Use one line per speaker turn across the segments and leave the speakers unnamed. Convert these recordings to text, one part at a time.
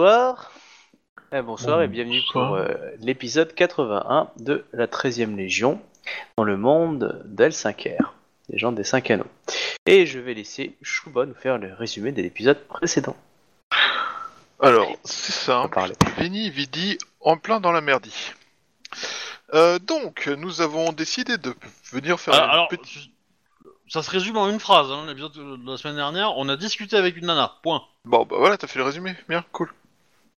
euh, bonsoir. Eh, bonsoir et bienvenue
Bonsoir.
pour euh, l'épisode 81 de la 13e Légion dans le monde d'L5R, des gens des 5 anneaux. Et je vais laisser Chouba nous faire le résumé de l'épisode précédent.
Alors, c'est simple. Veni Vidi en plein dans la merdie. Euh, donc, nous avons décidé de venir faire
Alors,
une
alors,
petite...
ça se résume en une phrase. Hein, L'épisode de la semaine dernière, on a discuté avec une nana. Point.
Bon, bah voilà, t'as fait le résumé. Bien, cool.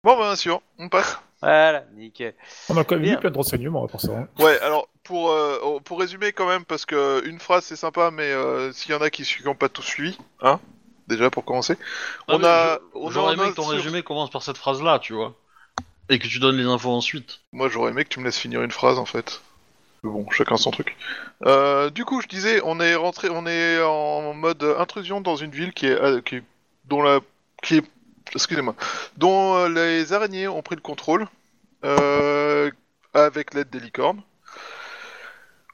Bon, bah, sûr, on passe.
Voilà, nickel.
On a quand même
Bien.
eu plein de renseignements pour ça. hein.
Ouais, alors, pour, euh, pour résumer quand même, parce que une phrase c'est sympa, mais euh, s'il y en a qui n'ont pas tout suivi, hein, déjà pour commencer,
Ah,
on
mais
a...
je-
on
J'aurais
a
aimé que ton
sur-
résumé commence par cette phrase-là, tu vois. Et que tu donnes les infos ensuite.
Moi, j'aurais aimé que tu me laisses finir une phrase, en fait. Mais bon, chacun son truc. Euh, du coup, je disais, on est rentré, on est en mode intrusion dans une ville qui est, euh, qui est- dont la, qui est, excusez-moi, dont euh, les araignées ont pris le contrôle, euh, avec l'aide des licornes.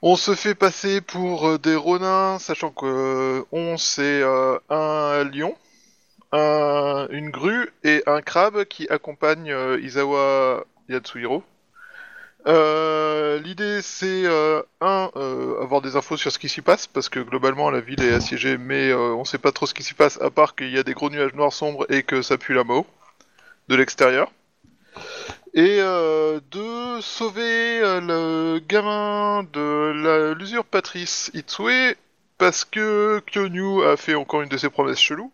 On se fait passer pour euh, des ronins, sachant que on c'est un lion, un- une grue et un crabe qui accompagnent euh, Izawa Yatsuhiro. Euh, L'idée c'est euh, un euh, avoir des infos sur ce qui s'y passe parce que globalement la ville est assiégée mais euh, on sait pas trop ce qui s'y passe à part qu'il y a des gros nuages noirs sombres et que ça pue la mort de l'extérieur. Et euh, de sauver le gamin de l'usurpatrice Itsue parce que Kyonyu a fait encore une de ses promesses cheloues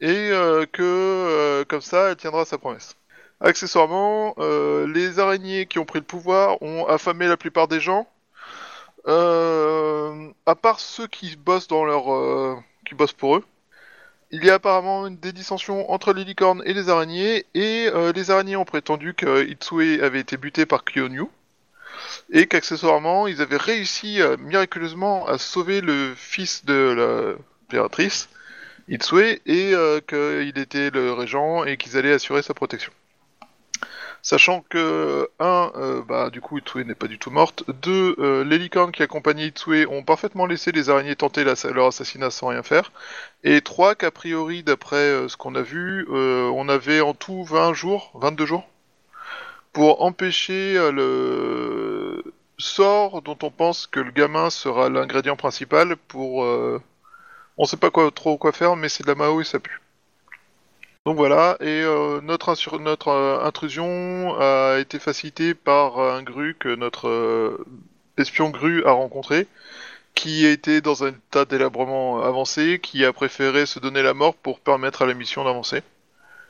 et que comme ça elle tiendra sa promesse. Accessoirement, euh, les araignées qui ont pris le pouvoir ont affamé la plupart des gens. Euh, à part ceux qui bossent dans leur, euh, qui bossent pour eux. Il y a apparemment une des dissensions entre les licornes et les araignées, et les araignées ont prétendu que Itsue avait été buté par Kyonyu, et qu'accessoirement ils avaient réussi miraculeusement à sauver le fils de l'impératrice, Itsue, et qu'il était le régent et qu'ils allaient assurer sa protection. Sachant que, un, euh, bah, du coup, Itsue n'est pas du tout morte. Deux, euh, les licornes qui accompagnaient Itsue ont parfaitement laissé les araignées tenter leur assassinat sans rien faire. Et trois, qu'a priori, d'après euh, ce qu'on a vu, euh, on avait en tout 20 jours, 22 jours, pour empêcher le sort dont on pense que le gamin sera l'ingrédient principal pour... On sait pas trop quoi faire, mais c'est de la Mao et ça pue. Donc voilà, et euh, notre, euh, intrusion a été facilitée par un gru que notre euh, espion gru a rencontré, qui été dans un état délabrement avancé, qui a préféré se donner la mort pour permettre à la mission d'avancer.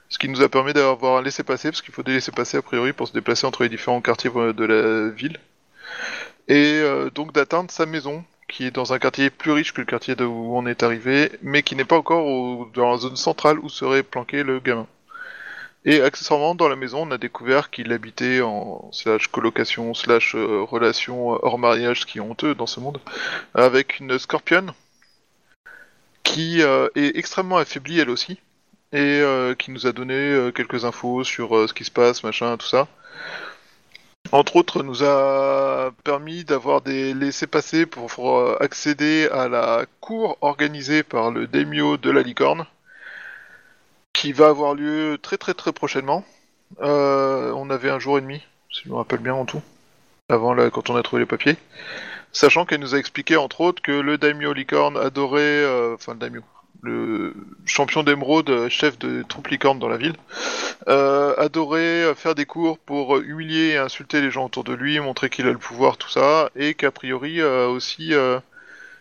Ce qui nous a permis d'avoir un laissez-passer, parce qu'il faut des laissez-passer a priori pour se déplacer entre les différents quartiers de la ville. Et donc d'atteindre sa maison, qui est dans un quartier plus riche que le quartier d'où on est arrivé, mais qui n'est pas encore dans la zone centrale où serait planqué le gamin. Et accessoirement, dans la maison, on a découvert qu'il habitait en slash colocation, slash euh, relation euh, hors mariage, ce qui est honteux dans ce monde, avec une scorpionne qui euh, est extrêmement affaiblie elle aussi, et qui nous a donné quelques infos sur ce qui se passe, machin, tout ça. Entre autres, nous a permis d'avoir des laissés-passer pour euh, accéder à la cour organisée par le daimyo de la licorne, qui va avoir lieu très très très prochainement. Euh, on avait un jour et demi, si je me rappelle bien en tout, avant là, quand on a trouvé les papiers. Sachant qu'elle nous a expliqué entre autres que le daimyo licorne adorait, euh, enfin le daimyo, le champion d'émeraude, euh, chef de troupe licorne dans la ville, euh, adorait euh, faire des cours pour humilier et insulter les gens autour de lui, montrer qu'il a le pouvoir, tout ça, et qu'a priori aussi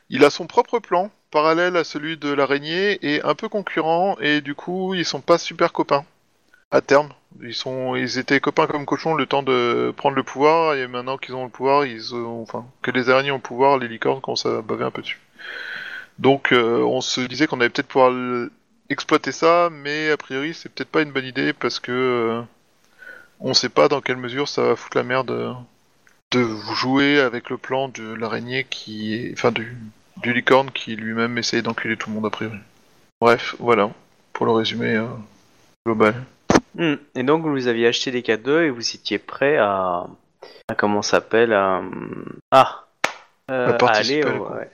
il a son propre plan parallèle à celui de l'araignée et un peu concurrent, et du coup ils sont pas super copains à terme. Ils étaient copains comme cochons le temps de prendre le pouvoir, et maintenant qu'ils ont le pouvoir, ils ont, enfin, que les araignées ont le pouvoir, les licornes commencent à baver un peu dessus. Donc, euh, on se disait qu'on allait peut-être pouvoir exploiter ça, mais a priori, c'est peut-être pas une bonne idée parce que euh, on sait pas dans quelle mesure ça va foutre la merde euh, de jouer avec le plan de l'araignée qui est, enfin, du, du licorne qui lui-même essaye d'enculer tout le monde a priori. Bref, voilà pour le résumé euh, global.
Hmm. Et donc vous aviez acheté des cadeaux et vous étiez prêt à, à comment s'appelle à ah euh,
À participer à
au- ouais,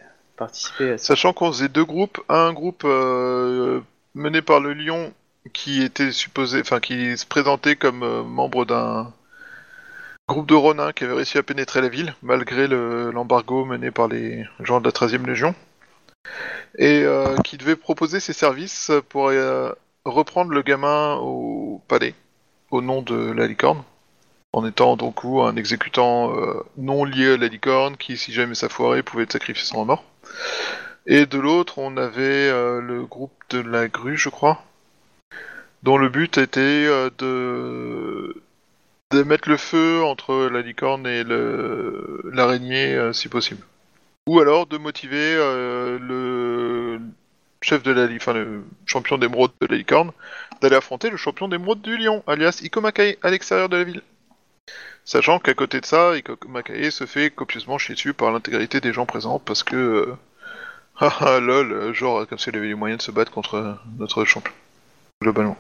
Sachant qu'on faisait deux groupes, un groupe euh, mené par le lion qui était supposé, enfin qui se présentait comme euh, membre d'un groupe de Ronin qui avait réussi à pénétrer la ville malgré le- l'embargo mené par les gens de la 13e Légion et euh, qui devait proposer ses services pour reprendre le gamin au palais au nom de la licorne en étant donc un exécutant non lié à la licorne qui si jamais ça foirait pouvait être sacrifié sans mort et de l'autre on avait euh, le groupe de la grue je crois dont le but était euh, de mettre le feu entre la licorne et l'araignée euh, si possible. Ou alors de motiver le chef de la enfin le champion d'émeraude de la licorne d'aller affronter le champion d'émeraude du lion, alias Ikomakai, à l'extérieur de la ville. Sachant qu'à côté de ça, Ikomakai se fait copieusement chier dessus par l'intégralité des gens présents parce que euh, lol, genre comme s'il avait les moyens de se battre contre notre champion globalement.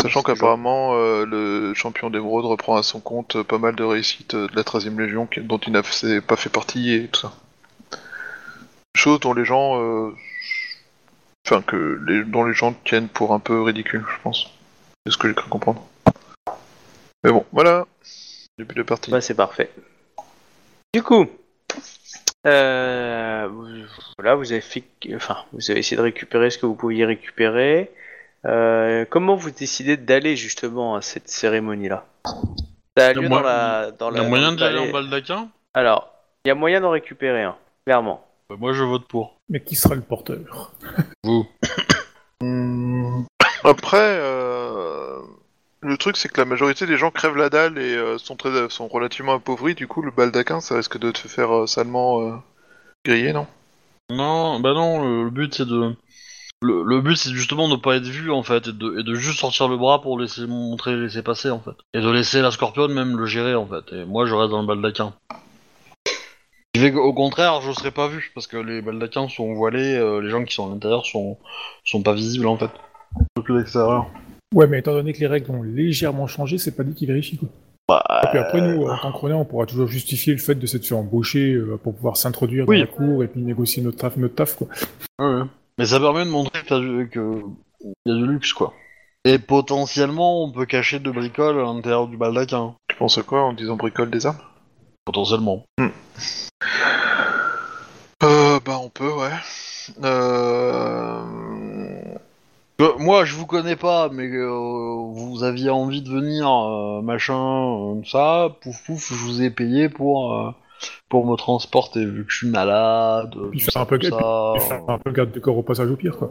Sachant qu'apparemment, euh, le champion d'émeraude reprend à son compte pas mal de réussites euh, de la 13e Légion dont il n'a pas fait partie et tout ça. Chose dont les gens. euh, Enfin, que les... dont les gens tiennent pour un peu ridicule, je pense. C'est ce que j'ai cru comprendre. Mais bon, voilà. Début de partie.
Bah, c'est parfait. Du coup, euh, vous- voilà, vous avez fait, enfin, vous avez essayé de récupérer ce que vous pouviez récupérer. Euh, comment vous décidez d'aller justement à cette cérémonie-là? Ça a
Y a
lieu
mo-
dans la, dans
Il y
la.
a moyen
dans le
d'y aller en baldaquin
Alors, il y a moyen d'en récupérer un, clairement.
Bah, Moi je vote pour.
Mais qui sera le porteur?
Vous.
Après, euh, le truc c'est que la majorité des gens crèvent la dalle et euh, sont, très, sont relativement appauvris, du coup le baldaquin ça risque de te faire euh, salement euh, griller, non?
Non, bah non, le, le but c'est de. Le, le but c'est justement de pas être vu en fait et de, et de juste sortir le bras pour laisser montrer, laisser passer en fait. Et de laisser la scorpionne même le gérer en fait. Et moi je reste dans le baldaquin. Au contraire, je serai pas vu parce que les baldaquins sont voilés, euh, les gens qui sont à l'intérieur sont, sont pas visibles en fait. Depuis l'extérieur.
Ouais, mais étant donné que les règles ont légèrement changé, c'est pas dit qu'ils vérifient quoi.
Bah,
Et puis après, nous, en tant que on pourra toujours justifier le fait de s'être fait embaucher euh, pour pouvoir s'introduire
Oui.
dans la cour et puis négocier notre taf, notre taf quoi.
Ouais, ouais. Mais ça permet de montrer qu'il y a du, luxe quoi. Et potentiellement on peut cacher de bricoles à l'intérieur du baldaquin.
Tu penses à quoi en disant bricole des armes?
Potentiellement.
Euh, bah on peut, ouais. Euh...
Euh, moi, je vous connais pas, mais euh, vous aviez envie de venir, euh, machin, euh, ça, pouf pouf, je vous ai payé pour euh, pour me transporter vu que je suis malade.
Puis faire un peu,
ça,
puis faire un peu garde de corps au passage au pire quoi.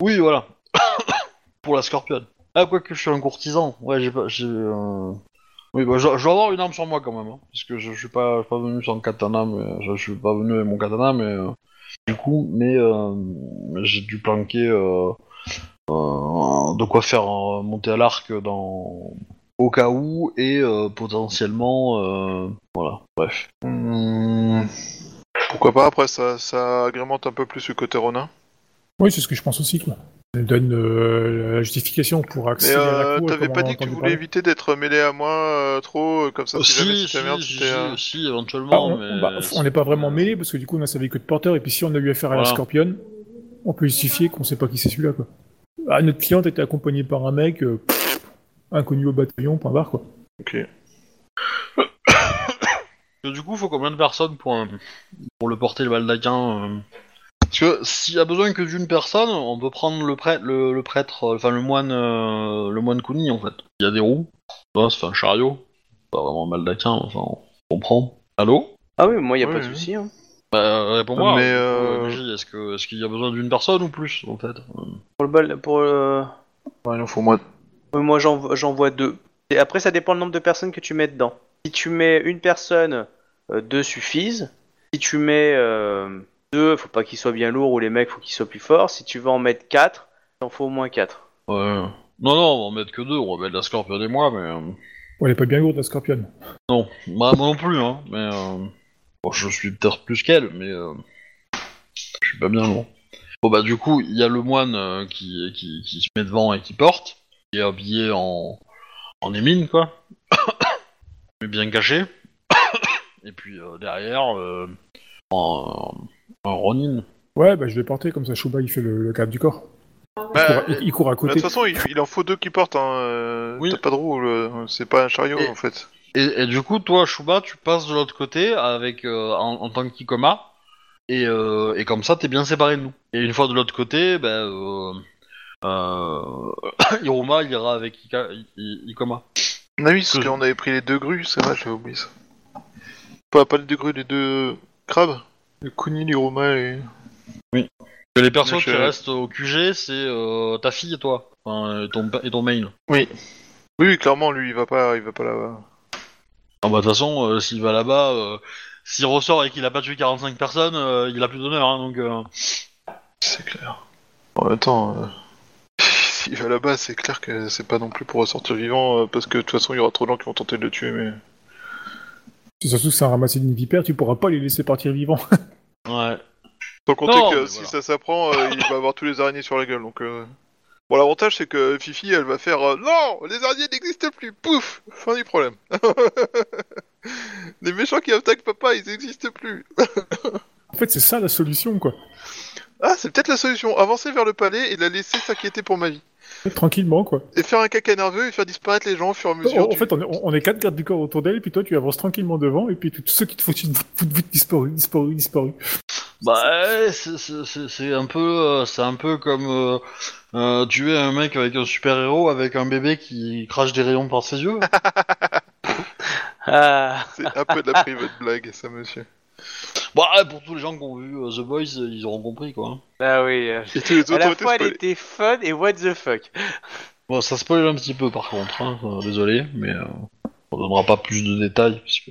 Oui, voilà. pour la scorpionne. Ah, quoi que je suis un courtisan. Ouais, j'ai pas, Oui, bah, je, je dois avoir une arme sur moi quand même, hein, parce que je, je suis pas, je suis pas venu sans katana, mais je, je suis pas venu avec mon katana, mais du coup, mais j'ai dû planquer. Euh, euh, de quoi faire euh, monter à l'arc dans au cas où et euh, potentiellement euh, voilà bref
hmm, Pourquoi pas, après ça, ça agrémente un peu plus le côté Ronin.
Oui, c'est ce que je pense aussi quoi. Elle donne euh, la justification pour
Mais
accéder à la
euh,
cour. et
t'avais pas dit que tu voulais
parler.
éviter d'être mêlé à moi euh, trop, euh, comme ça si, jamais
si
c'était
si,
merde,
si,
c'était... euh,
si, si,
Ah,
éventuellement
on
mais
bah, n'est pas vraiment mêlé parce que du coup on a servi que de porteur et puis si on a eu affaire à la
Voilà.
scorpionne, on peut justifier qu'on sait pas qui c'est celui-là quoi. Ah, notre cliente était accompagnée par un mec euh, pff, inconnu au bataillon, point barre quoi.
Ok.
Du coup faut combien de personnes pour pour le porter le baldaquin euh? Parce que s'il y a besoin que d'une personne, on peut prendre le prêtre, le, le prêtre, euh, enfin le moine, euh, le moine Kuni en fait. Il y a des roues, fait un chariot, pas vraiment un baldaquin, enfin on comprend. Allô?
Ah oui, moi, il y a
Oui,
pas de
oui.
souci. Hein.
Bah, réponds-moi.
Mais,
euh,
euh,
MJ, est-ce que est-ce qu'il y a besoin d'une personne ou plus en fait
Pour le bal, pour le...
Ouais, il en faut moins.
Euh, Moi, j'en j'en vois deux. Et après, ça dépend le nombre de personnes que tu mets dedans. Si tu mets une personne, euh, deux suffisent. Si tu mets euh, deux, faut pas qu'ils soient bien lourds ou les mecs, faut qu'ils soient plus forts. Si tu veux en mettre quatre, il en faut au moins quatre.
Ouais. Non, non, on va en mettre que deux, on va mettre la Scorpion et moi, mais... euh,
Bon, elle est pas bien lourde la scorpionne.
Non, bah, moi non plus, hein, mais... Bon, je suis peut-être plus qu'elle, mais... euh, Je suis pas bien loin. Bon, bah, du coup, il y a le moine euh, qui, qui, qui se met devant et qui porte, qui est habillé en... en émine, quoi. mais bien caché. et puis, euh, derrière, euh, en... en Ronin.
Ouais, bah je vais porter comme ça Shuba il fait le, le garde du corps. Il,
Bah,
court, il- il court à
de
côté.
toute façon, il, il en faut deux qui portent. Hein. euh,
Oui.
T'as pas de roue, c'est pas un chariot
Et-
en fait.
Et, et du coup, toi, Shuba, tu passes de l'autre côté avec euh, en, en tant qu'Ikoma, et, euh, et comme ça, t'es bien séparé de nous. Et une fois de l'autre côté, ben, euh, euh, Hiruma, il ira avec Ika, I- I- Ikoma.
Ah oui, parce
Que-
qu'on avait pris les deux grues, c'est vrai, j'avais oublié ça. Pas, pas les deux grues, les deux crabes. Le Kuni, l'Iroma et.
Que les persos
Mais
qui restent au QG, c'est euh, ta fille et toi, enfin, et ton, et ton main.
Oui. Oui, oui, clairement, lui, il va pas, il va pas là-bas.
Ah bah de toute façon, euh, s'il va là-bas, euh, s'il ressort et qu'il a pas tué 45 personnes, euh, il a plus d'honneur, hein, donc... euh,
C'est clair. En même temps, euh, s'il va là-bas, c'est clair que c'est pas non plus pour ressortir vivant, euh, parce que de toute façon, il y aura trop de gens qui vont tenter de le tuer, mais.
C'est surtout que c'est un ramassé d'une vipère, tu pourras pas les laisser partir vivants.
Ouais.
Sans compter
Non,
que
mais
si
voilà.
ça s'apprend, euh, il va avoir tous les araignées sur la gueule, donc. Euh... Bon, l'avantage, c'est que Fifi, elle va faire euh, Non Les araignées n'existent plus Pouf Fin du problème. les méchants qui attaquent papa, ils n'existent plus.
En fait, c'est ça la solution, quoi.
Ah, c'est peut-être la solution. Avancer vers le palais et la laisser s'inquiéter pour ma vie.
Tranquillement, quoi.
Et faire un caca nerveux et faire disparaître les gens au fur et à mesure.
En, fait, on est, on est quatre gardes du corps autour d'elle, et puis toi, tu avances tranquillement devant, et puis tous ceux qui te foutent une vite, vite, disparu, disparu, disparu.
Bah ouais, c'est- c'est c'est- c'est un peu, euh, c'est un peu comme euh, euh, tuer un mec avec un super héros avec un bébé qui crache des rayons par ses yeux.
Ah,
C'est un peu de la private blague, ça, monsieur.
Bah ouais, pour tous les gens qui ont vu euh, The Boys, euh, ils auront compris quoi.
ah oui. euh,
Et tous les
À la
été
fois, elle
spoilés.
était fun et what the fuck.
Bon, ça spoil un petit peu par contre, hein, euh, désolé, mais euh, on donnera pas plus de détails. Puisque...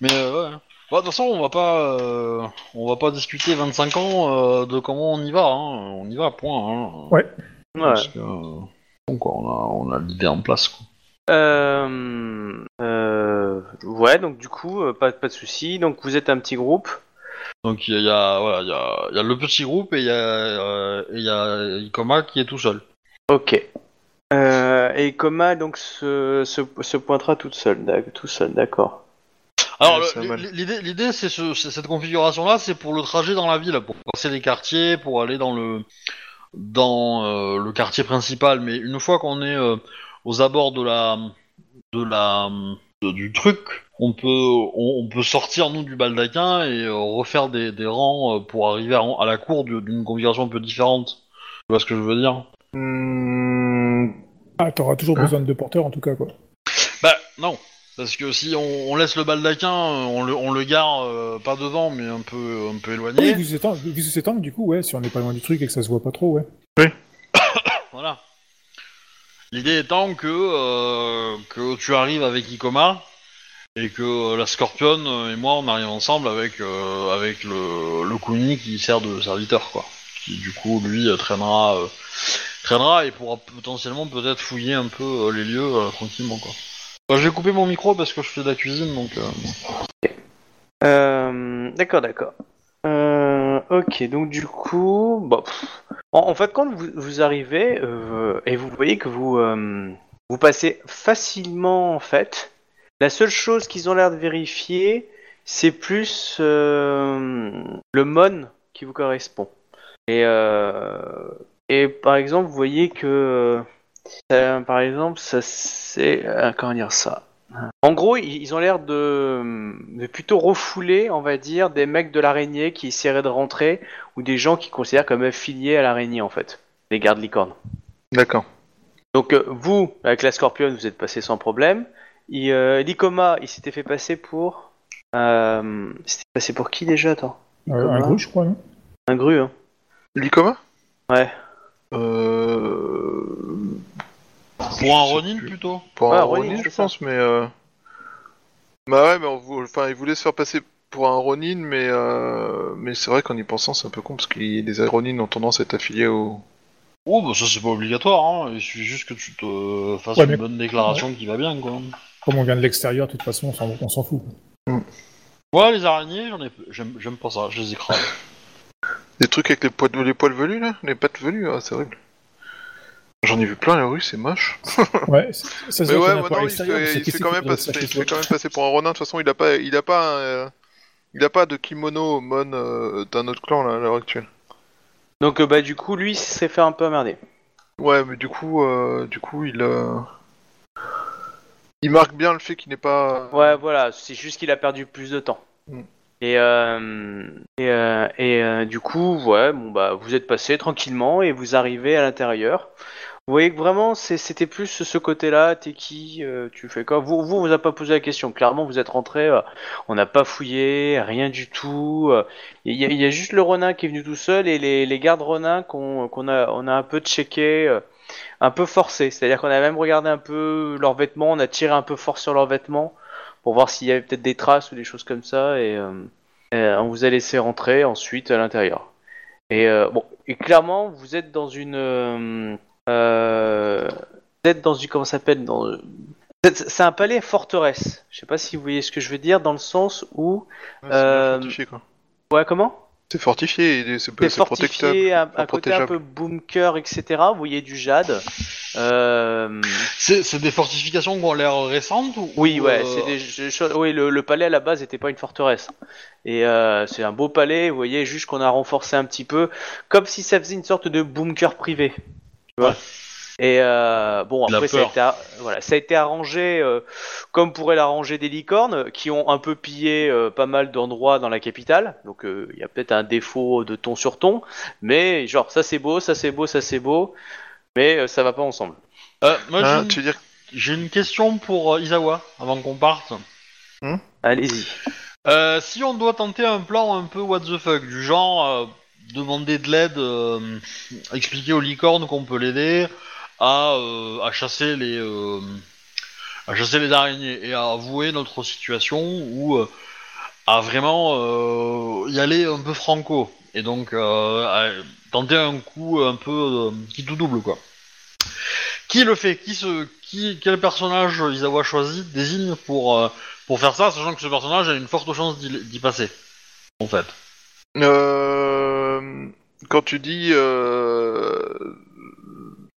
Mais euh, ouais. Bah, de toute façon, on va pas, euh, on va pas discuter 25 ans euh, de comment on y va. Hein. On y va, point. Hein.
Ouais.
Ouais.
Parce que, euh, bon, quoi, on a, on a l'idée en place. Quoi.
Euh, euh, ouais, donc du coup, euh, pas, pas de soucis. Donc vous êtes un petit groupe.
Donc il y a, il y a- voilà, il y a, il y a le petit groupe et il y a, euh, et il y a Ikoma qui est tout seul.
Ok. Euh, et Koma donc se, se, se pointera toute seule, d'ac- tout seul, d'accord.
Alors
Ouais,
l'idée, l'idée, c'est ce- c'est cette configuration-là, c'est pour le trajet dans la ville, pour passer les quartiers, pour aller dans le dans euh, le quartier principal. Mais une fois qu'on est euh, aux abords de la de la de- du truc, on peut on, on peut sortir nous du baldaquin et euh, refaire des, des rangs euh, pour arriver à, à la cour du- d'une configuration un peu différente. Tu vois ce que je veux dire?
Hmm,
Ah, t'auras toujours
Hein
besoin de deux porteurs, en tout cas, quoi.
Bah non, parce que si on, on laisse le baldaquin, euh, on le, on le gare euh, pas devant, mais un peu un peu
Oui,
éloigné.
angle, vu sous cet angle, du coup, ouais, si on n'est pas loin du truc et que ça se voit pas trop, ouais.
Voilà. L'idée étant que, euh, que tu arrives avec Ikoma et que euh, la Scorpion euh, et moi on arrive ensemble avec, avec le, le Kuni qui sert de serviteur quoi. Qui du coup lui traînera, et pourra potentiellement peut-être fouiller un peu les lieux tranquillement quoi. Bah, je vais mon micro parce que je fais de la cuisine donc.
d'accord, d'accord. Euh, ok, donc du coup, bon, pff, en, fait, quand vous, vous arrivez euh, et vous voyez que vous euh, vous passez facilement, en fait, la seule chose qu'ils ont l'air de vérifier, c'est plus le mon qui vous correspond. Et et par exemple, vous voyez que, par exemple, ça c'est comment dire ça? En gros, ils ont l'air de, de plutôt refouler, on va dire, des mecs de l'araignée qui essaieraient de rentrer ou des gens qui considèrent comme affiliés à l'araignée, en fait, les gardes licornes.
D'accord.
Donc euh, vous, avec la Scorpion, vous êtes passé sans problème. Et, euh, L'Icoma, il s'était fait passer pour... Euh, il s'était passé pour qui déjà, attends?
Euh, un gros, je crois, non?
Un gru, hein
L'Icoma
Ouais.
Euh...
Pour un Ronin plutôt.
Pour
Ouais,
un
Ronin,
je
ça.
pense, mais... Euh... Bah ouais, mais on vou- enfin, il voulait se faire passer pour un Ronin, mais, euh... mais c'est vrai qu'en y pensant, c'est un peu con, parce que les Ronin ont tendance à être affiliés au...
Oh bah ça c'est pas obligatoire, hein. il suffit juste que tu te fasses
Ouais,
une
mais-
bonne déclaration qui va bien quoi.
Comme on vient de l'extérieur, de toute façon, on s'en- on s'en fout.
Ouais les araignées, j'en ai j'aime j'aime pas ça, je les écrase.
Des trucs avec les poils, les poils velus, là? Les pattes velues, ah, c'est horrible. J'en ai vu plein la rue, c'est moche.
Ouais, ça se
Mais
voit
ouais, non, il se fait, il se fait quand même passer,
ça,
il se
c'est
fait quand même passer pour un Ronin. De toute façon, il a pas, il a pas, un, euh, il a pas de kimono mon euh, d'un autre clan là, à l'heure actuelle.
Donc euh, bah du coup, lui, il s'est fait un peu emmerder.
Ouais, mais du coup, euh, du coup, il, euh, il marque bien le fait qu'il n'est pas.
Ouais, voilà, c'est juste qu'il a perdu plus de temps.
Mm.
Et, euh, et, euh, et, euh, du coup, ouais, bon bah vous êtes passé tranquillement et vous arrivez à l'intérieur. Vous voyez que vraiment c'était plus ce côté-là. T'es qui euh, Tu fais quoi Vous, vous, vous a pas posé la question. Clairement, vous êtes rentré. euh, on n'a pas fouillé, rien du tout. euh, Il y, a- il y a juste le renin qui est venu tout seul et les, les gardes renins qu'on qu'on a, on a un peu checké, euh, un peu forcé. C'est-à-dire qu'on a même regardé un peu leurs vêtements, on a tiré un peu fort sur leurs vêtements pour voir s'il y avait peut-être des traces ou des choses comme ça et, euh, et on vous a laissé rentrer ensuite à l'intérieur. Et euh, bon, et clairement, vous êtes dans une, euh, êtes dans une comment ça s'appelle dans c'est un palais forteresse. Je sais pas si vous voyez ce que je veux dire dans le sens où
Ouais,
euh,
fortifié, quoi.
ouais comment?
C'est fortifié c'est protectable.
fortifié, un, un côté un peu bunker, etc. Vous voyez du jade. Euh,
C'est des fortifications qui ont l'air récentes ou
Oui,
ou,
ouais,
euh,
des oui, le, le palais à la base n'était pas une forteresse. Et euh, c'est un beau palais, vous voyez, juste qu'on a renforcé un petit peu, comme si ça faisait une sorte de bunker privé. Tu vois
Ouais.
Et euh, bon, après, ça a, été, voilà, ça a été arrangé euh, comme pourrait l'arranger des licornes, qui ont un peu pillé euh, pas mal d'endroits dans la capitale. Donc euh, il y a peut-être un défaut de ton sur ton, mais genre ça c'est beau, ça c'est beau, ça c'est beau, mais euh, ça va pas ensemble.
euh, moi, j'ai
Hein,
une-
tu veux dire
j'ai une question pour euh, Isawa avant qu'on parte.
Allez-y.
Euh, si on doit tenter un plan un peu what the fuck, du genre euh, demander de l'aide, euh, expliquer aux licornes qu'on peut l'aider à, euh, chasser les euh, à chasser les araignées et à avouer notre situation ou à vraiment y aller un peu franco et donc à tenter un coup un peu qui tout double quoi. Qui le fait? Qui se qui quel personnage Isawa choisit désigne pour pour faire ça, sachant que ce personnage a une forte chance d'y passer, en fait.
Quand tu dis euh,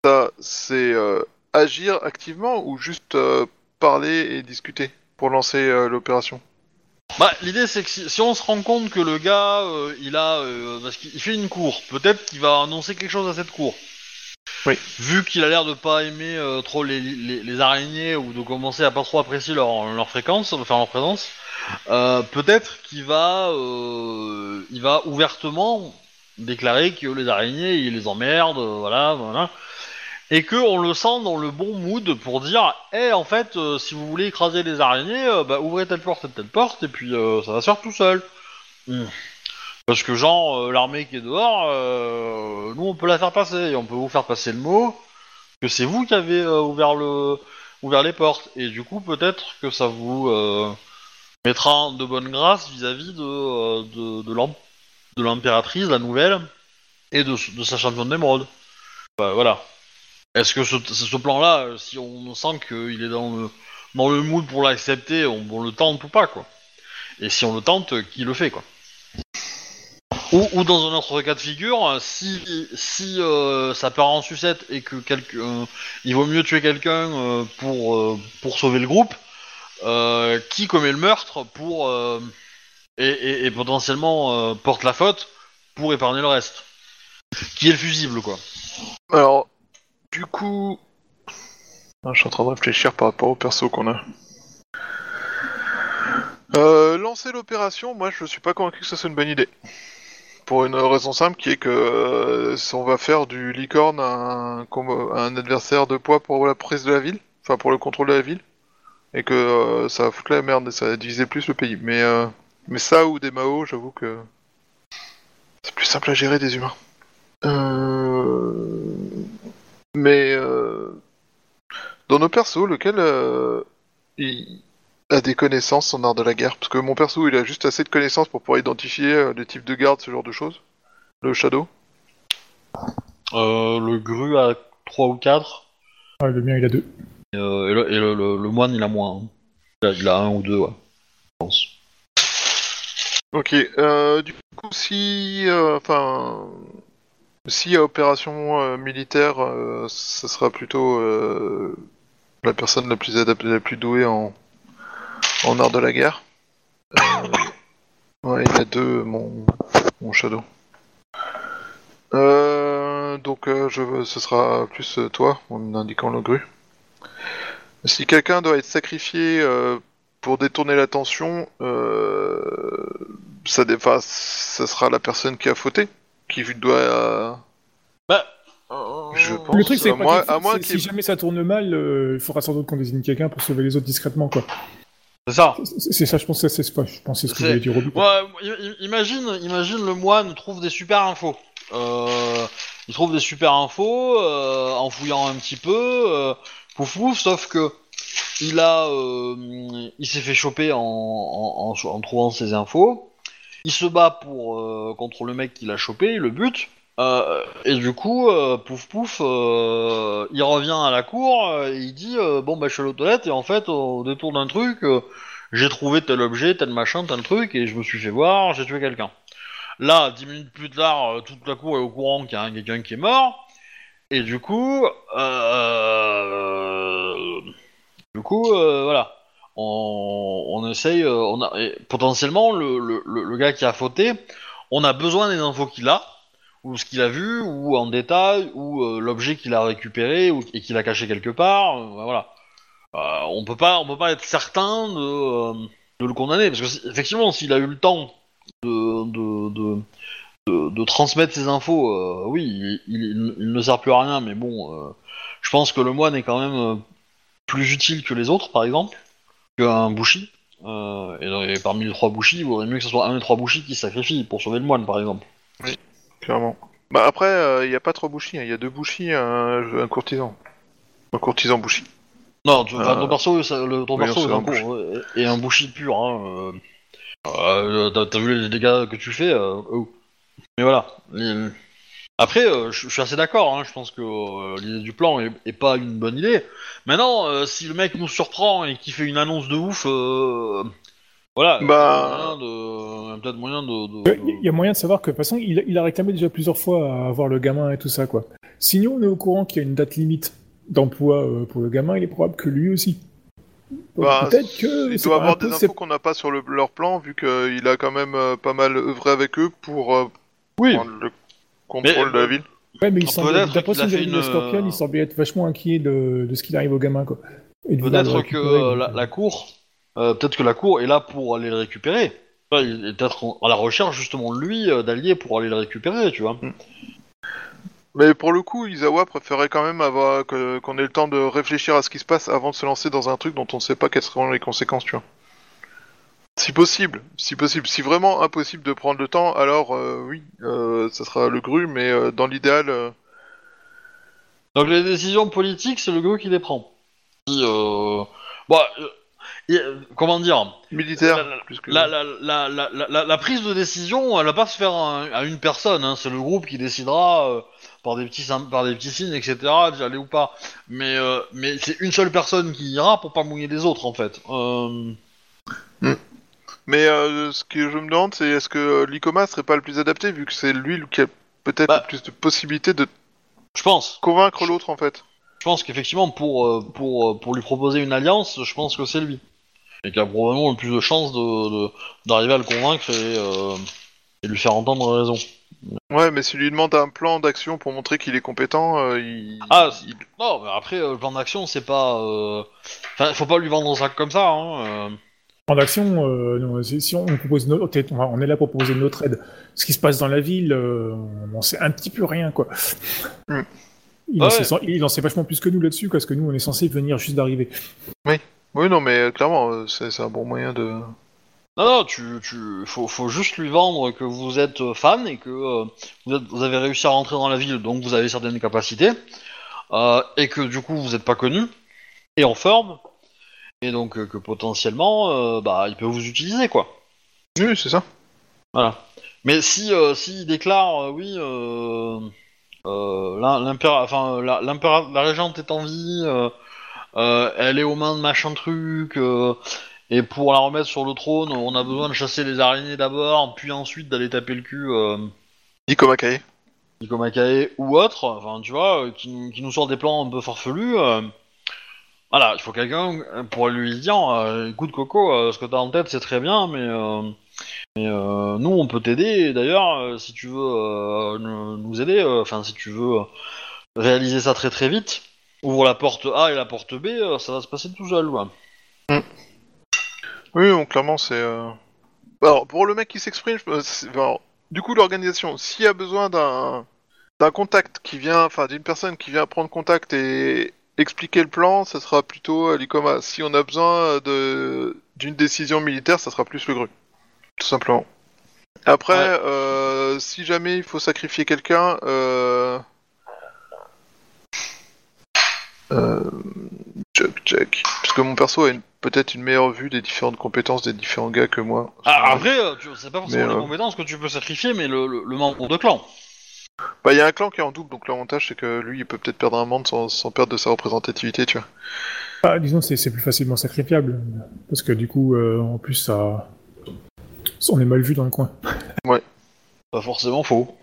ça, c'est euh, agir activement ou juste euh, parler et discuter pour lancer l'opération?
Bah, l'idée c'est que si, si on se rend compte que le gars, euh, il a, euh, parce qu'il il fait une cour, peut-être qu'il va annoncer quelque chose à cette cour.
Oui.
Vu qu'il a l'air de pas aimer euh, trop les, les, les araignées ou de commencer à pas trop apprécier leur, leur fréquence, enfin leur présence, euh, peut-être qu'il va, euh, il va ouvertement déclarer que les araignées, il les emmerde, euh, voilà, voilà. Et que on le sent dans le bon mood pour dire, eh en fait, euh, si vous voulez écraser les araignées, euh, bah ouvrez telle porte et telle porte, et puis euh, ça va se faire tout seul. Hmm. Parce que genre, l'armée qui est dehors, nous on peut la faire passer, et on peut vous faire passer le mot que c'est vous qui avez ouvert le ouvert les portes, et du coup peut-être que ça vous mettra de bonne grâce vis-à-vis de de, de de l'impératrice, la nouvelle, et de, sa championne d'émeraude. Bah, voilà. Est-ce que ce, plan-là, euh, si on sent qu'il est dans le, dans le mood pour l'accepter, on, le tente ou pas, quoi Et si on le tente, euh, qui le fait, quoi ou, dans un autre cas de figure, euh, si, si ça part en sucette et que quelque, euh, il vaut mieux tuer quelqu'un pour, sauver le groupe, qui commet le meurtre pour et, potentiellement euh, porte la faute pour épargner le reste Qui est le fusible, quoi
Alors, du coup, Ah, je suis en train de réfléchir par rapport au perso qu'on a. Euh, lancer l'opération, moi je suis pas convaincu que ce soit une bonne idée. Pour une raison simple qui est que euh, si on va faire du licorne un, combo- un adversaire de poids pour la prise de la ville, enfin pour le contrôle de la ville, et que euh, ça va foutre la merde et ça va diviser plus le pays. Mais, euh, mais ça ou des Mao, j'avoue que c'est plus simple à gérer des humains. Euh... Mais euh, dans nos persos, lequel euh, il a des connaissances en art de la guerre? Parce que mon perso, il a juste assez de connaissances pour pouvoir identifier les types de gardes, ce genre de choses. Le Shadow
Euh, le gru a 3 ou 4,
Ah, le mien, il a deux.
euh, et, le, et le- le- le moine il a moins. hein. Il a, il a un ou deux, ouais. Je pense.
Ok, euh, du coup, si... euh, Enfin... si à opération euh, militaire, euh, ce sera plutôt la personne la plus adaptée, la plus douée en, en art de la guerre. Ouais, il a deux, mon, mon Shadow. Euh, donc euh, je, ce sera plus toi, en indiquant le grue. Si quelqu'un doit être sacrifié euh, pour détourner l'attention, euh, ça, enfin, ça sera la personne qui a fauté, qui doit. euh,
Bah,
Je pense.
Le truc, c'est
à qu'il-
si jamais ça tourne mal, euh, il faudra sans doute qu'on désigne quelqu'un pour sauver les autres discrètement, quoi.
C'est ça.
C'est ça, je pense que c'est pas, je pense que c'est ce que j'allais dire.
Ouais, imagine, imagine le moine trouve des super infos. Euh, il trouve des super infos euh, en fouillant un petit peu, euh, pouf pouf, sauf que il a, euh, il s'est fait choper en, en, en- trouvant ces infos. Il se bat pour euh, contre le mec qui l'a chopé, le but. Euh, et du coup, euh, pouf pouf, euh, il revient à la cour euh, et il dit euh, bon bah je suis allé aux toilettes et en fait au détour d'un truc. euh, j'ai trouvé tel objet, tel machin, tel truc, et je me suis fait voir, j'ai tué quelqu'un. Là, dix minutes plus tard, euh, toute la cour est au courant qu'il y a un- quelqu'un qui est mort, et du coup, euh, du coup, euh, voilà, on, essaye, euh, potentiellement le, gars qui a fauté, on a besoin des infos qu'il a, ou ce qu'il a vu, ou en détail, ou euh, l'objet qu'il a récupéré, et qu'il a caché quelque part, euh, voilà. On peut pas, on peut pas être certain de, le condamner parce que effectivement, s'il a eu le temps de transmettre ses infos, oui, il, ne sert plus à rien. Mais bon, je pense que le moine est quand même plus utile que les autres, par exemple, qu'un bouchi. Euh, et, et parmi les trois bouchis, il vaudrait mieux que ce soit un des trois bouchis qui sacrifie pour sauver le moine, par exemple.
Clairement. Bah après, il n'y a pas trois bouchis, il y a deux bouchis, un, un courtisan. Un courtisan bouchi.
Non, tu, enfin,
Euh,
ton perso, ça- le, ton
oui,
perso est,
un
euh, est un bouchi pur. Hein, euh, euh, t'as, t'as vu les dégâts que tu fais euh, oh. Mais voilà. les- Après, euh, je je suis assez d'accord. Hein, je pense que euh, l'idée du plan est, est pas une bonne idée. Maintenant, euh, si le mec nous surprend et qu'il fait une annonce de ouf, euh, voilà.
Bah-
il y a moyen de- il y a peut-être moyen de. de-
Il y a moyen de savoir que, de toute façon, il, il a réclamé déjà plusieurs fois à avoir le gamin et tout ça, quoi. Si nous, on est au courant qu'il y a une date limite d'emploi euh, pour le gamin, il est probable que lui aussi.
Bah,
Peut-être que.
Il
c'est
doit
pas
avoir des
impossible.
infos qu'on n'a pas sur le- leur plan, vu qu'il a quand même euh, pas mal œuvré avec eux pour euh,
Oui.
prendre le contrôle
Mais,
de la
euh,
ville.
Ouais, mais il
Peut-être
semble, d'après ce de
une,
Scorpion,
euh,
il semblait être vachement inquiet de, de ce qu'il arrive au gamin, quoi.
Peut-être que
récupérer,
euh, la, la cour, euh, peut-être que la cour est là pour aller le récupérer. Enfin, il est peut-être à la recherche justement de lui, euh, d'alliés pour aller le récupérer, tu vois.
Mais pour le coup, Izawa préférait quand même avoir que- qu'on ait le temps de réfléchir à ce qui se passe avant de se lancer dans un truc dont on ne sait pas quelles seront les conséquences, tu vois. Si possible, si possible, si vraiment impossible de prendre le temps, alors euh, oui, euh, ça sera le gru, mais euh, dans l'idéal,
Donc les décisions politiques, c'est le gars qui les prend. Bah, comment dire?
militaire,
La-
plus que...
prise de décision, elle va pas se faire à, à une personne. Hein. C'est le groupe qui décidera par des petits sym- par des petits signes, etc. D'y aller ou pas. Mais mais c'est une seule personne qui ira pour pas mouiller les autres en fait. Euh...
Mais euh, ce que je me demande, c'est est-ce que l'Icoma serait pas le plus adapté, vu que c'est lui qui a peut-être
Bah.
le plus de possibilités de
Je pense.
convaincre l'autre, en fait.
Je pense qu'effectivement, pour, euh, pour, euh, pour lui proposer une alliance, je pense que c'est lui. Et qu'il a probablement le plus de chances de, de- d'arriver à le convaincre et, euh, et lui faire entendre raison.
Ouais, mais s'il lui demande un plan d'action pour montrer qu'il est compétent, euh, il...
Ah,
il-
Non, mais après, euh, le plan d'action, c'est pas. euh, Enfin, faut pas lui vendre ça comme ça. Hein. euh.
En action, euh, si on propose notre, on va- on est là pour proposer notre aide. Ce qui se passe dans la ville, euh, on sait un petit peu rien, quoi.
Hmm.
Il, en
Ouais.
sait, il en sait vachement plus que nous là-dessus, parce que nous, on est censé venir juste d'arriver.
Oui, non, mais euh, clairement, euh, c'est un bon moyen de...
Non, non, tu, tu, faut, faut juste lui vendre que vous êtes fan et que euh, vous, êtes- vous avez réussi à rentrer dans la ville, donc vous avez certaines capacités, euh, et que du coup vous êtes pas connu et en forme, et donc euh, que potentiellement, euh, bah, il peut vous utiliser quoi.
Oui, c'est ça.
Voilà. Mais si, euh, s'il déclare, euh, oui, l'im- l'impéra- enfin, la, l'impéra- la régente est en vie, elle est aux mains de machin truc, et pour la remettre sur le trône, on a besoin de chasser les araignées d'abord, puis ensuite d'aller taper le cul euh,
Ikoma Kae.
Nico Makae ou autre, enfin, tu vois, qui, qui nous sort des plans un peu farfelus. Voilà, il faut quelqu'un euh, pour lui dire, euh, écoute Coco, euh, ce que t'as en tête c'est très bien, mais nous, on peut t'aider. D'ailleurs, si tu veux nous aider, enfin, si tu veux réaliser ça très très vite, ouvre la porte A et la porte B, ça va se passer tout seul. quoi.
Oui, donc clairement, c'est. Alors, pour le mec qui s'exprime, du coup, l'organisation, s'il y a besoin d'un d'un contact qui vient, enfin, d'une personne qui vient prendre contact et expliquer le plan, ça sera plutôt à l'ICOMA. Si on a besoin de d'une décision militaire, ça sera plus le GRU. Tout simplement. Après,
Ouais.
euh, si jamais il faut sacrifier quelqu'un, euh... euh, check, check. Parce que mon perso a une- peut-être une meilleure vue des différentes compétences des différents gars que moi.
Ah, après, euh, tu- c'est pas forcément
Mais,
les
euh,
compétences que tu peux sacrifier, mais le, le- le membre de clan.
Bah, il y a un clan qui est en double, donc l'avantage c'est que lui, il peut peut-être perdre un membre sans, sans perdre de sa représentativité, tu vois.
Ah, disons, c'est c'est plus facilement sacrifiable. Parce que du coup, euh, en plus, ça. On est mal vu dans le coin.
Pas forcément faux.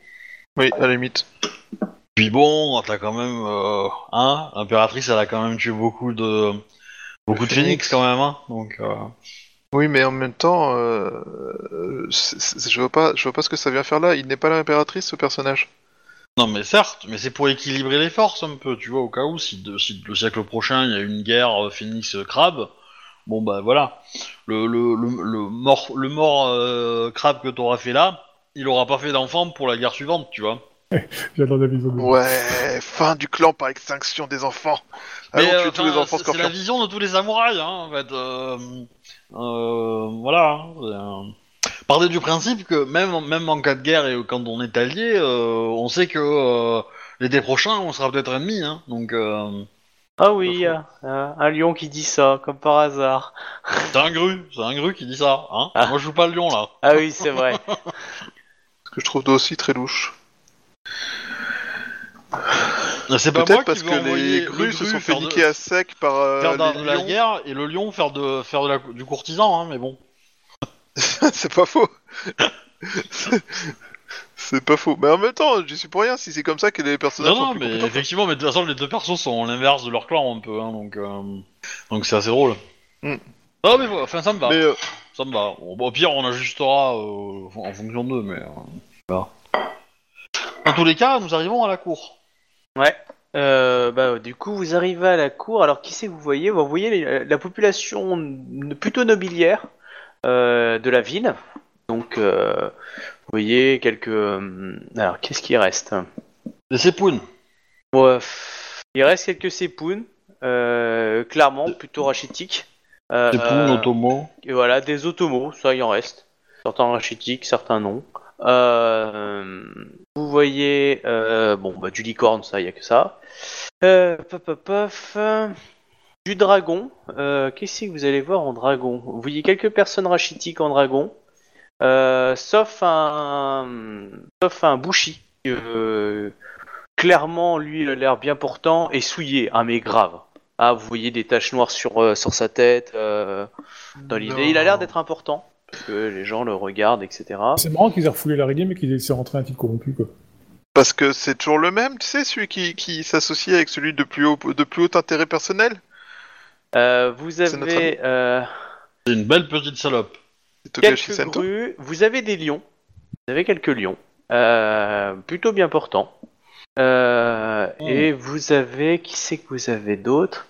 Oui, à la limite.
Puis bon, t'as quand même, euh, hein, l'impératrice, elle a quand même tué beaucoup de, beaucoup de phénix
Phénix.
quand même, hein. Donc, euh,
Oui, mais en même temps, euh, euh, c'est- c'est- je vois pas, je vois pas ce que ça vient faire là. Il n'est pas l'impératrice, ce personnage.
Non, mais certes, mais c'est pour équilibrer les forces un peu, tu vois, au cas où si, de- si le siècle prochain il y a une guerre euh, phénix euh, crabe, bon bah voilà, le le le, le mort le mort euh, crabe que t'auras fait là, il aura pas fait d'enfant pour la guerre suivante, tu vois.
J'adore David Vaughn.
Ouais, fin du clan par extinction des enfants.
Mais,
Allons
euh,
tuer tous les
enfin,
enfants
c'est- c'est la vision de tous les samouraïs, hein, en fait. Euh, euh, voilà. hein, c'est, euh, Partez du principe que même, même en cas de guerre et quand on est allié, euh, on sait que euh, l'été prochain, on sera peut-être ennemis. Hein, donc, euh,
Ah oui, euh, un lion qui dit ça, comme par hasard.
c'est un gru, c'est un gru qui dit ça. Hein
Ah.
Moi, je joue pas le lion là.
Ah oui, c'est vrai.
Ce que je trouve aussi très louche.
C'est pas moi qui
parce que les
le
grues se
gru
sont fait
de-
niquer à sec par euh,
faire de,
les
de la guerre et le lion faire de faire de la, du courtisan, hein, mais bon.
c'est pas faux. C'est- pas faux. Mais en même temps, j'y suis pour rien si c'est comme ça que les personnages
Non,
sont
non,
plus
mais
compétents.
effectivement, mais de toute façon, les deux persos sont l'inverse de leur clan un peu, hein, donc euh, donc c'est assez drôle.
Hmm.
Ah, mais voilà, enfin, ça me va,
Mais euh,
ça me va. Bon, au pire, on ajustera euh, en fonction d'eux, mais. euh, voilà. Dans tous les cas, nous arrivons à la cour.
Ouais. Euh, bah, du coup, vous arrivez à la cour. Alors, qui c'est que vous voyez? Vous voyez les- la population n- plutôt nobiliaire euh, de la ville. Donc, euh, vous voyez quelques. euh, Alors, qu'est-ce qui reste?
Les Sepoun.
Ouais, Il reste quelques sépounes. euh, clairement, plutôt rachitiques. Euh,
Sepoun, Otomo.
et voilà, des automos, ça il en reste. Certains rachitiques, certains non. Euh, vous voyez, euh, bon, bah, du licorne, ça, il y a que ça. Euh, euh, du dragon. Euh, Qu'est-ce que vous allez voir en dragon? Vous voyez quelques personnes rachitiques en dragon, euh, sauf un, sauf un Bushi. Euh, clairement, lui, il a l'air bien portant et souillé, ah mais grave. Ah, vous voyez des taches noires sur, euh, sur sa tête. euh, dans l'idée, il a l'air d'être important. Parce que les gens le regardent, etc.
C'est marrant qu'ils aient refoulé l'araignée, mais qu'ils aient rentrer un titre corrompu, quoi.
parce que c'est toujours le même, tu sais, celui qui, qui s'associe avec celui de plus haut de plus haut intérêt personnel?
Euh, vous
C'est notre
avez euh,
C'est une belle petite salope.
C'est Togashi
quelques
Sento.
grues, vous avez des lions. Vous avez quelques lions. euh, plutôt bien portants. Euh,
Mm.
Et vous avez... Qui c'est que vous avez d'autres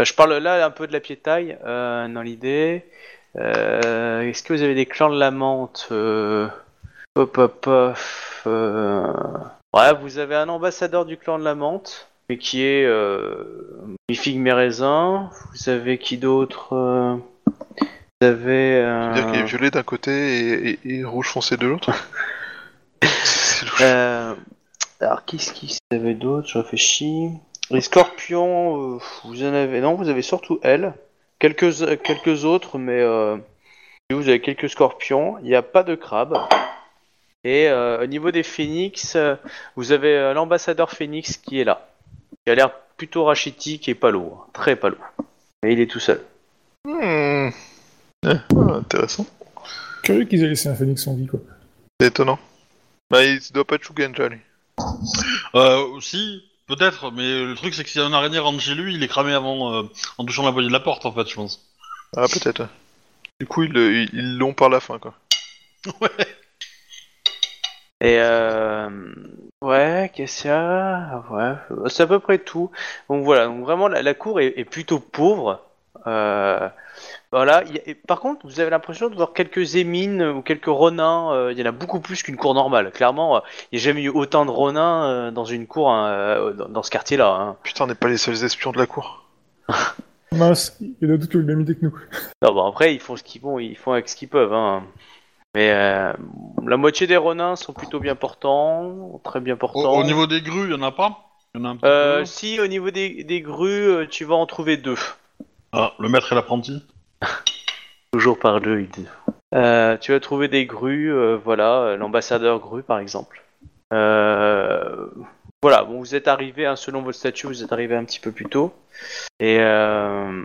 Euh, Je parle là un peu de la piétaille, euh, dans l'idée. Euh, Est-ce que vous avez des clans de la menthe euh, Hop hop hop. euh, Ouais, vous avez un ambassadeur du clan de la menthe, mais qui est euh, mi figue mes raisins. Vous avez qui d'autre euh, Vous avez. euh,
C'est-à-dire qu'il est violet d'un côté et, et- et rouge foncé de l'autre.
Euh, Alors, qu'est-ce qu'il y avait d'autre? Je réfléchis. Les scorpions, euh, vous en avez. Non, vous avez surtout elle. Quelques, quelques autres, mais. Vous avez quelques scorpions. Il n'y a pas de crabes. Et au niveau des phénix, vous avez l'ambassadeur phénix qui est là. Il a l'air plutôt rachitique et pas lourd. Très pas lourd. Et il est tout seul.
Hmm. Eh, ah, intéressant.
Curieux qu'ils aient laissé un phénix en vie, quoi.
C'est étonnant. Bah, il doit pas être Shugenja, lui.
Euh, aussi, peut-être, mais le truc c'est que si un araignée rentre chez lui, il est cramé avant, euh, en touchant la poignée de la porte, en fait, je pense.
Ah, peut-être. Du coup, ils l'ont par la fin, quoi.
Ouais.
Et euh, ouais, qu'est-ce qu'il y a? Ouais, c'est à peu près tout. Donc voilà, donc vraiment la, la cour est, est plutôt pauvre. Euh, voilà. il y a- et par contre, vous avez l'impression de voir quelques émines ou quelques renins. euh, il y en a beaucoup plus qu'une cour normale. Clairement, euh, il n'y a jamais eu autant de renins euh, dans une cour hein, dans, dans ce quartier-là. hein.
Putain, on n'est pas les seuls espions de la cour.
Mince, il y en a d'autres qui ont eu la même idée que nous.
Non, bon, après, ils font ce qu'ils vont, ils font avec ce qu'ils peuvent. Hein. Mais euh, la moitié des renins sont plutôt bien portants, très bien portants.
au niveau des grues, il y en a pas? Il y en a un petit
Euh,
peu?
si au niveau des, des grues, euh, tu vas en trouver deux.
Ah, le maître et l'apprenti?
Toujours par deux. il dit. Euh, tu vas trouver des grues, euh, voilà, euh, l'ambassadeur grue par exemple. Euh, voilà, bon, vous êtes arrivé, hein, selon votre statut, vous êtes arrivé un petit peu plus tôt. Et euh,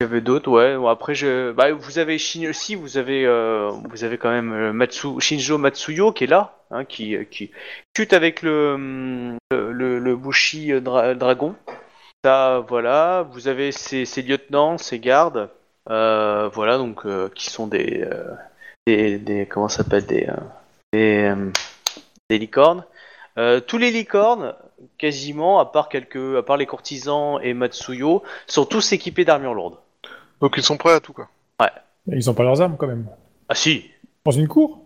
il y avait d'autres, ouais. Après, je, bah, vous avez Shin aussi, vous avez, euh, vous avez quand même euh, Matsu, Shinjo Matsuyo qui est là, hein, qui, qui chute avec le, le, le, Bushi euh, dra- dragon. Ça, voilà. Vous avez ses, ses lieutenants, ses gardes. Euh, voilà, donc euh, qui sont des, euh, des, des comment s'appelle des, euh, des, euh, des licornes. Euh, tous les licornes, quasiment, à part quelques, à part les courtisans et Matsuyo, sont tous équipés d'armure lourde.
Donc ils sont prêts à tout, quoi.
Ils ont pas leurs armes quand même.
Ah si,
Dans une cour?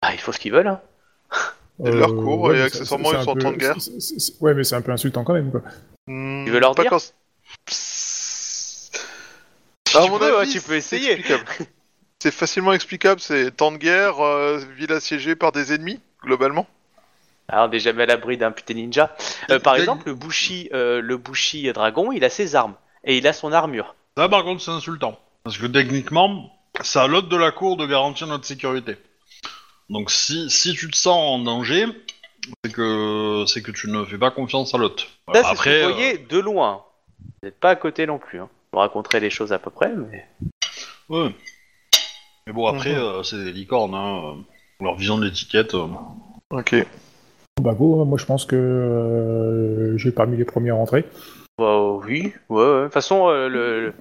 Ah, il faut ce qu'ils veulent. Hein.
C'est de leur cour, et accessoirement, ils sont en temps de guerre.
Ouais, mais c'est un peu insultant quand même, quoi.
Hmm,
Tu veux leur
pas
dire
quand-
Si
À
tu
mon
peux,
avis,
ouais, tu peux
c'est
essayer.
C'est facilement explicable, c'est temps de guerre, euh, ville assiégée par des ennemis, globalement.
Alors, on n'est jamais à l'abri d'un putain ninja. Euh, par exemple, le Bushi, euh, le Bushi dragon, il a ses armes et il a son armure.
Ça, par contre, c'est insultant. Parce que techniquement, c'est à l'hôte de la cour de garantir notre sécurité. Donc, si, si tu te sens en danger, c'est que, c'est que tu ne fais pas confiance à.
Ça, c'est ce que
euh,
vous voyez de loin. Vous n'êtes pas à côté non plus. Hein. Je vous raconterai les choses à peu près, mais...
ouais. Mais bon, après,
Mhm.
euh, c'est des licornes, hein. euh, Leur vision de l'étiquette. euh.
Ok.
Bah go, moi je pense que euh, j'ai parmi les premiers à rentrer.
Bah, oui, ouais, ouais. De toute façon, euh, le, le-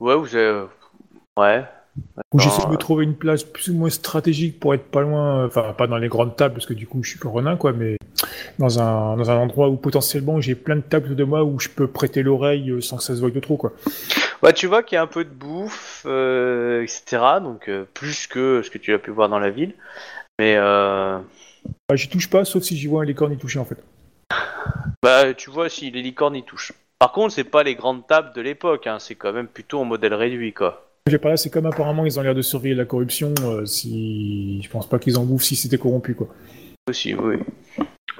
Ouais, vous avez... euh, Ouais.
J'essaie de
euh,
me trouver une place plus ou moins stratégique pour être pas loin, enfin pas dans les grandes tables parce que du coup je suis que quoi, mais dans un, dans un endroit où potentiellement j'ai plein de tables de moi où je peux prêter l'oreille euh, sans que ça se voie de trop quoi.
Ouais, tu vois qu'il y a un peu de bouffe, euh, etc. Donc, euh, plus que ce que tu as pu voir dans la ville. Mais, euh...
Bah, j'y touche pas sauf si j'y vois un licorne y toucher en fait.
Bah, tu vois, si les licornes y touchent. Par contre, c'est pas les grandes tables de l'époque, hein. c'est quand même plutôt en modèle réduit, quoi.
J'ai pas c'est comme apparemment ils ont l'air de surveiller la corruption, euh, si je pense pas qu'ils en bouffent si c'était corrompu quoi.
Aussi, oui.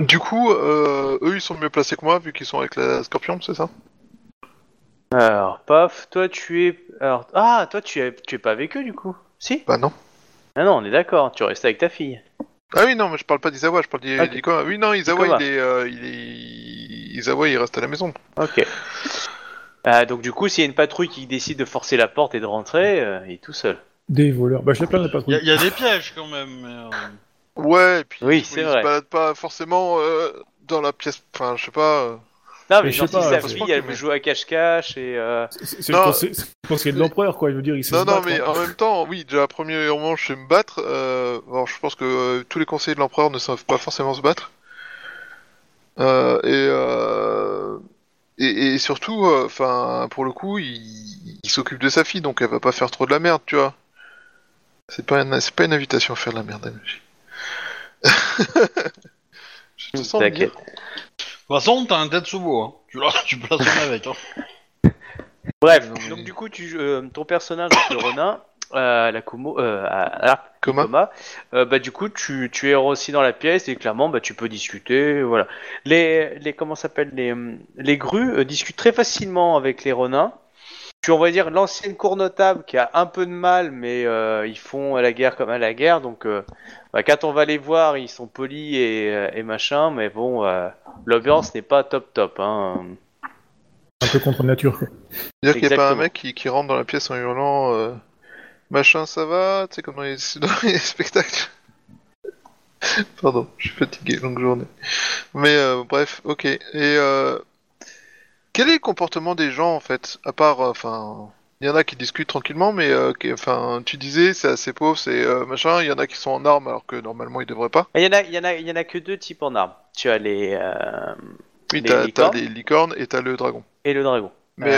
Du coup, euh, eux, ils sont mieux placés que moi, vu qu'ils sont avec la Scorpion, c'est ça?
Alors, paf, toi tu es. Alors, ah, toi tu es, tu es pas avec eux du coup? Si?
Bah non.
Ah non, on est d'accord, tu restes avec ta fille.
Ah oui, non, mais je parle pas d'Izawa, je parle d'I-
Ok.
d'Ikoa. Oui, non, Izawa,
Ikoa.
il est, euh, il est... Izawa, il reste à la maison.
Ok. Ah, donc, du coup, s'il y a une patrouille qui décide de forcer la porte et de rentrer, euh, il est tout seul.
Des voleurs. Bah j'ai plein de
Il y,
patrouilles.
a- y a des pièges quand même. Mais, euh,
Ouais, et puis
Oui,
il
c'est
se
vrai.
balade pas forcément euh, dans la pièce. Enfin, je sais pas. euh,
Non, mais
Mais je
genre,
sais
si
pas,
sa fille, elle
que-
veut jouer à cache-cache et. euh,
C'est c'est
Non.
conseil- c'est le conseiller de l'empereur quoi, je veux dire, il sait
Non,
se
non,
battre,
mais
hein.
en même temps, oui, déjà, premièrement, je sais me battre. Euh... Alors, je pense que euh, tous les conseillers de l'empereur ne savent pas forcément se battre. Euh, et, euh... et et surtout, euh, enfin, pour le coup, il, il s'occupe de sa fille, donc elle va pas faire trop de la merde, tu vois. C'est pas une, c'est pas une invitation à faire de la merde, MJ. je te sens
T'inquiète.
bien.
De toute façon, t'as un tête sous hein. Tu, la- tu sonner avec. Hein.
Bref, donc du coup, tu, euh, ton personnage, le Ronin, euh, la Kumo, euh, à- à- Thomas, euh, bah du coup tu, tu es aussi dans la pièce et clairement bah tu peux discuter voilà. Les les comment s'appelle les hum, les grues euh, discutent très facilement avec les renins tu on va dire l'ancienne cour notable qui a un peu de mal mais euh, ils font à la guerre comme à la guerre. Donc euh, bah, quand on va les voir ils sont polis et, euh, et machin mais bon euh, l'ambiance n'est pas top top hein.
Un peu contre nature.
C'est-à-dire qu'il n'y a pas un mec qui, qui rentre dans la pièce en hurlant euh, Machin, ça va Tu sais, comme dans les, dans les spectacles. Pardon, je suis fatigué, longue journée. Mais euh, bref, ok. Et euh, quel est le comportement des gens en fait À part, euh, enfin, il y en a qui discutent tranquillement, mais enfin, tu disais c'est assez pauvre, c'est machin. Il y en a qui sont en armes alors que normalement ils devraient pas.
Il y en a, il y en a, il y en a que deux types en armes. Tu as les
Oui, t'as les licornes et t'as le dragon.
et le dragon.
Mais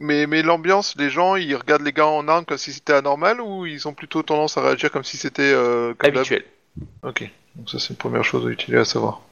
mais mais l'ambiance, les gens, ils regardent les gars en armes comme si c'était anormal ou ils ont plutôt tendance à réagir comme si c'était euh, comme
Habituel.
Ok, donc ça c'est une première chose à utiliser à savoir.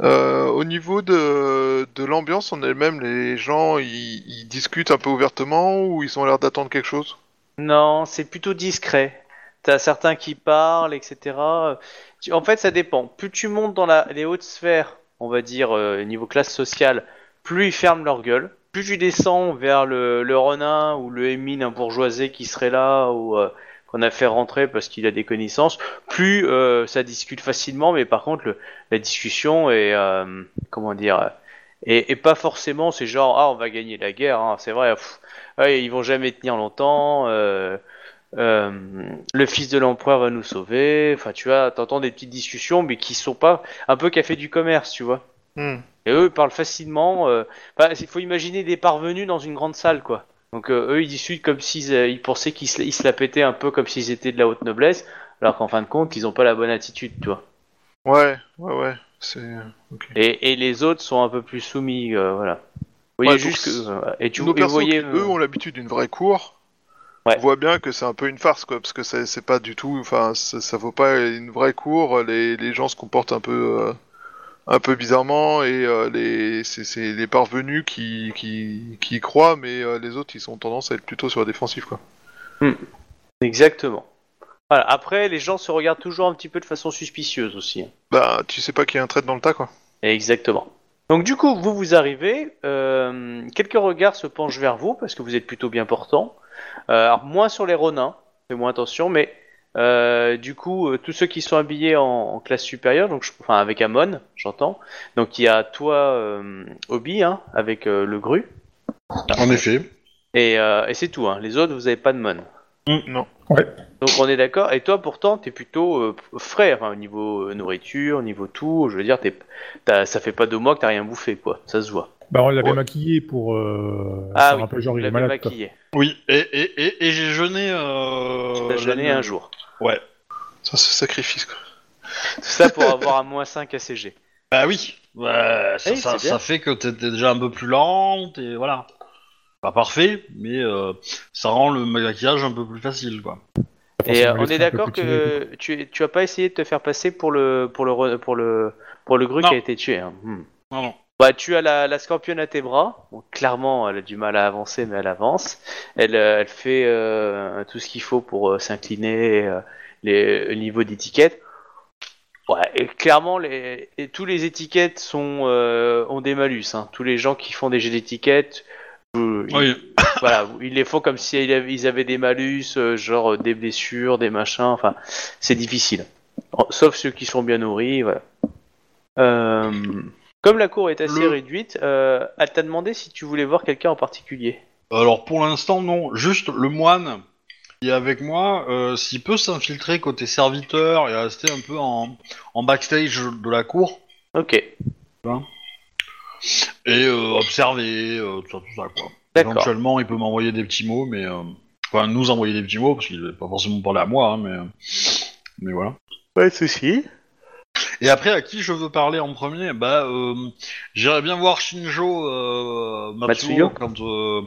Euh, au niveau de, de l'ambiance en elle-même, les gens ils, ils discutent un peu ouvertement ou ils ont l'air d'attendre quelque chose?
Non, c'est plutôt discret. T'as certains qui parlent, etc. Tu- En fait, ça dépend. Plus tu montes dans la, les hautes sphères, on va dire euh, niveau classe sociale, plus ils ferment leur gueule. Plus tu descends vers le, le renin ou le émine, un bourgeoisé qui serait là ou euh, qu'on a fait rentrer parce qu'il a des connaissances, plus euh, ça discute facilement. Mais par contre, le- la discussion est euh, comment dire et, et pas forcément c'est genre ah on va gagner la guerre. hein, c'est vrai. pff, ouais, ils vont jamais tenir longtemps. euh, euh, le fils de l'empereur va nous sauver. Enfin, tu vois, t'entends des petites discussions, mais qui sont pas un peu café du commerce, tu vois.
Hmm.
Et eux, ils parlent facilement. euh, enfin, il faut imaginer des parvenus dans une grande salle, quoi. Donc euh, eux, ils discutent comme s'ils euh, ils pensaient qu'ils se, ils se la pétaient un peu comme s'ils étaient de la haute noblesse, alors qu'en fin de compte, ils ont pas la bonne attitude, tu vois.
Ouais, ouais, ouais. C'est.
Et, et les autres sont un peu plus soumis, euh, voilà. Vous voyez
Ouais,
juste que. et tu et voyez.
qui, eux, ont l'habitude d'une vraie cour.
Ouais.
On voit bien que c'est un peu une farce, quoi, parce que c'est c'est pas du tout. Enfin, ça, ça vaut pas une vraie cour. Les, les gens se comportent un peu, un peu bizarrement, et euh, les, c'est c'est les parvenus qui, qui, qui y croient, mais euh, les autres, ils ont tendance à être plutôt sur la défensive, quoi.
Exactement. Voilà. Après, les gens se regardent toujours un petit peu de façon suspicieuse aussi. hein.
Bah, tu sais pas qu'il y a un trait dans le tas, quoi.
Exactement. Donc du coup, vous vous arrivez, euh, quelques regards se penchent vers vous parce que vous êtes plutôt bien portant. Alors moins sur les ronins, fais moins attention, mais euh, du coup, euh, tous ceux qui sont habillés en, en classe supérieure, donc je- enfin avec Amon, j'entends. Donc il y a toi, euh, Obi, hein, avec euh, le gru,
En effet.
et, euh, et c'est tout. Hein. Les autres, vous avez pas de mon.
Non.
Donc on est d'accord. Et toi, pourtant, t'es plutôt euh, frais, enfin, au niveau nourriture, au niveau tout. Je veux dire, t'es, t'as- ça fait pas deux mois que t'as rien bouffé, quoi. Ça se voit.
Bah, on l'avait
Ouais.
maquillé pour euh,
Ah oui,
un peu genre il est malade. quoi.
maquillé.
Oui, et, et, et, et j'ai jeûné. Euh,
T'as jeûné un jour.
Ouais.
Ça, c'est sacrifice, quoi.
Tout ça pour avoir un moins 5 ACG.
Bah oui. Ouais, ça, ça,
c'est bien.
ça fait que t'étais déjà un peu plus lente et voilà. Pas parfait, mais euh, ça rend le maquillage un peu plus facile, quoi.
Et euh, on est d'accord que tu, tu as pas essayé de te faire passer pour le pour le re- pour le pour le gru
Non.
qui a été tué. hein. Hmm.
Non, non.
Bah, tu as la, la scorpionne à tes bras. Bon, clairement, elle a du mal à avancer, mais elle avance. Elle, euh, elle fait euh, tout ce qu'il faut pour euh, s'incliner, euh, les, le niveau d'étiquette. Ouais, et clairement, les, et tous les étiquettes sont ont des malus. Hein. Tous les gens qui font des jeux d'étiquettes, ils-
Oui.
voilà, ils les font comme si ils avaient- des malus, genre des blessures, des machins. Enfin, c'est difficile. Oh, Sauf ceux qui sont bien nourris, voilà. Euh, comme la cour est assez
Le-
réduite, euh, elle t'a demandé si tu voulais voir quelqu'un en particulier.
Alors pour l'instant, non. Juste le moine qui est avec moi, euh, s'il peut s'infiltrer côté serviteur et rester un peu en, en backstage de la cour
Ok,
et euh, observer euh, tout ça, tout ça, quoi.
d'accord.
Éventuellement, il peut m'envoyer des petits mots, mais euh, enfin nous envoyer des petits mots parce qu'il va pas forcément parler à moi, hein, mais mais voilà.
Pas de soucis.
Et après, à qui je veux parler en premier? Bah, euh, j'irai bien voir Shinjo euh,
Matsuyo.
Matsuo quand, euh,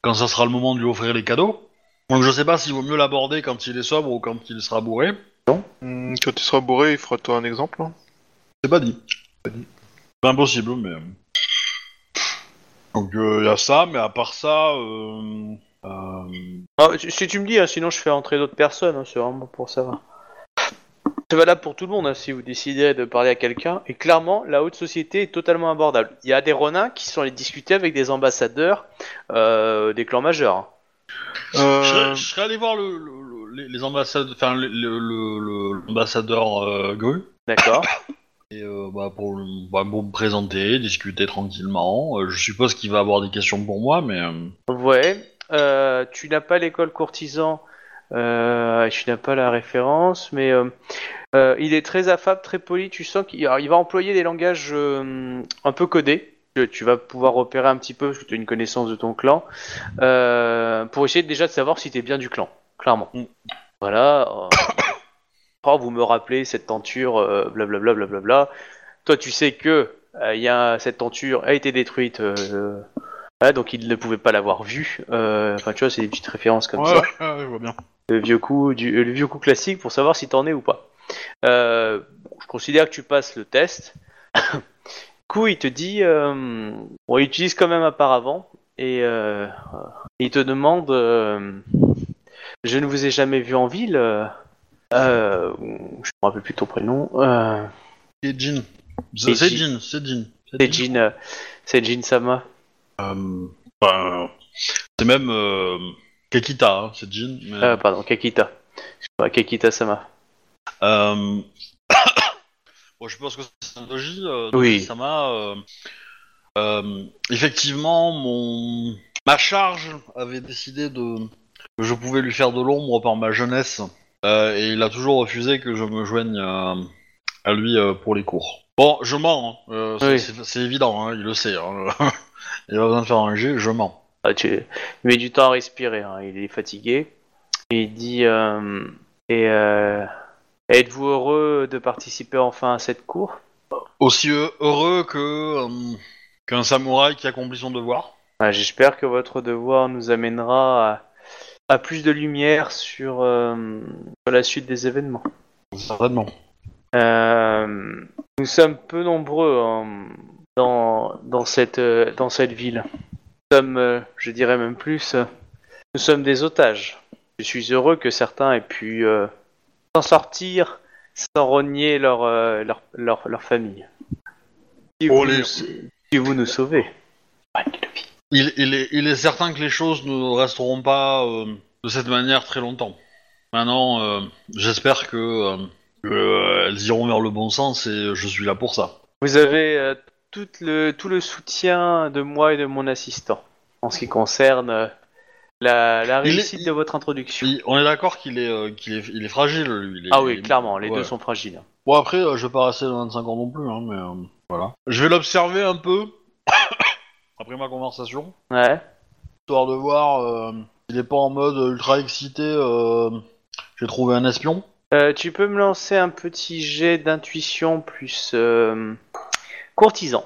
quand ça sera le moment de lui offrir les cadeaux. Donc je sais pas s'il vaut mieux l'aborder quand il est sobre ou quand il sera bourré.
Hmm, quand tu seras bourré, il fera toi un exemple. hein.
C'est pas dit. C'est impossible, mais... Donc il y a ça, mais à part ça... Euh, euh,
Ah, si si tu me dis, hein, sinon je fais entrer d'autres personnes, hein, c'est vraiment pour savoir. C'est valable pour tout le monde hein, si vous décidez de parler à quelqu'un. Et clairement, la haute société est totalement abordable. Il y a des renins qui sont allés discuter avec des ambassadeurs euh, des clans majeurs. hein.
Euh,
Je, serais, je serais allé voir le, le- le- les- les ambassadeurs, enfin le- le- le- le- l'ambassadeur euh, Gru.
D'accord
Et euh, bah, pour, le- bah, pour me présenter, discuter tranquillement. Euh, je suppose qu'il va avoir des questions pour moi, mais...
Ouais. Euh, tu n'as pas l'école courtisan, euh, tu n'as pas la référence, mais euh, euh, il est très affable, très poli. Tu sens qu'il alors, il va employer des langages un peu codés. tu, tu vas pouvoir repérer un petit peu, parce que tu as une connaissance de ton clan, pour essayer déjà de savoir si tu es bien du clan, clairement.
Mm.
Voilà. oh, vous me rappelez cette tenture, euh, blablabla, blablabla. Toi, tu sais que euh, y a cette tenture a été détruite, euh, voilà, donc il ne pouvait pas l'avoir vue. Enfin, tu vois, c'est des petites références comme
Ouais,
ça
ouais, ouais, je vois bien.
Le vieux coup du le vieux coup classique pour savoir si t'en es ou pas. Euh, je considère que tu passes le test. du coup, il te dit, euh, bon, il utilise quand même auparavant et euh, il te demande, euh, je ne vous ai jamais vu en ville. euh, euh, je me rappelle plus ton prénom. Euh,
C'est Jin.
C'est Jin.
C'est Jin.
c'est Jin, c'est Jin Sama.
Euh, enfin, c'est même Kekita, hein, c'est Jin. Mais,
Euh, pardon, Kakita. Excuse-moi, Kakita Sama.
euh, bon, je pense que c'est un. Euh,
Oui.
doji Sama. euh, effectivement, mon ma charge avait décidé de que je pouvais lui faire de l'ombre par ma jeunesse, et il a toujours refusé que je me joigne à, à lui pour les cours. Bon, je mens, hein, c'est-
Oui.
évident, hein, il le sait. Il a besoin de faire un G, je mens.
Ah, tu... Il met du temps à respirer, hein, il est fatigué. Et il dit euh, Et euh, êtes-vous heureux de participer enfin à cette cour?
Aussi heu- heureux que euh, qu'un samouraï qui accomplit son devoir.
Ah, J'espère que votre devoir nous amènera à, à plus de lumière sur, sur la suite des événements.
Certainement.
Nous sommes peu nombreux hein, dans, dans, cette, dans cette ville. Sommes, euh, je dirais même plus, euh, nous sommes des otages. Je suis heureux que certains aient pu euh, s'en sortir sans renier leur, leur, leur, leur famille. Si
Oh,
vous,
les-
nous, si vous nous sauvez.
Il, il est, il est certain que les choses ne resteront pas de cette manière très longtemps. Maintenant, j'espère que, que, elles iront vers le bon sens et je suis là pour ça.
Vous avez tout, le, tout le soutien de moi et de mon assistant en ce qui concerne euh, la, la
Il est-
réussite de votre introduction.
Il- on est d'accord qu'il est, euh, qu'il est, il est fragile, lui. il est-
Ah oui,
il-
clairement, les
ouais.
deux sont fragiles.
Bon, après, euh, je vais pas rester de 25 ans non plus, hein, mais euh, voilà. Je vais l'observer un peu après ma conversation.
Ouais.
histoire de voir s'il est pas en mode ultra excité. J'ai trouvé un espion.
Tu peux me lancer un petit jet d'intuition plus courtisan.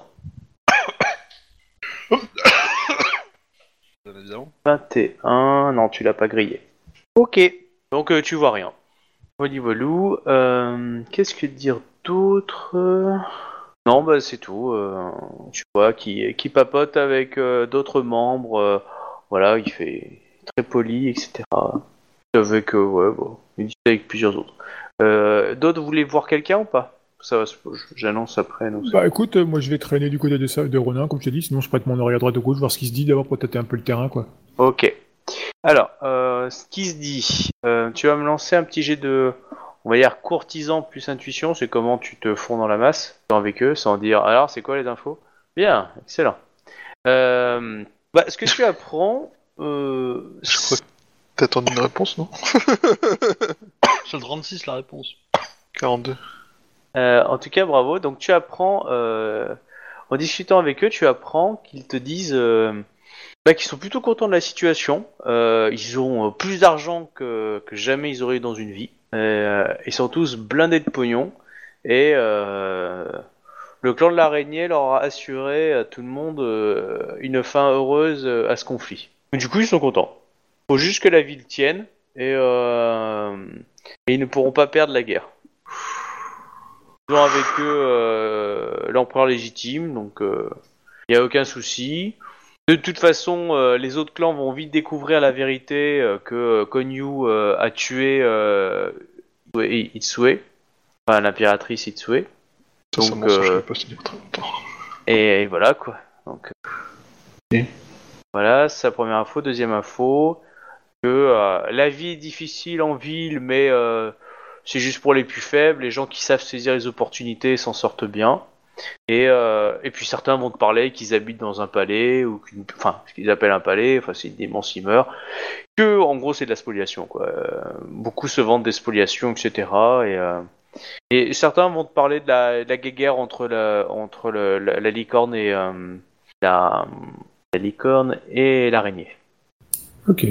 Bien évidemment.
21, non, tu l'as pas grillé. Ok, donc euh, tu vois rien. Voli volou, euh, qu'est-ce que dire d'autre? Non, bah c'est tout. euh, tu vois, qui, qui papote avec euh, d'autres membres. euh, voilà, il fait très poli, etc. Avec, euh, ouais, bon, il discute avec plusieurs autres. Euh, d'autres voulaient voir quelqu'un ou pas? Ça va, se- j'annonce après. donc
Bah écoute, euh, moi je vais traîner du côté de, ça, de Ronin, comme je t'ai dit, sinon je prête mon oreille à droite ou gauche, voir ce qui se dit d'abord pour tâter un peu le terrain, quoi.
Ok. Alors, euh, ce qui se dit, euh, tu vas me lancer un petit jet de, on va dire courtisan plus intuition, c'est comment tu te fonds dans la masse avec eux, sans dire, alors c'est quoi les infos? Bien, excellent. Euh, bah, ce que tu apprends, euh,
Je crois que t'attends une réponse, non?
C'est le 36 la réponse.
42.
Euh, en tout cas, bravo. Donc tu apprends, euh, en discutant avec eux, tu apprends qu'ils te disent euh, bah, qu'ils sont plutôt contents de la situation. Euh, ils ont plus d'argent que, jamais ils auraient eu dans une vie. Ils sont tous blindés de pognon. Et le clan de l'araignée leur a assuré à tout le monde une fin heureuse à ce conflit. Du coup, ils sont contents. Faut juste que la ville tienne et, et ils ne pourront pas perdre la guerre. Ils ont avec eux euh, l'empereur légitime, donc il n'y a aucun souci. De toute façon, euh, les autres clans vont vite découvrir la vérité euh, que euh, Konyu euh, a tué euh, Itsue, enfin l'impératrice Itsue.
Ça,
Donc,
je
euh,
pas très longtemps.
Et, et voilà quoi. Donc, euh. Voilà, c'est sa première info. Deuxième info, que euh, la vie est difficile en ville, mais euh, c'est juste pour les plus faibles. Les gens qui savent saisir les opportunités s'en sortent bien. Et, euh, et puis certains vont te parler qu'ils habitent dans un palais, ou enfin, ce qu'ils appellent un palais, enfin c'est une ils meurent. Que en gros c'est de la spoliation quoi. Euh, beaucoup se vendent des spoliations, etc. Et, euh, et certains vont te parler de la, de la guéguerre entre la, entre le- la, la licorne et, la, la licorne et l'araignée.
Ok.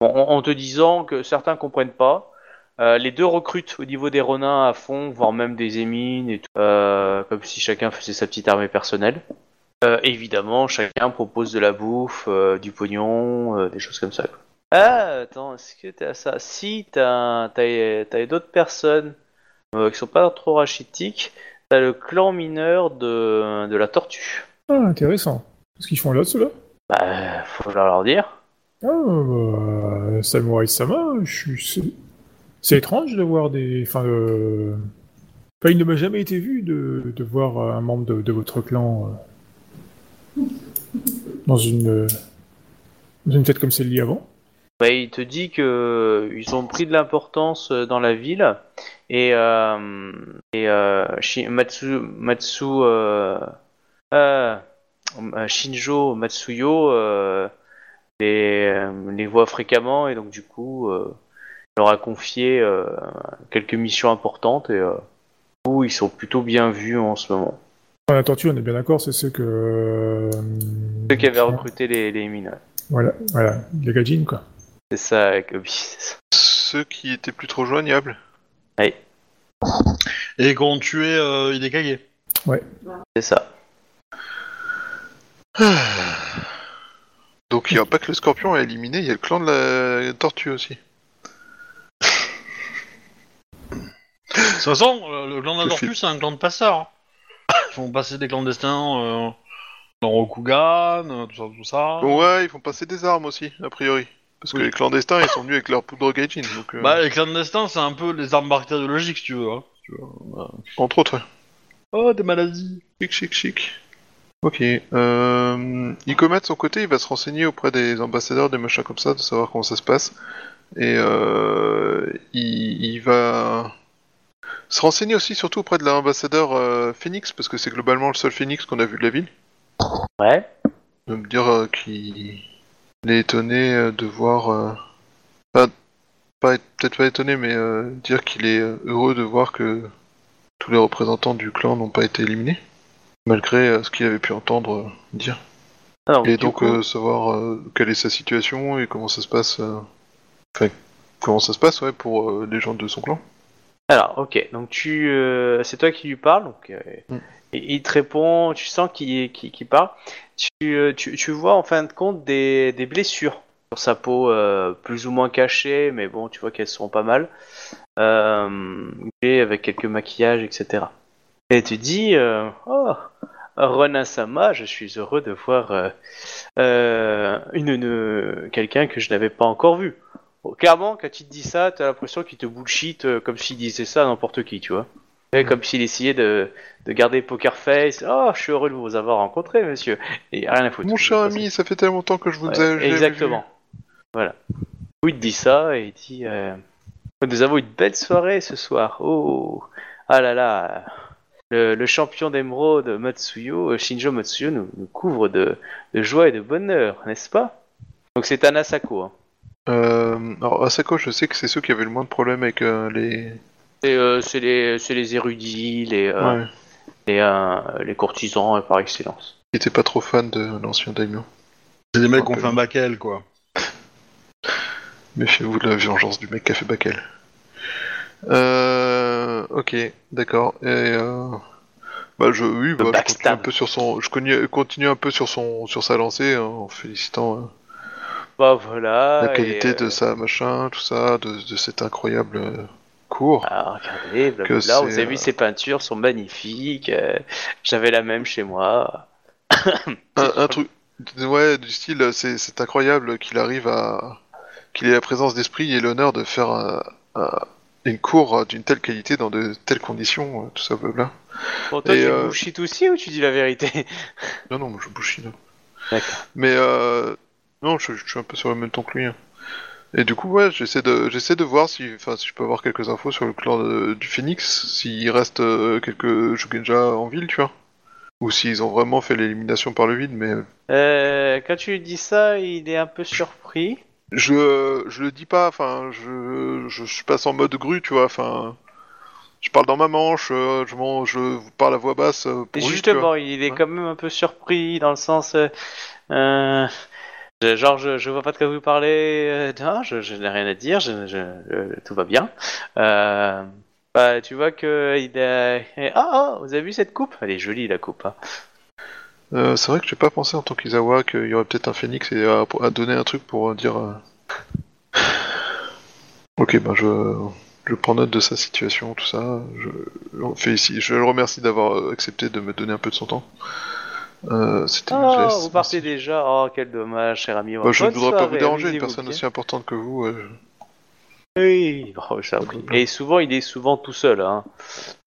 En, en- en te disant que certains comprennent pas. Euh, les deux recrutent au niveau des renins à fond, voire même des émines, et tout, euh, comme si chacun faisait sa petite armée personnelle. Euh, évidemment, chacun propose de la bouffe, euh, du pognon, euh, des choses comme ça. quoi. Ah, attends, est-ce que t'as ça? Si, t'as t'as- t'as d'autres personnes euh, qui sont pas trop rachitiques. T'as le clan mineur de, de la tortue.
Ah, intéressant. Qu'est-ce qu'ils font là, ceux-là?
Bah, faut leur dire.
Ah, bah, Samurai Sama, je suis. C'est- étrange de voir des. Enfin, euh, enfin, il ne m'a jamais été vu de, de voir un membre de, votre clan euh, dans une. euh, dans une fête comme celle-là avant.
Bah, il te dit que euh, ils ont pris de l'importance dans la ville et, et Matsu, Matsu Shinjo Matsuyo les, les voit fréquemment et donc du coup leur a confié euh, quelques missions importantes et euh, coup, ils sont plutôt bien vus en ce moment.
Enfin, la tortue, on est bien d'accord, c'est ceux que. euh,
Ceux qui avaient recruté les, les mines. ouais.
Voilà, voilà, les gadjins, quoi.
C'est ça avec Obi. c'est ça.
Ceux qui étaient plus trop joignables.
Et qu'on tuait euh, Hidekage.
C'est ça.
Donc il n'y a pas que le scorpion à éliminer, il y a le clan de la tortue aussi.
Toute façon, euh, le clan de la
Je
tortue, c'est un clan de passeurs. hein. Ils font passer des clandestins euh, dans Rokugan, euh, tout ça, tout ça.
Ouais, ils font passer des armes aussi, a priori. Parce que
Oui.
les clandestins, ils sont venus avec leur poudre gaijin, donc... euh,
Bah, les clandestins, c'est un peu les armes bactériologiques, si tu veux. Hein. Tu vois.
Entre autres, ouais.
Oh, des maladies.
Chic, chic, chic. Ok. Euh... De son côté, il va se renseigner auprès des ambassadeurs, des machins comme ça, de savoir comment ça se passe. Et euh... il... il va se renseigner aussi surtout auprès de l'ambassadeur euh, Phoenix, parce que c'est globalement le seul Phoenix qu'on a vu de la ville.
Ouais.
de me dire euh, qu'il est étonné euh, de voir. Enfin, pas être- peut-être pas étonné, mais dire qu'il est heureux de voir que tous les représentants du clan n'ont pas été éliminés, malgré ce qu'il avait pu entendre dire.
Alors,
Et donc
coup-
savoir quelle est sa situation et comment ça se passe. Enfin, comment ça se passe, ouais, pour les gens de son clan.
Alors, ok, donc tu, euh, c'est toi qui lui parles, donc euh,
Mm.
et il te répond, tu sens qu'il parle. Tu, euh, tu, tu vois en fin de compte des, des blessures sur sa peau, euh, plus ou moins cachées, mais bon, tu vois qu'elles sont pas mal, et avec quelques maquillages, etc. Et tu dis, oh, Ronin Sama, je suis heureux de voir une, une- quelqu'un que je n'avais pas encore vu. Bon, clairement, quand il te dit ça, t'as l'impression qu'il te bullshit euh, comme s'il disait ça à n'importe qui, tu vois. Et Comme s'il essayait de, de garder poker face. Oh, je suis heureux de vous avoir rencontré, monsieur. Et rien à foutre.
Mon cher ami, ça fait tellement longtemps que je vous
Ouais,
ai
exactement. Voilà. Oui, il te dit ça et il dit euh, Nous avons une belle soirée ce soir. Oh Ah là là Le, le champion d'émeraude Matsuyo, euh, Shinjo Matsuyo, nous, nous couvre de, de joie et de bonheur, n'est-ce pas? Donc c'est Anasako. Hein.
Euh, alors, Asako, je sais que c'est ceux qui avaient le moins de problèmes avec euh, les.
Euh, c'est les, c'est les érudits, les, euh,
Ouais,
les, euh, les courtisans euh, par excellence.
qui étaient pas trop fans de l'ancien daimyo.
C'est des mecs qui ont fait un bakel, quoi.
Méfiez-vous de la vengeance du mec qui a fait Bakel. Euh, ok, d'accord. Et euh, bah je, oui, bah, je continue
backstab.
un peu sur son, je continue, continue un peu sur son, sur sa lancée hein, en félicitant euh,
Bah voilà.
la qualité
et, euh,
de sa machin, tout ça, de, de cet incroyable euh, cours.
Ah, regardez, blablabla, vous avez vu
euh,
ces peintures sont magnifiques. euh, J'avais la même chez moi.
Un, un truc, ouais, du style, c'est, c'est incroyable qu'il arrive à, qu'il ait la présence d'esprit et l'honneur de faire un- un- une cour d'une telle qualité dans de telles conditions, euh, tout ça, blabla.
Pour toi,
Et,
tu
euh,
aussi ou tu dis la vérité?
Non, non, moi, je bouchine.
D'accord.
Mais euh, non, je, je suis un peu sur le même ton que lui. hein. Et du coup, ouais, j'essaie de, j'essaie de voir si, enfin, si je peux avoir quelques infos sur le clan de- du Phoenix, s'il reste euh, quelques Shugenja en ville, tu vois, ou s'ils ont vraiment fait l'élimination par le vide. Mais
Euh, Quand tu lui dis ça, il est un peu surpris.
je, je le dis pas. Enfin, je, je, je passe en mode grue, tu vois. Enfin, Je parle dans ma manche, euh, je, m'en- je vous parle à voix basse. euh,
Et
pour lui, tu vois.
justement, il est
Ouais.
quand même un peu surpris dans le sens. euh, euh, genre, je, je vois pas de quoi vous parlez. euh, non, je, n'ai rien à dire. Tout va bien. Euh, bah, tu vois que il a. eh, Ah, ah, vous avez vu cette coupe? Elle est jolie la coupe. hein.
Euh, c'est vrai que j'ai pas pensé en tant qu'Isawa qu'il y aurait peut-être un phénix et à, donner un truc pour dire. Ok, ben je, je prends note de sa situation, tout ça. Je, je, je le remercie d'avoir accepté de me donner un peu de son temps. Euh, C'était une
Oh,
geste,
vous partez déjà. Oh, quel dommage, cher ami.
Bah, je ne
Bonne
voudrais pas vous déranger, une
amusez-vous
personne
bien.
aussi importante que vous. je-
Oui. Et souvent, il est souvent tout seul. Hein.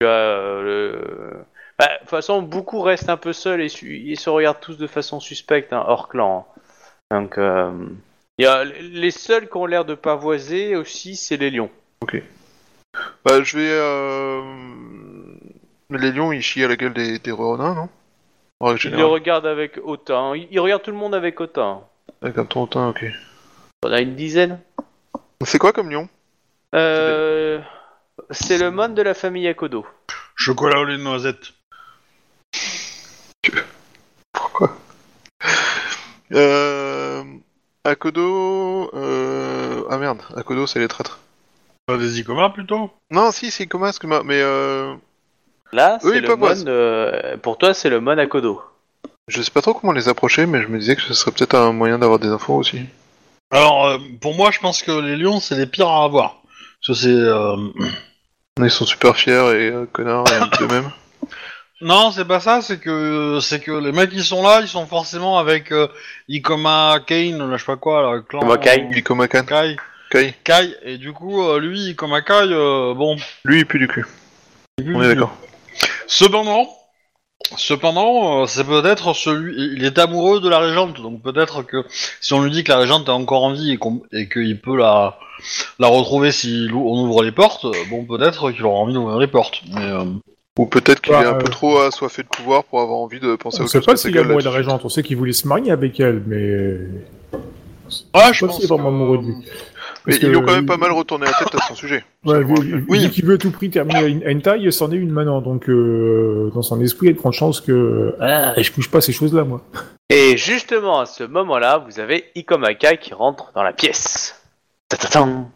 Tu as, euh, le- Bah, de toute façon, beaucoup restent un peu seuls et su- ils se regardent tous de façon suspecte, hein, hors clan. Donc, euh, il y a... les seuls qui ont l'air de pavoiser aussi, c'est les lions.
Bah, je vais. Euh... Les lions, ils chient à la gueule des, des non En règle
Ils les
générale.
regardent avec autant. Ils ils regardent tout le monde avec autant.
Avec un ton hautain, ok.
On a une dizaine.
C'est quoi comme lion
Euh... C'est le monde de la famille Akodo.
Chocolat au lait de noisette.
Pourquoi Euh. Akodo. Euh... Ah merde, Akodo, c'est les traîtres.
Pas des Icoma plutôt?
Non, si, c'est Icoma, excuse-moi, mais euh.
Là, c'est le monde... euh, Pour toi, c'est le Akodo.
Je sais pas trop comment les approcher, mais je me disais que ce serait peut-être un moyen d'avoir des infos aussi.
Alors, euh, pour moi, je pense que les lions, c'est les pires à avoir. Parce que c'est... euh,
Ils sont super fiers et euh, connards et eux-mêmes.
Non, c'est pas ça, c'est que c'est que les mecs qui sont là, ils sont forcément avec euh, Ikoma Kane, là, je sais pas quoi, là, clan...
Ikoma Kai.
Icoma Kan.
Kai.
Kai.
Kai, et du coup, euh, lui, Ikoma Kai, euh, bon...
Lui, il pue du cul. On est d'accord.
Cependant, cependant, euh, c'est peut-être celui, il est amoureux de la régente, donc peut-être que si on lui dit que la régente est encore en vie et qu'on- et qu'il peut la, la retrouver si on ouvre les portes, euh, bon peut-être qu'il aura envie d'ouvrir les portes. Mais euh,
Ou peut-être qu'il
Bah,
est un
euh,
peu trop assoiffé de pouvoir pour avoir envie de penser
On
à
sait pas s'il est amoureux de la régente, on sait qu'il voulait se marier avec elle, mais.
ouais, je
pas
pense.
est vraiment amoureux de lui.
Mais ils ont quand même pas mal retourné la tête à son sujet.
Ouais, vu.
Oui.
vu qu'il veut à tout prix terminer à une, à une taille, c'en est une maintenant. Donc, euh, dans son esprit, il y a de grandes chances que. Ah, je touche pas ces choses-là, moi.
Et justement, à ce moment-là, vous avez Ikomaka qui rentre dans la pièce. Ta-ta-tan.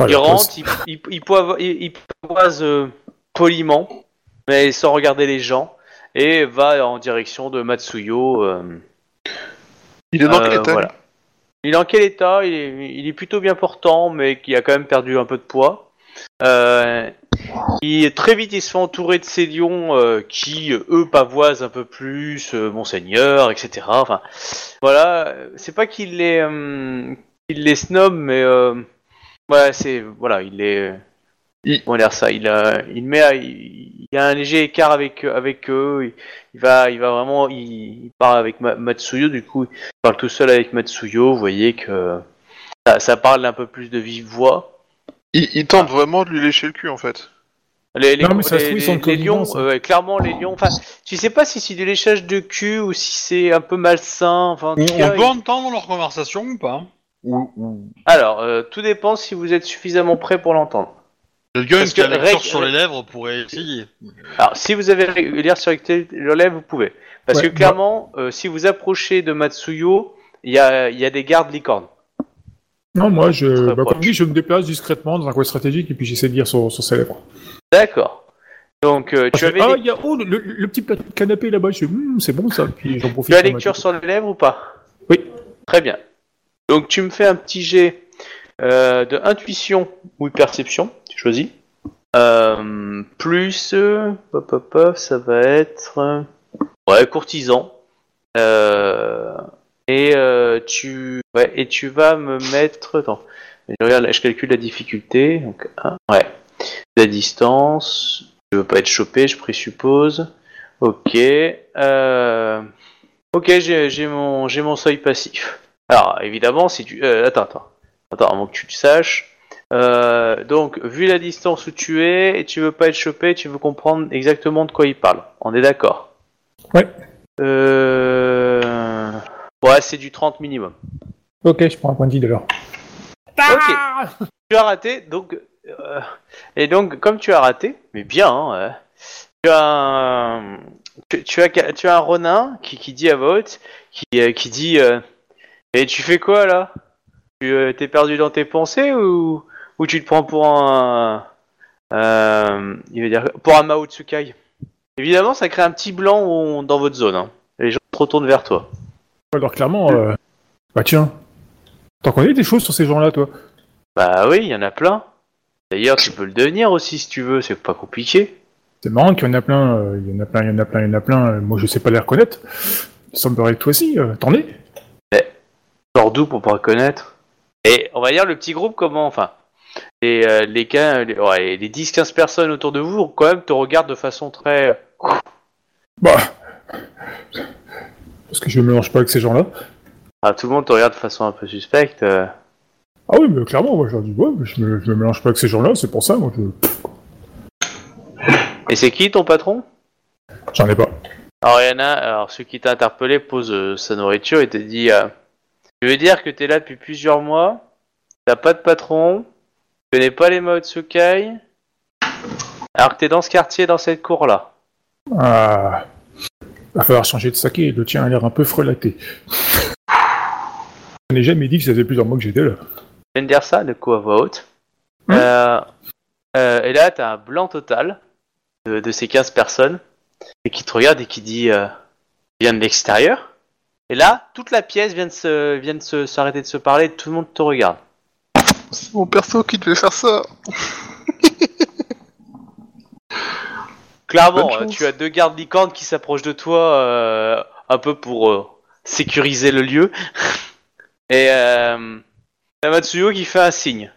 Oh,
Il rentre, il, il, il poiv- il- il pavoise euh, poliment, mais sans regarder les gens, et va en direction de Matsuyo. euh,
Il est dans
euh,
quel état
voilà. Il est en quel état? Il est, il plutôt bien portant, mais qui a quand même perdu un peu de poids. Euh, il, très vite, il se fait entourer de ces lions euh, qui, eux, pavoisent un peu plus, euh, Monseigneur, etc. Enfin, voilà, euh, c'est pas qu'il les, euh, qu'il les snob, mais euh, ouais, c'est voilà, il est,
Il-
on va dire ça, il il met, à- il, il y a un léger écart avec avec eux. Il, il va, il va vraiment, il, il part avec Ma- Matsuyo, du coup, il parle tout seul avec Matsuyo. Vous voyez que ça, ça parle un peu plus de vive voix.
il, il tente vraiment de lui lécher le cul en fait.
Les, les,
Non, mais ça se
les-
trouve, ils sont
les- lions, euh, clairement les lions. Enfin, tu sais pas si c'est du léchage de cul ou si c'est un peu malsain. Enfin,
On, peut
il-
entendre leur conversation ou pas? Ou, ou-
Alors, euh, tout dépend si vous êtes suffisamment prêt pour l'entendre.
Quelqu'un
Parce
qui a
que
la lecture
règle-
sur les lèvres pourrait essayer.
Alors, si vous avez lire sur le lèvre, vous pouvez. Parce
Ouais,
que clairement, euh, si vous approchez de Matsuyo, il y a, il y a des gardes licornes.
Non, moi, je, bah, comme dit, je me déplace discrètement dans un coin stratégique et puis j'essaie de lire sur, sur ses lèvres.
D'accord. Donc, euh, tu avais
ah, il y a, oh, le, le- le petit plat de canapé là-bas, je Hum, c'est bon ça. Puis j'en profite.
tu as lecture sur les lèvres ou pas?
Oui.
Très bien. Donc, tu me fais un petit jet euh, de intuition ou de perception, tu choisis. Euh, plus, hop, hop, hop, ça va être ouais courtisan. Euh, et euh, tu ouais et tu vas me mettre attends, je regarde, je calcule la difficulté donc ouais la distance. Je veux pas être chopé, je présuppose. Ok. Ok, j'ai mon mon seuil passif. Alors évidemment, si tu attends attends attends avant que tu le saches. Euh, donc, vu la distance où tu es et tu veux pas être chopé, tu veux comprendre exactement de quoi il parle. On est d'accord?
Ouais.
Euh... Ouais, c'est du 30 minimum.
Ok, je prends un point de vie de l'heure.
Ok. Tu as raté, donc euh, et donc, comme tu as raté, mais bien, hein, tu as un, tu, tu as, tu as un Ronin qui, qui dit à voix haute, qui, euh, qui dit, euh, et tu fais quoi là? Tu euh, t'es perdu dans tes pensées ou, ou tu te prends pour un, euh, il veut dire, pour un Mao Tsukai Évidemment, ça crée un petit blanc dans votre zone. Hein. Les gens se retournent vers toi.
Alors clairement, euh, bah tiens, t'en connais des choses sur ces gens-là, toi?
Bah oui, il y en a plein. D'ailleurs, tu peux le devenir aussi si tu veux, c'est pas compliqué.
C'est marrant qu'il y en a plein, euh, il y en a plein, il y en a plein, il y en a plein. euh, moi, je sais pas les reconnaître. Il semblerait que toi aussi, t'en es.
Sors d'où pour pas reconnaître Et on va dire le petit groupe comment enfin les euh, les, quin- les, ouais, les 10-15 personnes autour de vous quand même te regardent de façon très
Bah, parce que je me mélange pas avec ces gens-là.
ah, tout le monde te regarde de façon un peu suspecte. euh.
Ah oui, mais clairement, moi, je leur dis, ouais, mais je me, je me mélange pas avec ces gens-là, c'est pour ça, moi, je...
Et c'est qui ton patron?
J'en ai pas.
Alors il y en a, alors celui qui t'a interpellé pose euh, sa nourriture et te dit euh, Je veux dire que t'es là depuis plusieurs mois, t'as pas de patron, connais pas les modes Tsukai, alors que t'es dans ce quartier, dans cette cour là.
Ah, va falloir changer de saké, le tien a l'air un peu frelaté. Je n'ai jamais dit que ça faisait plusieurs mois que j'étais là.
Je viens de dire ça, de coup à voix haute.
Hein
Euh, euh, et là, t'as un blanc total de, de ces 15 personnes et qui te regarde et qui dit euh, vient de l'extérieur. Et là, toute la pièce vient de se, vient de se, s'arrêter de se parler, tout le monde te regarde.
C'est mon perso qui devait faire ça.
Clairement, euh, tu as deux gardes licornes qui s'approchent de toi euh, un peu pour euh, sécuriser le lieu. Et euh, t'as Matsuyo qui fait un signe.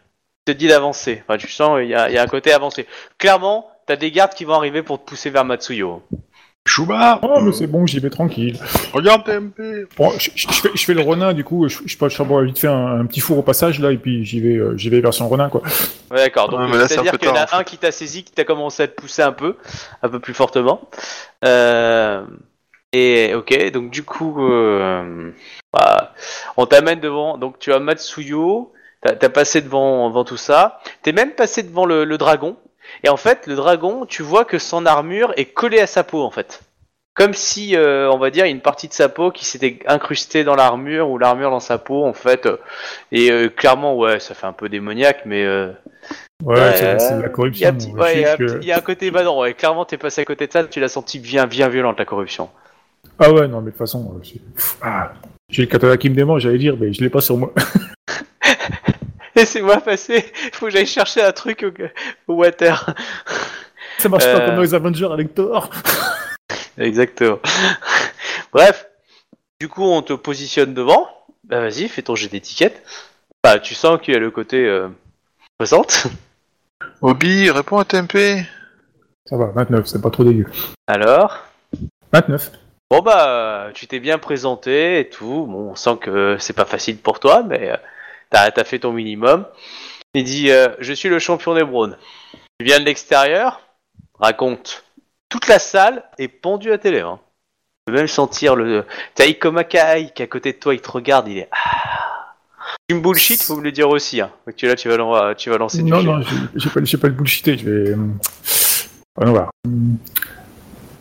Il te dit d'avancer. Enfin, tu sens, il y a, il y a un côté avancé. Clairement, t'as des gardes qui vont arriver pour te pousser vers Matsuyo.
Chouba
Oh, mais c'est bon, j'y vais tranquille.
Regarde TMP
Bon, je, je- je fais, je fais le renin, du coup, je, je, je, vite fait un, un petit four au passage, là, et puis j'y vais, euh, j'y vais version renin, quoi.
Ouais, d'accord. Donc,
Ouais,
c'est-à-dire qu'il y en a un qui t'a saisi, qui t'a commencé à te pousser un peu, un peu plus fortement. Euh, et ok, donc du coup, euh, bah, on t'amène devant. Donc tu as Matsuyo, t'as as passé devant, devant tout ça. T'es même passé devant le, le dragon. Et en fait, le dragon, tu vois que son armure est collée à sa peau, en fait. Comme si, euh, on va dire, une partie de sa peau qui s'était incrustée dans l'armure ou l'armure dans sa peau, en fait. Et euh, clairement, ouais, ça fait un peu démoniaque, mais euh,
Ouais, c'est de la
il y a,
corruption.
ouais, il y a un
que-
petit- il y a un côté badant, ouais. Clairement, t'es passé à côté de ça, tu l'as senti bien, bien violente, la corruption.
Ah ouais, non, mais de toute façon, ah, j'ai le katana qui me démange, j'allais dire, mais je l'ai pas sur moi.
Laissez-moi passer, faut que j'aille chercher un truc au, au water.
Ça marche pas
Euh.
comme dans les Avengers avec Thor.
Exactement. Bref, du coup, on te positionne devant. Bah vas-y, fais ton jet d'étiquette. Bah, tu sens qu'il y a le côté euh, présente.
Obi, réponds à TMP.
Ça va, 29, c'est pas trop dégueu.
Alors,
29.
bon bah, tu t'es bien présenté et tout. Bon, on sent que c'est pas facile pour toi, mais euh, t'as as fait ton minimum. Il dit, euh, je suis le champion des Browns. Tu viens de l'extérieur Raconte. Toute la salle est pendue à tes lèvres. hein. Tu peux même sentir le... T'as Ikomakai qui est à côté de toi, il te regarde, il est... Ah. Tu me bullshit, faut me le dire aussi. Hein. Donc tu, là, tu vas, tu vas lancer du
Non,
jet.
non, j'ai- pas, pas le bullshiter, je vais... hum, Voyons voir.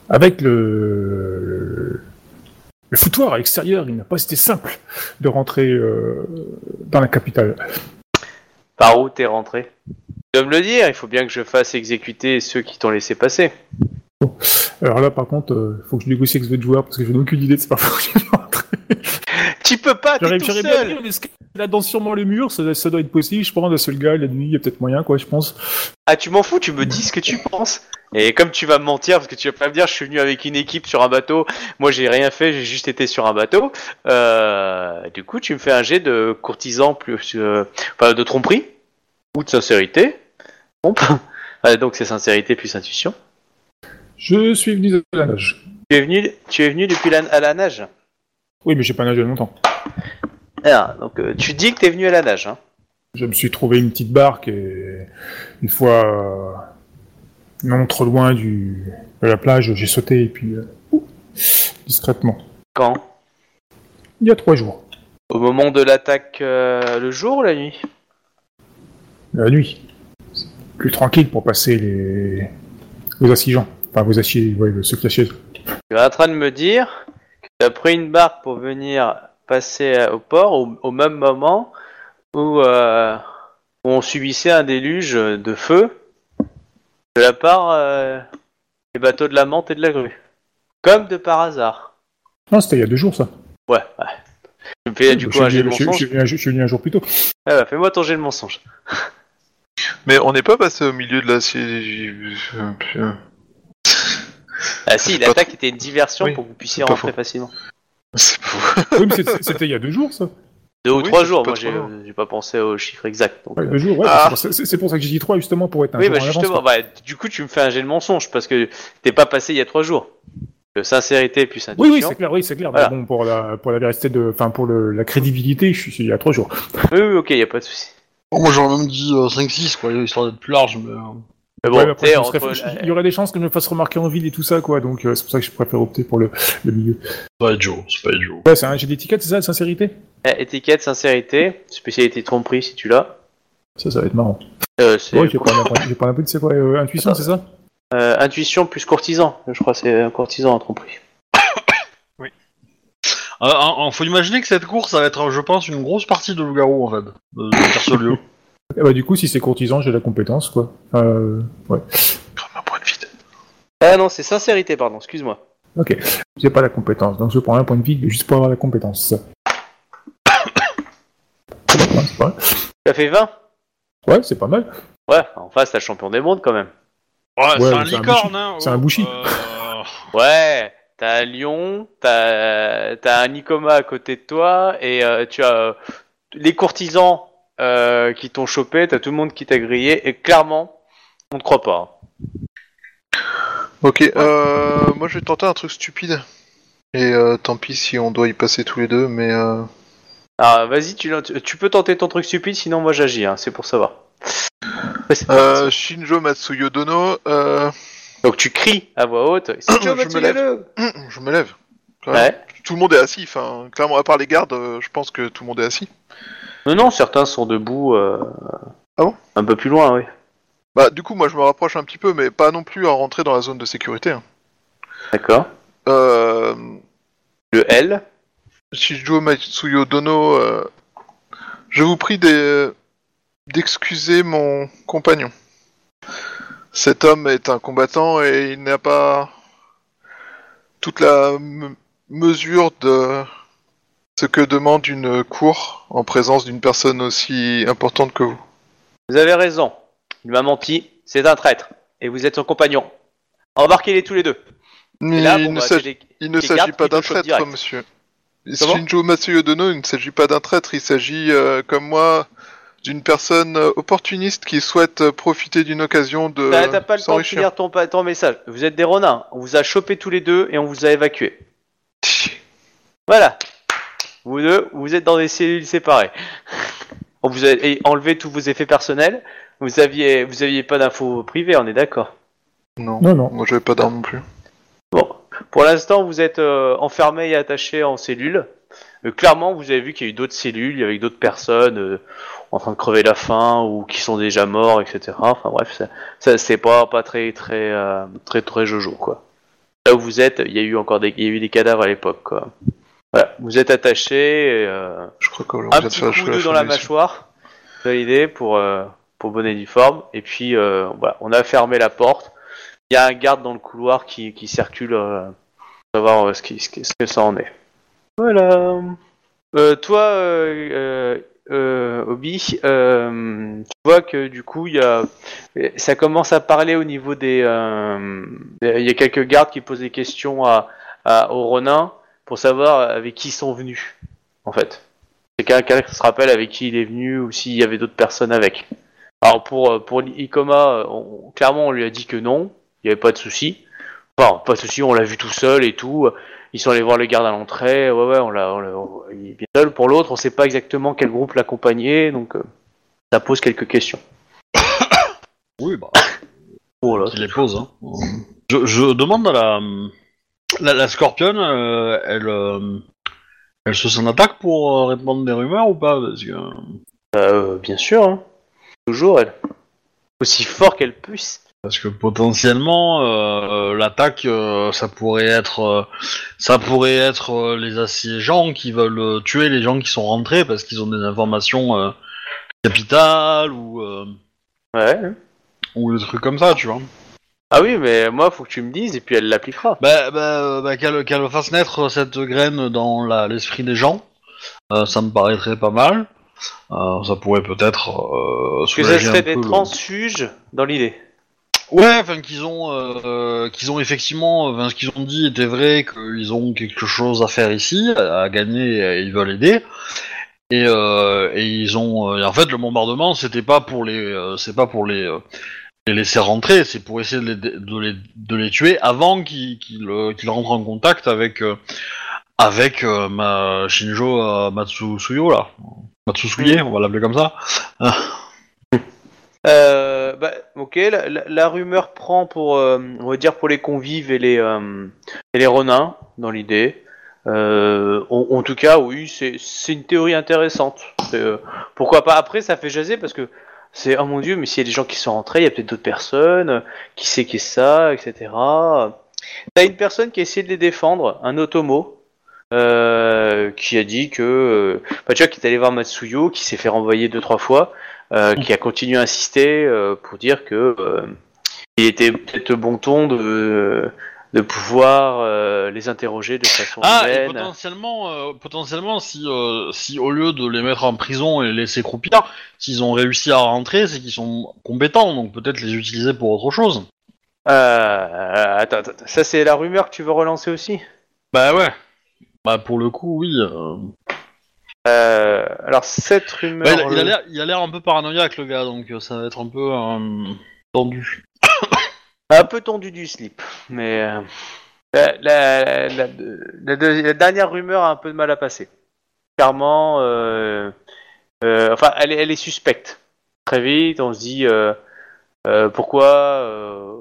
Avec le... le- foutoir à l'extérieur, il n'a pas été simple de rentrer euh, dans la capitale.
Par où t'es rentré? Tu dois me le dire, il faut bien que je fasse exécuter ceux qui t'ont laissé passer.
Alors là, par contre, il faut que je négocie avec autres joueurs parce que je n'ai aucune idée de ce je rentrer.
Tu peux pas, t'es tout
j'aurais bien
seul
dit, mais que là, dans sûrement le mur, ça, ça doit être possible. Je pense, un seul gars, la nuit, il y a peut-être moyen, quoi, je pense.
Ah, tu m'en fous, tu me dis ce que tu penses. Et comme tu vas me mentir, parce que tu vas pas me dire, je suis venu avec une équipe sur un bateau, moi j'ai rien fait, j'ai juste été sur un bateau. Euh, du coup, tu me fais un jet de courtisan plus, euh, enfin, de tromperie ou de sincérité. Trompe. Ouais, donc c'est sincérité plus intuition.
Je suis venu de la nage.
Tu es venu, tu es venu depuis la, à la nage.
Oui, mais j'ai pas nagé longtemps.
Ah, donc euh, tu dis que t'es venu à la nage. Hein.
Je me suis trouvé une petite barque et une fois euh, non trop loin du, de la plage, j'ai sauté et puis euh, ouh, discrètement.
Quand?
Il y a trois jours,
Au moment de l'attaque, euh, le jour ou la nuit?
La nuit. plus tranquille pour passer les vos assiégeants. Enfin, vos assieds, ouais, ceux qui achètent.
Tu es en train de me dire tu as pris une barque pour venir passer euh, au port au, au même moment où, euh, où on subissait un déluge de feu de la part euh, des bateaux de la menthe et de la grue. Comme de par hasard.
Non, c'était il y a deux jours, ça.
Ouais, ouais. Tu me fais du
Je
coup
suis
un jet de
venu- je suis- je
mensonge.
je suis venu un jour plus tôt.
Ah bah, fais-moi ton jet de mensonge.
Mais on n'est pas passé au milieu de la.
Ah si, l'attaque était une diversion
Oui,
pour que vous puissiez rentrer
faux.
facilement.
C'est.
Oui, mais c'était il y a deux jours, ça.
Deux ou
Oui,
trois jours, moi
trop
j'ai pas pensé au chiffre exact. donc,
Ouais,
euh.
deux jours, ouais.
Ah.
c'est pour ça- que j'ai dit trois, justement, pour être un
Oui, bah justement, bah, du coup tu me fais un jet de mensonge parce que t'es pas passé il y a trois jours. Euh, sincérité plus
Oui,
intuition.
oui, c'est clair, oui, c'est clair.
Voilà.
Mais bon, pour la, pour la vérité de, enfin, pour le, la crédibilité, je suis il y a trois jours.
oui, oui, ok, y a pas de souci.
Bon, moi j'aurais même dit euh, 5-6, quoi, histoire d'être plus large, mais... euh,
Mais bon,
Ouais, mais après, serais il y aurait des chances que je me fasse remarquer en ville et tout ça, quoi. Donc, euh, c'est pour ça que je préfère opter pour le, le milieu.
C'est pas idiot, c'est pas idiot.
Ouais, c'est un jet d'étiquette, c'est ça, de sincérité?
Eh, étiquette, sincérité, spécialité tromperie si tu l'as.
Ça, ça va être marrant.
Euh, c'est
Ouais, j'ai pas un peu, c'est quoi, euh, intuition, c'est ça?
Euh, intuition plus courtisan. Je crois que c'est un courtisan en tromperie.
Euh, en- en- faut imaginer que cette course, ça va être, je pense, une grosse partie de loup-garou, en fait, de, de.
Eh bah, du coup, si c'est courtisan, j'ai la compétence, quoi. Euh, ouais.
Comme un point de vide.
Ah non, c'est sincérité, pardon, excuse-moi.
Ok. J'ai pas la compétence, donc je prends un point de vie juste pour avoir la compétence. C'est pas mal, c'est pas mal.
Ça fait 20
Ouais, c'est pas mal.
Ouais, en face t'as le champion des mondes quand même.
Ouais, c'est
Ouais,
un
c'est un
licorne,
bouchi.
hein
C'est un
oh,
bouchi.
euh,
Ouais, t'as Lyon, t'as t'as un Nicoma à côté de toi, et euh, tu as euh, les courtisans euh, qui t'ont chopé, t'as tout le monde qui t'a grillé, et clairement, on te croit pas.
Ok, euh, moi je vais tenter un truc stupide. Et euh, tant pis si on doit y passer tous les deux, mais euh,
Alors vas-y, tu, tu peux tenter ton truc stupide, sinon moi j'agis, hein, c'est pour savoir.
Euh. Shinjo Matsuyo Dono, euh,
Donc tu cries à voix haute, c'est
Je me lève. je me lève.
Ouais.
Tout le monde est assis, enfin, clairement, à part les gardes, je pense que tout le monde est assis.
Non, non, certains sont debout euh,
Ah bon?
un peu plus loin, oui.
Bah, du coup, moi je me rapproche un petit peu, mais pas non plus à rentrer dans la zone de sécurité. hein.
D'accord.
Euh,
Le L,
Shinjo Matsuyo Dono, euh, je vous prie d'e- d'excuser mon compagnon. Cet homme est un combattant et il n'a pas toute la me- mesure de ce que demande une cour en présence d'une personne aussi importante que vous.
vous avez raison. Il m'a menti, c'est un traître. Et vous êtes son compagnon. Embarquez-les tous les deux.
Mais
Et là,
il
bon,
ne
bah,
il ne s'agit pas d'un traître, monsieur. Shinjo Matsuyo Dono, il ne s'agit pas d'un traître, il s'agit, euh, comme moi, d'une personne euh, opportuniste qui souhaite euh, profiter d'une occasion de
T'as t'as pas le temps de finir ton, ton message. Vous êtes des ronins. On vous a chopé tous les deux et on vous a évacués. Voilà. Vous deux, vous êtes dans des cellules séparées. On vous a et enlevé tous vos effets personnels. Vous aviez, vous aviez pas d'infos privées, on est d'accord.
Non,
Non, non.
moi j'avais pas d'arme non plus.
Bon, pour l'instant, vous êtes euh, enfermés et attachés en cellules. Euh, clairement, vous avez vu qu'il y a eu d'autres cellules avec d'autres personnes euh, en train de crever la faim ou qui sont déjà morts, etc. Enfin bref, ça, ça c'est pas pas très très euh, très très jojo quoi. Là où vous êtes, il y a eu encore des, il y a eu des cadavres à l'époque quoi. Voilà, vous êtes attachés, et, euh,
Je crois qu'on
un
vient de
petit
faire
coup
la
d'eau dans la mâchoire, validé pour euh, pour bonne et due forme. Et puis euh, voilà, on a fermé la porte. Il y a un garde dans le couloir qui, qui circule euh, pour savoir euh, ce, qui, ce, qui- ce que ça en est. Voilà. Euh, toi, euh, euh, euh, Obi, euh, tu vois que du coup, il y a, ça commence à parler au niveau des. euh, Il y a quelques gardes qui posent des questions à, à, au Ronin pour savoir avec qui ils sont venus, en fait. C'est quelqu'un qui se rappelle avec qui il est venu ou s'il y avait d'autres personnes avec. Alors pour euh, pour Ikoma, euh, on- clairement on lui a dit que non, il n'y avait pas de souci. Enfin, pas de souci, on l'a vu tout seul et tout. Ils sont allés voir le garde à l'entrée. Ouais, ouais, on l'a, il est bien seul. Pour l'autre, on sait pas exactement quel groupe l'accompagnait, donc euh, ça pose quelques questions.
Oui, bah,
Oh là.
qu'il les pose. Hein. Je, je demande à la, la, la Scorpion, euh, elle, euh, elle se s'en attaque pour euh, répandre des rumeurs ou pas? Parce que...
Euh, bien sûr, hein. toujours elle. aussi fort qu'elle puisse.
Parce que potentiellement, euh, l'attaque, euh, ça pourrait être, euh, ça pourrait être euh, les assiégeants qui veulent euh, tuer les gens qui sont rentrés parce qu'ils ont des informations euh, capitales ou euh,
Ouais.
ou des trucs comme ça, tu vois.
Ah oui, mais moi, faut que tu me dises et puis elle l'appliquera.
Bah, bah, bah, qu'elle qu'elle fasse naître cette graine dans la- l'esprit des gens, euh, ça me paraîtrait pas mal. Euh, ça pourrait peut-être euh,
Que ça
soulager
serait
un
des
peu le-
transfuges dans l'idée.
Ouais, enfin qu'ils ont, euh, qu'ils ont effectivement, enfin, ce qu'ils ont dit était vrai, qu'ils ont quelque chose à faire ici, à gagner, et ils veulent aider. Et, euh, et ils ont, euh, et en fait, le bombardement, c'était pas pour les, euh, c'est pas pour les, euh, les laisser rentrer, c'est pour essayer de les, de les, de les tuer avant qu'ils qu'ils, euh, qu'ils rentrent en contact avec, euh, avec euh, ma Shinjo euh, Matsusuyo là, Matsusuye, on va l'appeler comme ça.
Bah, ok, la, la- la rumeur prend pour, on va dire pour les convives et les, et les renins, dans l'idée. Euh, en, en tout cas, oui, c'est une théorie intéressante. Euh, pourquoi pas Après, ça fait jaser parce que c'est, oh mon dieu, mais s'il y a des gens qui sont rentrés, il y a peut-être d'autres personnes, qui sait qui est ça, etc. T'as une personne qui a essayé de les défendre, un Otomo, euh, qui a dit que, euh, bah, tu vois, qui est allé voir Matsuyo, qui s'est fait renvoyer deux trois fois, euh, qui a continué à insister euh, pour dire que il était peut-être bon ton de de pouvoir euh, les interroger de façon
Ah, et potentiellement, euh, potentiellement, si, euh, si au lieu de les mettre en prison et les laisser croupir, s'ils ont réussi à rentrer, c'est qu'ils sont compétents, donc peut-être les utiliser pour autre chose.
Euh, attends, attends, ça c'est la rumeur que tu veux relancer aussi?
Bah ouais. Bah pour le coup, oui.
Alors cette rumeur.
Bah, il, il a l'air, il a l'air un peu paranoïaque le gars, donc ça va être un peu tendu.
Un peu tendu du slip, mais euh, la, la, la- la- la- la dernière rumeur a un peu de mal à passer. Clairement, euh, euh, enfin, elle est, elle est suspecte. Très vite, on se dit pourquoi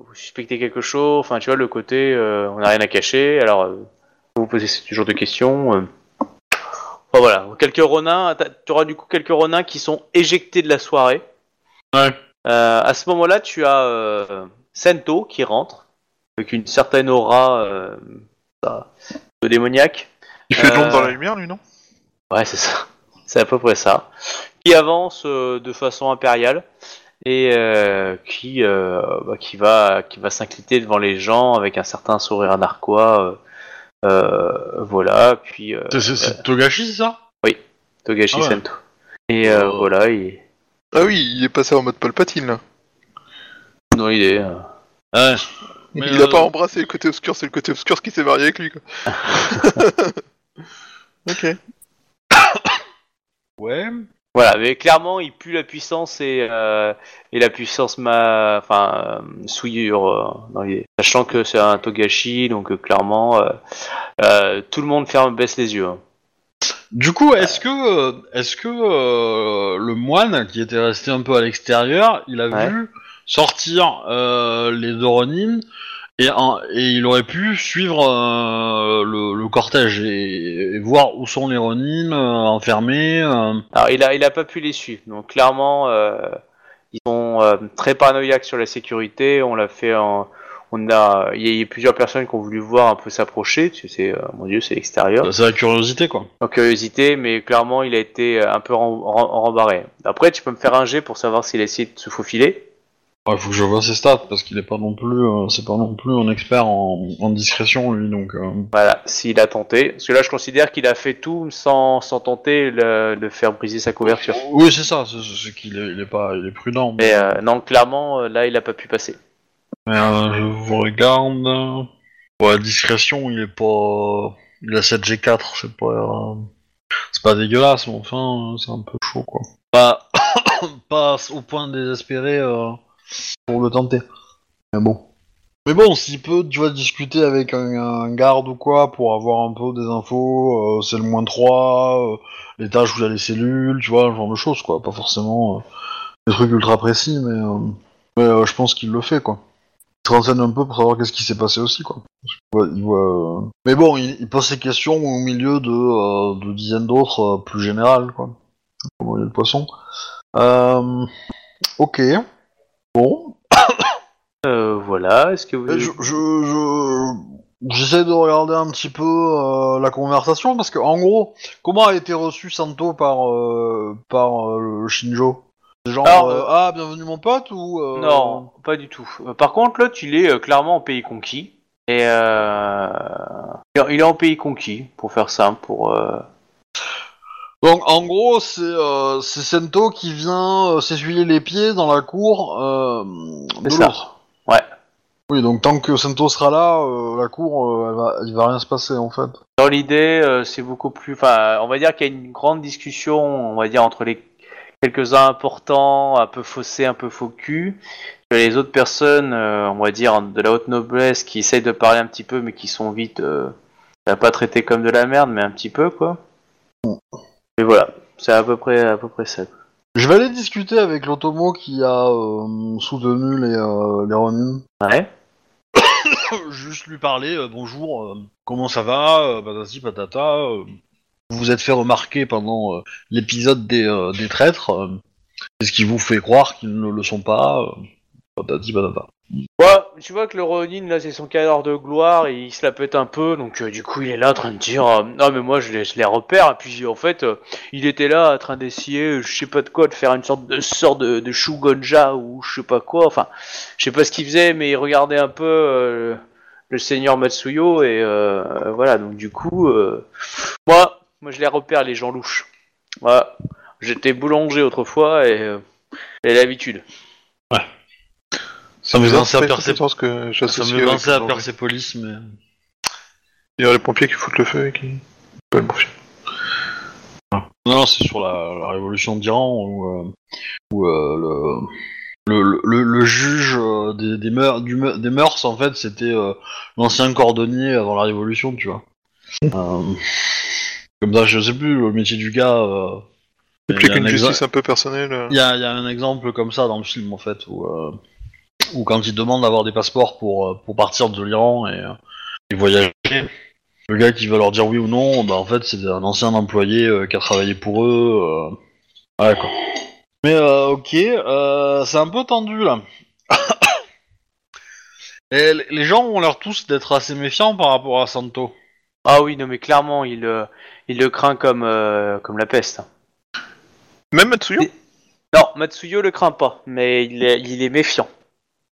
vous suspectez quelque chose? Enfin, tu vois, le côté on n'a rien à cacher. Alors, euh, vous posez ce genre de questions. Enfin, voilà, quelques renins. t'as- Tu auras du coup quelques renins qui sont éjectés de la soirée.
Ouais.
À ce moment-là, tu as Sento qui rentre avec une certaine aura euh, ça, de démoniaque.
Il fait de l'ombre
Euh,
dans la lumière, lui, non?
Ouais, c'est ça. C'est à peu près ça. Qui avance euh, de façon impériale et euh, qui euh, bah, qui va qui va s'incliter devant les gens avec un certain sourire narquois. euh, euh, voilà. Puis euh,
C'est, c'est Togashi, c'est ça?
Togashi
Ah ouais.
Sento. Et euh, voilà, il
Ah oui, il est passé en mode Palpatine, là.
Dans l'idée. euh.
Ouais. Mais,
il
euh,
a pas embrassé le côté obscur, c'est le côté obscur qui s'est marié avec lui, quoi. ok.
Ouais.
Voilà, mais clairement, il pue la puissance et, euh, et la puissance ma, enfin, euh, souillure euh, dans l'idée. Sachant que c'est un Togashi, donc euh, clairement, euh, euh, tout le monde ferme, baisse les yeux. hein.
Du coup, est-ce que, euh, est-ce que euh, le moine qui était resté un peu à l'extérieur, il a
Ouais.
vu sortir euh, les deux Ronin et, un- et il aurait pu suivre euh, le, le cortège et, et voir où sont les Ronin euh, enfermés.
Alors, il a, il a pas pu les suivre, donc clairement, ils sont très paranoïaques sur la sécurité. On l'a fait en, on a, il y a- a plusieurs personnes qui ont voulu voir un peu s'approcher, parce que c'est, euh, mon dieu, c'est l'extérieur.
C'est la curiosité, quoi.
En curiosité, mais clairement, il a été un peu rembarré. Après, tu peux me faire un jet pour savoir s'il a essayé de se faufiler.
Il faut que je vois ses stats parce qu'il est pas non plus, euh, c'est pas non plus un expert en, en discrétion lui, donc. euh.
Voilà, s'il a tenté. Parce que là, je considère qu'il a fait tout sans, sans tenter le- de faire briser sa couverture.
Oui, c'est ça. C'est, c'est qu'il est, il est pas, il est prudent.
Mais euh, non, clairement, euh, là, il a pas pu passer.
Mais, euh, je vous regarde. Pour la discrétion, il est pas. Il a 7G4, c'est pas. euh, C'est pas dégueulasse, mais enfin, c'est un peu chaud, quoi. Pas, pas au point désespéré euh, pour le tenter. Mais bon. Mais bon, s'il peut, tu vas discuter avec un, garde ou quoi pour avoir un peu des infos, euh, c'est le moins 3, euh, l'étage où il y a les cellules, tu vois, ce genre de choses, quoi. Pas forcément euh, des trucs ultra précis, mais, euh, je pense qu'il le fait, quoi se renseigne un peu pour savoir qu'est-ce qui s'est passé aussi, quoi. Il Mais bon, il, il pose ses questions au milieu de, de dizaines d'autres plus générales, quoi. Comme il y a le poisson. Ok. Bon,
Euh, voilà, est-ce que vous...
je, je, je- j'essaie de regarder un petit peu euh, la conversation parce que en gros, comment a été reçu Santo par euh, par euh, le Shinjo? C'est Genre
Alors,
euh,
euh,
ah bienvenue mon pote ou euh,
Non, pas du tout. Euh, Par contre, l'autre, il est euh, clairement en pays conquis. Et euh... il est en pays conquis, pour faire simple, pour... euh,
Donc en gros, c'est euh, c'est Sento qui vient euh, s'essuyer les pieds dans la cour euh, de
C'est ça.
l'autre.
Ouais.
Oui, donc tant que Sento sera là, euh, la cour, euh, elle va, il va rien se passer en fait.
Dans l'idée, euh, c'est beaucoup plus... Enfin, on va dire qu'il y a une grande discussion, on va dire, entre les quelques-uns importants, un peu faussés, un peu faux cul, que les autres personnes, euh, on va dire, de la haute noblesse, qui essayent de parler un petit peu, mais qui sont vite... Euh, pas traités comme de la merde, mais un petit peu, quoi. Et voilà, c'est à peu près, à peu près ça.
Je vais aller discuter avec l'Otomo qui a euh, soutenu les, euh, les Ronin.
Ouais.
Juste lui parler, euh, bonjour, euh, comment ça va, euh, patati patata. euh, vous vous êtes fait remarquer pendant euh, l'épisode des, euh, des traîtres. euh, Qu'est-ce qui vous fait croire qu'ils ne le sont pas euh, Patati patata.
Ouais, tu vois que le Ronin, là, c'est son cadre de gloire, et il se la pète un peu, donc euh, du coup, il est là en train de dire euh, Non, mais moi, je les, je les repère, et puis en fait, euh, il était là en train d'essayer, euh, je sais pas de quoi, de faire une sorte de sorte de, de ou je sais pas quoi, enfin, je sais pas ce qu'il faisait, mais il regardait un peu le seigneur Matsuyo, et voilà, donc du coup, moi, moi, je les repère, les gens louches. Voilà. J'étais boulanger autrefois, et j'ai l'habitude.
Ça me pensait à Persepolis.
que
Ça me à. Persepolis, mais.
Il y a les pompiers qui foutent le feu et qui... Pas le morphine.
Non, non, c'est sur la, la révolution d'Iran où, euh, où, euh, le, le, le, le juge euh, des, des, mœurs, du, des mœurs, en fait, c'était euh, l'ancien cordonnier avant la révolution, tu vois. Euh, comme ça, je sais plus le métier du gars. Euh,
C'est
il
plus
y a
qu'une
un
justice un peu personnelle.
Il y a, y a un exemple comme ça dans le film, en fait, où, où quand ils demandent d'avoir des passeports pour, euh, pour partir de l'Iran et, euh, et voyager, le gars qui va leur dire oui ou non, bah en fait c'est un ancien employé euh, qui a travaillé pour eux. Euh... Ah, d'accord. Mais euh, ok, euh, c'est un peu tendu là. et les gens ont l'air tous d'être assez méfiants par rapport à Santo.
Ah oui, non mais clairement, il, euh, il le craint comme, euh, comme la peste.
Même Matsuyo?
Non, Matsuyo le craint pas, mais il est, il est méfiant.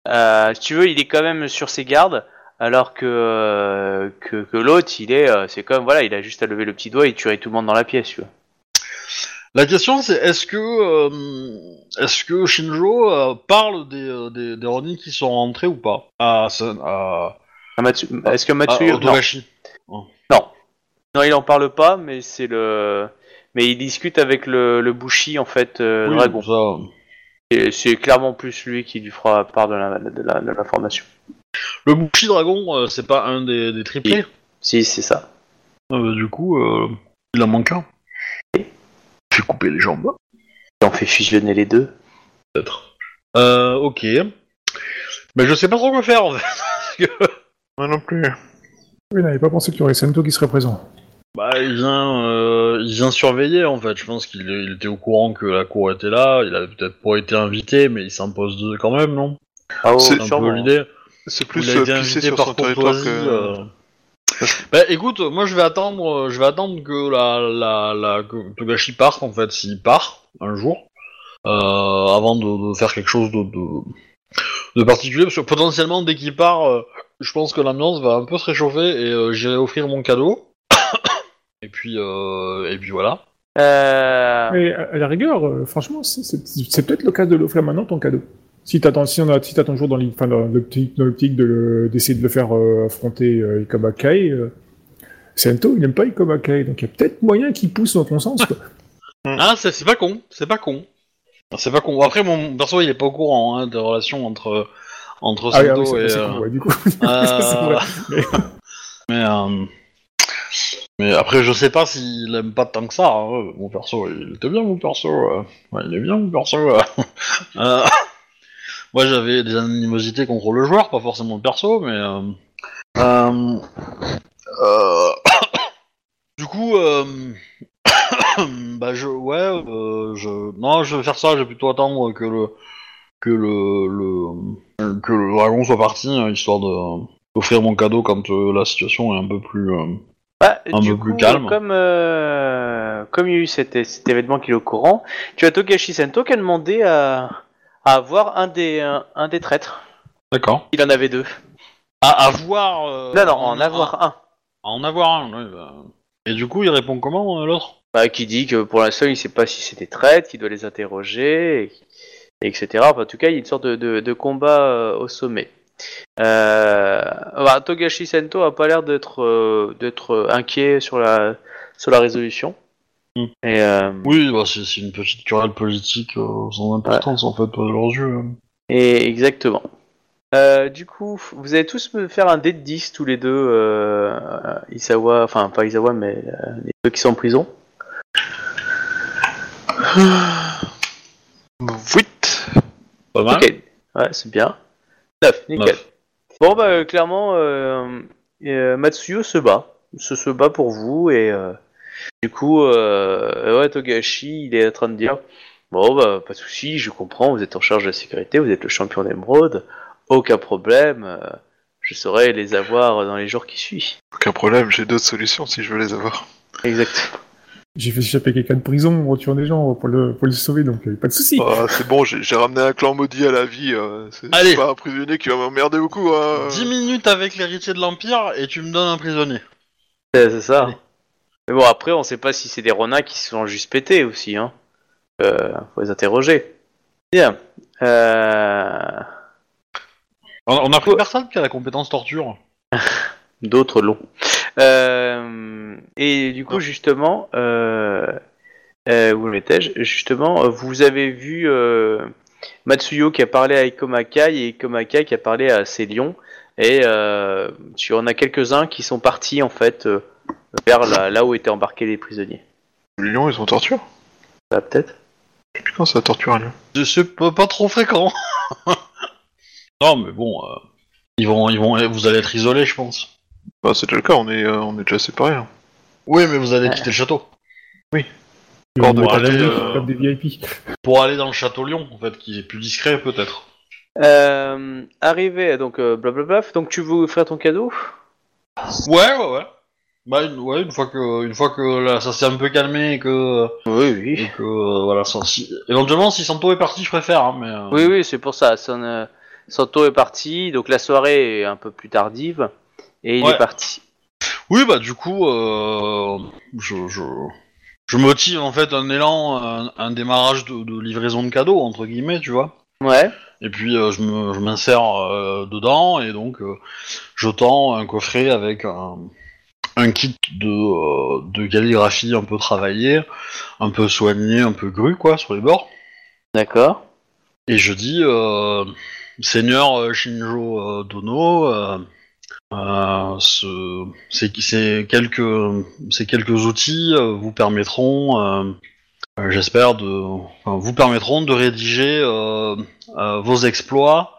Euh, si tu veux, il est quand même sur ses gardes, alors que, que, que l'autre, il est, euh, c'est comme, voilà, il a juste à lever le petit doigt et tuer tout le monde dans la pièce, tu vois.
La question c'est est-ce que euh, est-ce que Shinjo euh, parle des, des, des Ronin qui sont rentrés ou pas? À, à,
Ah, Matsu- Est-ce que
à
Matsuyo... non.
Otogashi
non. Non, il en parle pas, mais c'est le... Mais il discute avec le, le Bushi, en fait, euh,
Oui,
Dragon.
ça,
Et c'est clairement plus lui qui lui fera part de la- de la- de l'information.
Le Bushi Dragon, euh, c'est pas un des, des triplés
Si, c'est ça.
Euh, Du coup, euh, il en manque un. Fait couper les jambes,
Et on fait fusionner les deux.
peut-être. Euh, ok. Mais je sais pas trop quoi faire, en fait.
Moi non plus.
Oui, n'avais pas pensé qu'il y aurait Sento qui serait présent.
Bah, il vient, euh, il vient surveiller, en fait. Je pense qu'il il était au courant que la cour était là. Il avait peut-être pas été invité, mais il s'impose de- quand même, non?
Ah, oh,
C'est
un peu l'idée.
C'est
Il
plus
a
euh,
été invité
sur
par
son territoire que...
euh. Bah écoute, moi je vais attendre, euh, je vais attendre que la, la, la que Togashi parte en fait, s'il part un jour, euh, avant de, de faire quelque chose de, de, de particulier, parce que potentiellement dès qu'il part, euh, je pense que l'ambiance va un peu se réchauffer et j'irai offrir mon cadeau. Et puis euh, et puis voilà.
Euh...
Mais à la rigueur, euh, franchement, c'est- c'est c'est peut-être l'occasion de l'offrir maintenant ton cadeau. Si t'attends, si on a, si toujours dans l'optique, dans l'optique de le- d'essayer de le faire euh, affronter euh, Ikoma Kai, euh, Sento, il n'aime pas Ikoma Kai, donc il y a peut-être moyen qu'il pousse dans ton sens. Quoi.
Ah c'est c'est pas con, c'est pas con, c'est pas con. Après mon perso il est pas au courant hein, des relations entre entre
Ah, oui, ah oui, c'est
et
c'est
euh,
con, ouais, du coup.
Euh,
c'est vrai. Mais-
Mais, euh, mais après, je sais pas s'il aime pas tant que ça. hein. Mon perso, il était bien, mon perso. euh. Il est bien, mon perso. euh. Euh, Moi, j'avais des animosités contre le joueur, pas forcément le perso, mais. Du coup, bah je, ouais, je, non, je vais faire ça. Je vais plutôt attendre que le que le, le que le dragon soit parti, hein, histoire d'offrir mon cadeau quand la situation est un peu plus.
Bah,
Un
du
peu
coup,
plus calme.
Comme, euh, comme il y a eu cet, cet événement qui est au courant, tu as Togashi Sento qui a demandé à, à avoir un des, un, un des traîtres.
D'accord.
Il en avait deux.
À avoir. euh,
non, non, en avoir un.
À en avoir un. ouais, bah. Et du coup, il répond comment euh, l'autre?
Bah, qui dit que pour l'instant, il sait pas si c'est des traîtres, qu'il doit les interroger, et, et etc. Enfin, en tout cas, il y a une sorte de, de, de combat euh, au sommet. Euh, bah, Togashi Sento a pas l'air d'être euh, d'être inquiet sur la sur la résolution.
Hmm.
Et euh,
Oui, bah, c'est c'est une petite querelle politique euh, sans importance en fait à leurs yeux. hein.
Et exactement. Euh, du coup, vous allez tous me faire un dé de 10 tous les deux, euh, Isawa, enfin pas Isawa, mais euh, les deux qui sont en prison.
8
Pas mal.
Ok, ouais, c'est bien. 9, nickel. Bon, bah clairement, euh, euh, Matsuyo se bat. Se, se bat pour vous, et euh, du coup, euh, ouais, Togashi, il est en train de dire Bon, bah, pas de souci, je comprends, vous êtes en charge de la sécurité, vous êtes le champion d'émeraude, aucun problème, euh, je saurai les avoir dans les jours qui suivent.
Aucun problème, j'ai d'autres solutions si je veux les avoir.
Exactement.
J'ai fait échapper quelqu'un de prison en tuant des gens pour le, pour le sauver, donc euh, pas de souci.
Ah, c'est bon, j'ai ramené un clan maudit à la vie. euh, c'est
Allez.
c'est pas un prisonnier qui va m'emmerder beaucoup. Hein.
10 minutes avec l'héritier de l'Empire et tu me donnes un prisonnier.
C'est c'est ça.
Allez.
Mais bon, après, on sait pas si c'est des renards qui se sont juste pétés aussi, hein. Euh, faut les interroger. Bien. Euh...
On, on a pris personne qui a la compétence torture.
D'autres longs. Euh, et du coup, justement, euh, euh, où l'étais-je Justement, euh, vous avez vu euh, Matsuyo qui a parlé à Ikomakai et Ikomakai qui a parlé à ses lions. Et euh, tu en as quelques-uns qui sont partis en fait euh, vers la- là où étaient embarqués les prisonniers.
Les lions, ils sont torture?
Ça peut-être
Je sais plus quand ça torture un lion?
Je sais pas, pas trop fréquent. non, mais bon, euh, ils vont, ils vont, vous allez être isolés, je pense.
Bah, c'est déjà le cas, on est, euh, on est déjà séparés. hein.
Oui, mais vous allez
Ouais.
quitter le château
Et
Bon,
allés,
euh,
comme des VIP.
pour aller dans le château Lyon, en fait, qui est plus discret peut-être.
Euh, arrivé, donc euh, blablabla. Donc tu veux offrir ton cadeau?
Ouais, ouais, ouais. Bah, une, ouais, une fois que, une fois que là, ça s'est un peu calmé et que,
Oui,
et
oui.
que euh, voilà, ça, si- éventuellement, si Santo est parti, je préfère, hein, mais. euh,
Oui, oui, c'est pour ça. Son, euh, Santo est parti, donc la soirée est un peu plus tardive. Et il
Ouais.
est parti.
Oui, bah du coup, euh, je, je, je motive en fait un élan, un, un démarrage de, de livraison de cadeaux entre guillemets, tu vois.
Ouais.
Et puis euh, je m'insère euh, dedans et donc je tends un coffret avec un, un kit de, de calligraphie un peu travaillé, un peu soigné, un peu gru quoi sur les bords.
D'accord.
Et je dis, Seigneur Shinjo Dono, euh, ce- ces, ces quelques, ces quelques outils euh, vous permettront, euh, j'espère, de, enfin, vous permettront de rédiger euh, euh, vos exploits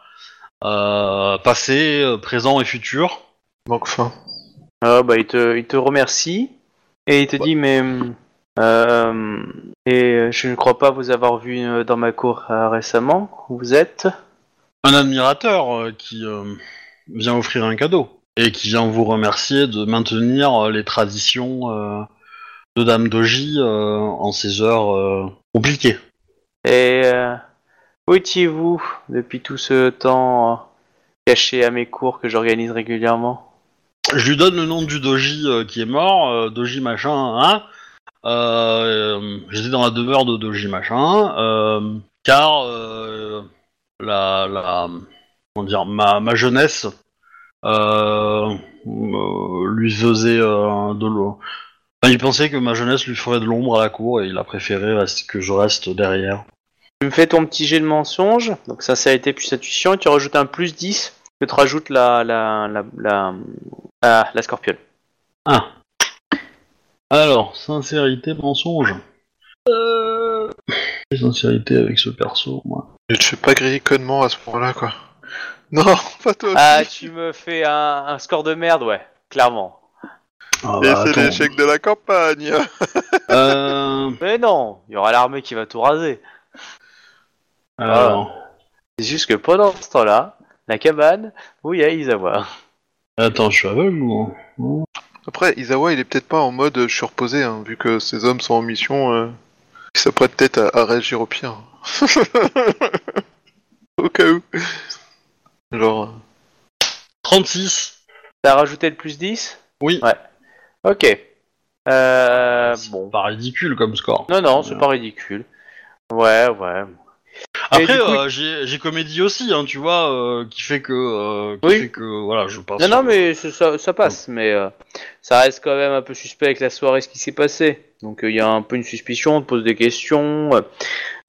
euh, passés, présents et futurs.
Manque fin.
Ah, bah, il te, il te remercie. Et il te dit, mais. Euh, et je ne crois pas vous avoir vu dans ma cour euh, récemment. Vous êtes
Un admirateur euh, qui euh, vient offrir un cadeau et qui vient vous remercier de maintenir euh, les traditions euh, de Dame Doji euh, en ces heures compliquées.
Et où étiez-vous depuis tout ce temps caché à mes cours que j'organise régulièrement?
Je lui donne le nom du Doji euh, qui est mort, euh, Doji machin, hein. Euh, J'étais dans la demeure de Doji machin, car la, la, comment dire, ma, ma jeunesse lui faisait euh, de l'eau. Enfin, il pensait que ma jeunesse lui ferait de l'ombre à la cour et il a préféré que je reste derrière.
Tu me fais ton petit jet de mensonge, donc sincérité plus intuition, et tu rajoutes un plus 10 que tu rajoutes la, la, la, la, ah, la scorpion.
Ah. Alors, sincérité, mensonge. Euh... Sincérité avec ce perso, moi.
Et je fais pas griller connement à ce moment-là, quoi. Non, pas toi
Ah, tu me fais un, un score de merde, ouais, clairement.
Ah,
Et
bah,
c'est
attends.
l'échec de la campagne.
Euh...
Mais non, il y aura l'armée qui va tout raser.
Alors...
C'est juste que pendant ce temps-là, la cabane où il y a Isawa.
Attends, je suis aveugle ou
Après, Isawa, il est peut-être pas en mode euh, je suis reposé, hein, vu que ces hommes sont en mission. Euh, il s'apprête peut-être à, à réagir au pire. au cas où. Genre. euh,
36
T'as rajouté le plus 10
Oui.
Ouais. Ok. Euh, bon.
Pas ridicule comme score.
Non, non, c'est pas ridicule. Ouais, ouais.
Après,
coup-
euh, j'ai j'ai comédie aussi, hein, tu vois, euh, qui fait que, euh, qui
Oui.
fait que, voilà, je passe.
Non, non, mais c'est- ça, ça passe, mais euh, ça reste quand même un peu suspect avec la soirée, ce qui s'est passé. Donc euh, il y a un peu une suspicion, on te pose des questions. euh,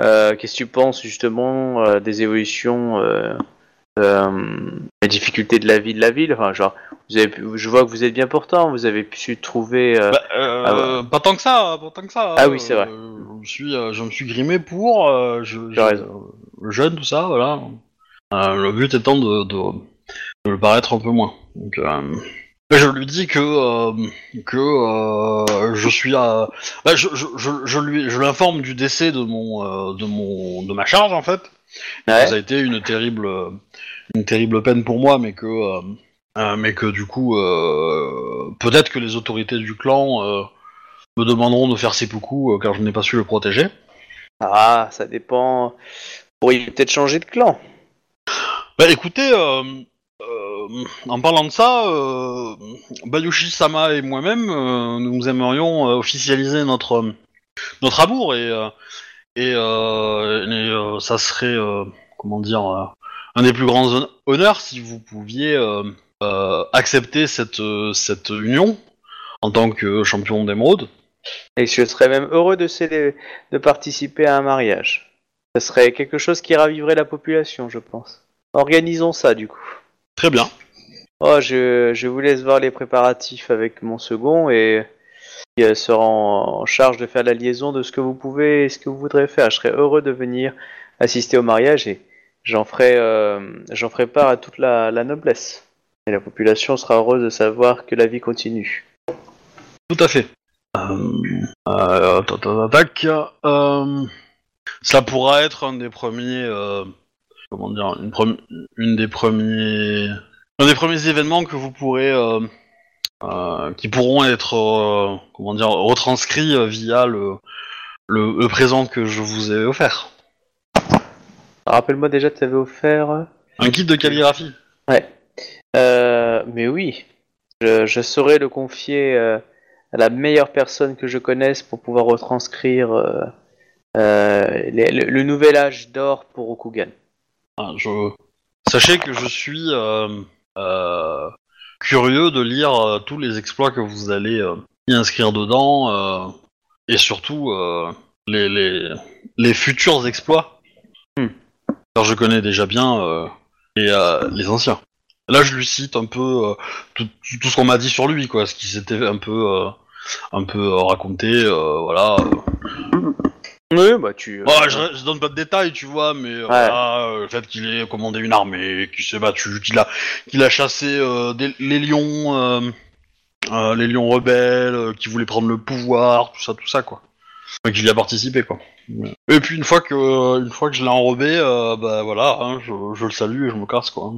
euh, Qu'est-ce que tu penses justement euh, des évolutions, euh, euh, la difficulté de la vie de la ville Enfin, genre, vous avez, pu- je vois que vous êtes bien portant, vous avez pu trouver. euh,
Bah, euh,
Ah
Pas tant que ça, pas tant que ça.
Ah oui, c'est vrai.
Je, me suis, je me suis grimé pour, je, euh, jeune, tout ça, voilà. Le but étant de, de, de le paraître un peu moins. Donc, je lui dis que euh, que euh, je suis à, bah, je, je, je, je lui, je l'informe du décès de mon euh, de mon de ma charge en fait.
ouais.
Ça a été une terrible, une terrible peine pour moi, mais que, mais que du coup, peut-être que les autorités du clan me demanderont de faire seppuku car je n'ai pas su le protéger.
Ah, ça dépend. Pourriez peut-être changer de clan.
Bah écoutez, en parlant de ça, euh, Bayushi Sama et moi-même, euh, nous aimerions euh, officialiser notre notre amour et euh, euh, euh, ça serait euh, comment dire euh, un des plus grands hon- honneurs si vous pouviez euh, euh, accepter cette euh, cette union en tant que champion d'émeraude.
Et je serais même heureux de, de participer à un mariage. Ce serait quelque chose qui raviverait la population, je pense. Organisons ça, du coup.
Très bien.
Oh, je, je vous laisse voir les préparatifs avec mon second et il sera en, en charge de faire la liaison de ce que vous pouvez et ce que vous voudrez faire. Je serais heureux de venir assister au mariage et j'en ferai, euh, j'en ferai part à toute la, la noblesse. Et la population sera heureuse de savoir que la vie continue.
Tout à fait. Euh, euh, tac, tac, tac, tac. Euh, ça pourra être un des premiers, euh, comment dire, une, des premiers, un des premiers événements que vous pourrez, euh, euh, qui pourront être, euh, comment dire, retranscrits via le, le, le présent que je vous ai offert.
Rappelle-moi déjà, tu avais offert.
Un kit de calligraphie.
Ouais. Mais oui, je, je saurais le confier à la meilleure personne que je connaisse pour pouvoir retranscrire euh, les- le, le nouvel âge d'or pour Rokugan.
Ah, je... Sachez que je suis euh, euh, curieux de lire euh, tous les exploits que vous allez euh, y inscrire dedans euh, et surtout euh, les, les, les futurs exploits.
Hmm.
Car je connais déjà bien euh, les, euh, les anciens. Là, je lui cite un peu euh, tout, tout ce qu'on m'a dit sur lui, quoi, ce qui s'était un peu, euh, un peu raconté, euh, voilà.
Oui, bah tu. euh,
Ouais, je, je donne pas de détails, tu vois, mais euh, voilà, euh, le fait qu'il ait commandé une armée, qu'il s'est battu, qu'il a, qu'il a chassé euh, des- les lions, euh, les lions rebelles, euh, qui voulaient prendre le pouvoir, tout ça, tout ça, quoi. Qu'il y a participé, quoi. Et puis une fois que, une fois que je l'ai enrobé, euh, bah voilà, hein, je, je le salue et je me casse, quoi.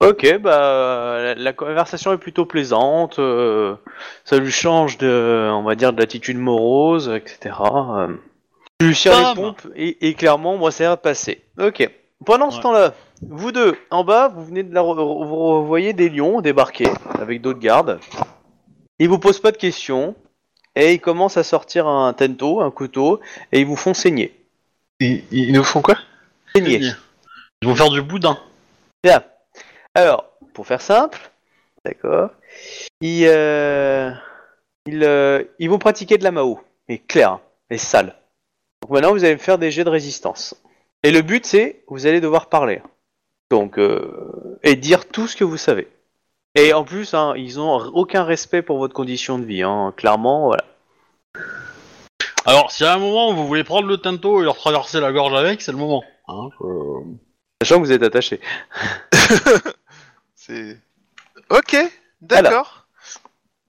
Ok, bah la, la conversation est plutôt plaisante. euh, ça lui change de, on va dire, de l'attitude morose, etc. Euh, lui les pompes et, et clairement, moi, ça va passer. Ok. Pendant ce
Ouais.
temps-là, vous deux, en bas, vous venez de la, re- vous revoyez des lions débarquer avec d'autres gardes. Ils vous posent pas de questions et ils commencent à sortir un tento, un couteau, et ils vous font saigner.
Ils, ils nous font quoi?
Saigner.
Ils vont faire du boudin.
Bien. Alors, pour faire simple, d'accord, ils, euh, ils, euh, ils vont pratiquer de la Mao, mais clair, et sale. Donc maintenant, vous allez me faire des jets de résistance. Et le but, c'est, vous allez devoir parler. Donc, euh, et dire tout ce que vous savez. Et en plus, hein, ils ont aucun respect pour votre condition de vie, hein, clairement, voilà.
Alors, si à un moment vous voulez prendre le tento et leur traverser la gorge avec, c'est le moment. Hein, je-
Sachant que vous êtes attaché.
C'est. Ok, d'accord.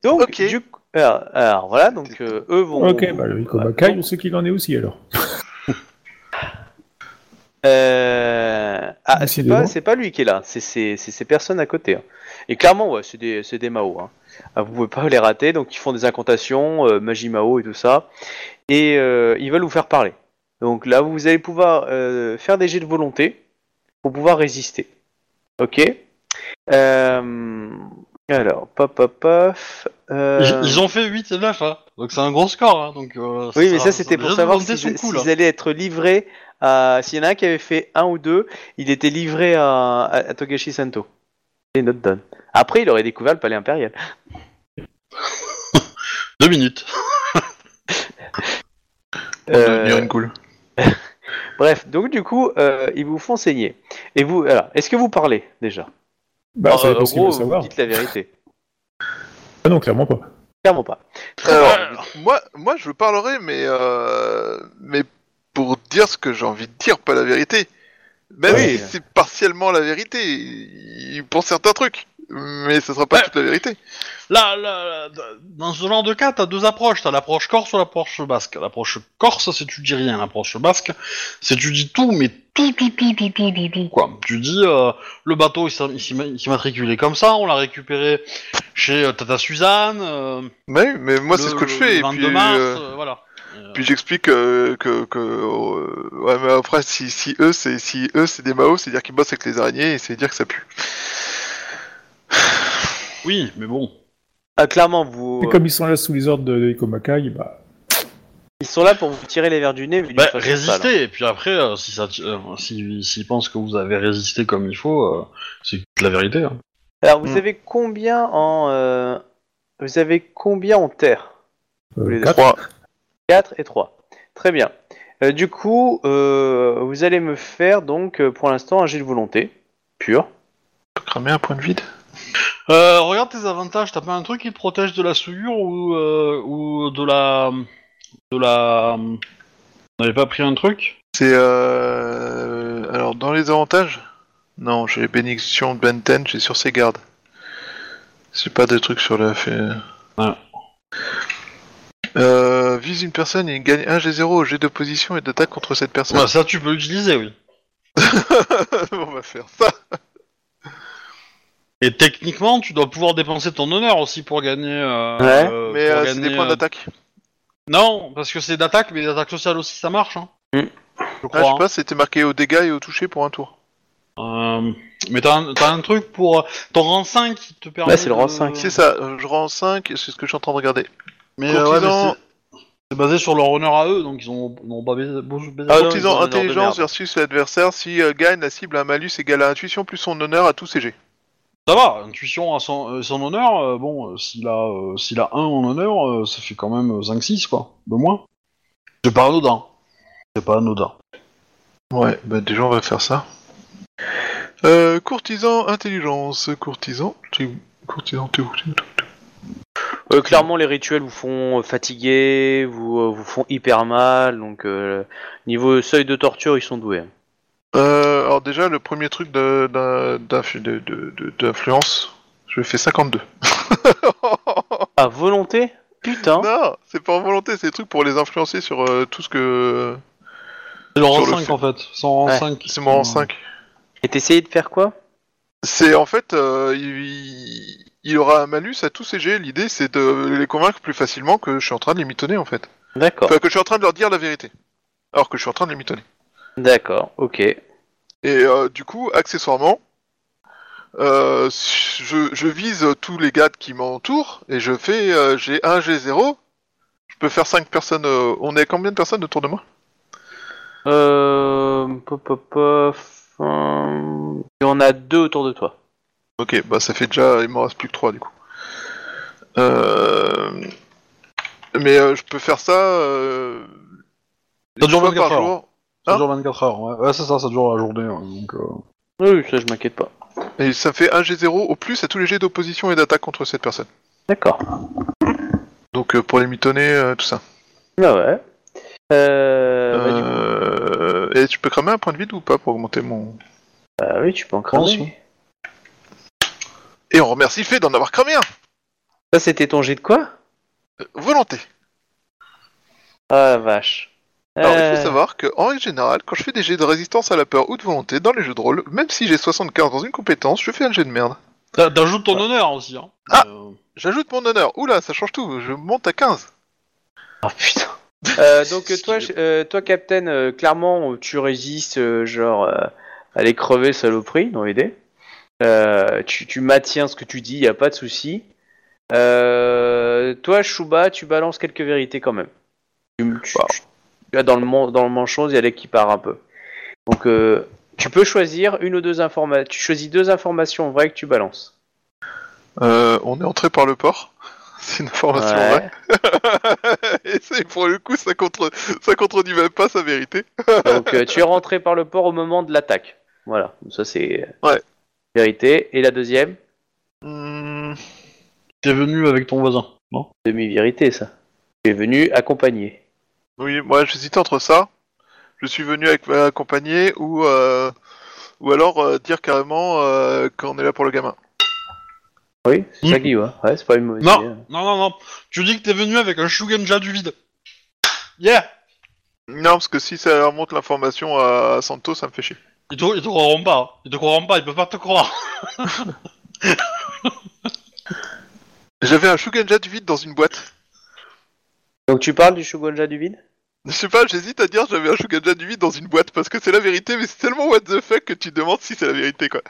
Donc,
Ok.
du coup- alors, alors, voilà, donc euh, eux vont.
Ok, bah le Ikomakai, on sait qu'il en est aussi alors.
Euh... Ah, c'est pas, c'est pas lui qui est là, c'est c'est- c'est ces personnes à côté. hein. Et clairement, ouais, c'est des, c'est des Mao. Hein. Ah, vous pouvez pas les rater, donc ils font des incantations, euh, magie Mao et tout ça. Et euh, ils veulent vous faire parler. Donc là, vous allez pouvoir euh, faire des jets de volonté pour pouvoir résister. Ok? Euh, Alors, pop, pop, pop. Euh,
Ils, ils ont fait 8 et 9, hein. donc c'est un gros score. Hein. Donc, euh,
Oui, mais
ça-
ça c'était pour savoir s'ils
cool, hein.
allaient être livrés à. S'il y en a un qui avait fait un ou deux, il était livré à, à, à Togashi Santo. Et note donne. Après, il aurait découvert le palais impérial.
Deux minutes.
Euh,
une cool.
Bref, donc du coup, euh, ils vous font saigner. Et vous, alors, est-ce que vous parlez déjà?
Bah,
Alors,
ça
euh, gros, vous dites la vérité.
Ah non, clairement pas.
Clairement pas.
Alors, moi, moi, je parlerai, mais euh, mais pour dire ce que j'ai envie de dire, pas la vérité. Même
Oui.
si c'est partiellement la vérité, il- pour certains trucs, mais ce sera pas
Ouais.
toute la vérité.
Là, là, là, dans ce genre de cas, t'as deux approches. T'as l'approche corse ou l'approche basque. L'approche corse, c'est tu dis rien. L'approche basque, c'est tu dis tout, mais tout, tout, tout, tout, tout, tout, tout, quoi. Tu dis, euh, le bateau, il s'est- il s'est il s'est matriculé comme ça, on l'a récupéré chez euh, Tata Suzanne. euh,
Mais, mais moi, c'est
le-
ce que je
le
fais. Et
22
puis,
mars,
euh,
euh, voilà.
Puis j'explique que, que euh, ouais, mais après, si, si eux, c'est si eux, c'est des Mao, c'est dire qu'ils bossent avec les araignées et c'est dire que ça pue.
Oui, mais bon.
Ah, clairement, vous.
Et comme ils sont là sous les ordres de, de Ikomakai, bah,
Ils sont là pour vous tirer les verres du nez.
Bah,
sale.
résister, et puis après, euh, si ça, euh, si, pensent que vous avez résisté comme il faut, euh, c'est la vérité. Hein.
Alors, vous
Hmm.
avez combien en. euh, Vous avez combien en terre?
Euh,
les deux.
quatre.
3.
4 et 3. Très bien. Euh, du coup, euh, vous allez me faire donc euh, pour l'instant un jet de volonté pur.
Cramer un point de vide?
Euh, regarde tes avantages, t'as pas un truc qui te protège de la souillure ou, euh, ou de la... de la... On n'avait pas pris un truc?
C'est euh... alors dans les avantages? Non, j'ai bénédiction de Benten, j'ai sur ses gardes. C'est pas des trucs sur la fait.
Ah.
Euh, vise une personne et gagne 1 G0 au jet d'opposition et d'attaque contre cette personne.
Ouais, Ça tu peux l'utiliser, oui.
On va faire ça.
Et techniquement, tu dois pouvoir dépenser ton honneur aussi pour gagner... euh,
Ouais.
euh,
Mais euh, c'est
gagner,
des points
euh,
d'attaque.
Non, parce que c'est d'attaque, mais d'attaque sociale aussi, ça marche, hein.
Mm.
Je
Ah, je
crois.
sais
hein.
pas, c'était marqué au dégâts et au toucher pour un tour.
Euh, mais t'as un, t'as un truc pour... euh, Ton rang 5 qui te permet
Ouais, c'est le rang
de-
5.
C'est ça, euh, je rends 5, c'est ce que je suis en train de regarder.
Mais, euh, ouais, mais
Courtisan,
c'est- basé sur leur honneur à eux, donc ils ont, ils ont pas baisé, baisé- baisé-
Ah non, ils ont
courtisan
un honneur de
intelligence
merde.
versus l'adversaire, si euh, gagne, la cible a un malus égal à intuition plus son honneur à tous ses jets.
Ça va, intuition à son, euh, son honneur, euh, bon, euh, s'il a, euh, s'il a 1 en honneur, euh, ça fait quand même euh, 5-6, quoi, de moins. C'est pas anodin. C'est pas anodin.
Ouais, bah déjà on va faire ça. Euh, courtisan intelligence, courtisan, t'es où Courtisan, t'es où T'es où T'es où
Euh, clairement, les rituels vous font euh, fatiguer, vous, euh, vous font hyper mal, donc euh, niveau seuil de torture, ils sont doués. hein.
Euh, alors déjà, le premier truc de- d'un- d'influ- de- de- de- d'influence, je fais 52.
À volonté? Putain
non, c'est pas en volonté, c'est des trucs pour les influencer sur euh, tout ce que...
C'est le rang
Sur le
5
fait-
en fait, c'est en rang
Ouais.
5.
C'est mon rang 5.
Et t'essayais de faire quoi?
C'est en fait, euh, il, il aura un malus à tous ces jets. L'idée, c'est de les convaincre plus facilement que je suis en train de les mitonner, en fait.
D'accord,
Enfin, que je suis en train de leur dire la vérité. Alors que je suis en train de les mitonner.
D'accord, ok.
Et euh, du coup, accessoirement, euh, je, je vise tous les gars qui m'entourent et je fais, euh, j'ai un G0. Je peux faire 5 personnes. euh, on est combien de personnes autour de moi?
Euh... Pop, pop, pop, euh, Il y en a deux autour de toi.
Ok, bah ça fait déjà, il m'en reste plus que 3 du coup. Euh... Mais euh, je peux faire ça. Euh... Une fois
24
par
heures.
jour.
Ça
Hein
dure 24 heures, ouais, ouais c'est ça, ça dure la journée, ouais, donc... euh,
Oui, ça je m'inquiète pas.
Et ça fait un G0 au plus à tous les jets d'opposition et d'attaque contre cette personne.
D'accord.
Donc euh, pour les mitonner, euh, tout ça.
Ah ouais. Euh... bah, coup-
Euh... Et tu peux cramer un point de vide ou pas pour augmenter mon.
bah oui, tu peux en cramer. Oui.
Et on remercie Fait d'en avoir cramé un
Ça c'était ton jet de quoi?
Euh, Volonté.
Ah la vache.
Alors, il
Euh,
faut savoir que, en règle générale, quand je fais des jets de résistance à la peur ou de volonté dans les jeux de rôle, même si j'ai 75 dans une compétence, je fais un jet de merde.
T'a- T'ajoutes ton honneur aussi. Hein.
Ah.
Euh,
J'ajoute mon honneur. Oula, ça change tout. Je monte à 15.
Oh putain. Euh, donc euh, toi, je- euh, toi, Captain, euh, clairement, tu résistes, euh, genre, euh, aller crever saloperie, non. Euh, tu, tu maintiens ce que tu dis, y a pas de souci. Euh, toi, Shuba, tu balances quelques vérités quand même. Tu, tu-
Bah.
tu- dans le dans le manchon, il y a qui part un peu. Donc, euh, tu peux choisir une ou deux informations. Tu choisis deux informations vraies que tu balances.
Euh, on est entré par le port. C'est une information
Ouais.
vraie. Et pour le coup, ça, contre... ça contredit même pas sa vérité.
Donc euh, tu es rentré par le port au moment de l'attaque. Voilà, ça c'est
Ouais.
vérité. Et la deuxième,
Hmm,
T'es venu avec ton voisin, non?
Demi-vérité ça. Tu es venu accompagné.
Oui, moi j'hésitais entre ça. Je suis venu avec accompagné ou euh, ou alors euh, dire carrément euh, qu'on est là pour le gamin.
Oui, c'est ça qui va. Ouais, c'est pas une mauvaise
Non,
idée. hein.
non, non, non. Tu dis que t'es venu avec un Shugenja du vide. Yeah
Non, parce que si ça remonte l'information à Santos, ça me fait chier.
Ils te, ils te croiront pas. hein. Ils te croiront pas, ils peuvent pas te croire.
J'avais un Shugenja du vide dans une boîte.
Donc tu parles du Shogunja du vide?
Je sais pas, j'hésite à dire j'avais un Shugenja du vide dans une boîte parce que c'est la vérité, mais c'est tellement what the fuck que tu te demandes si c'est la vérité quoi.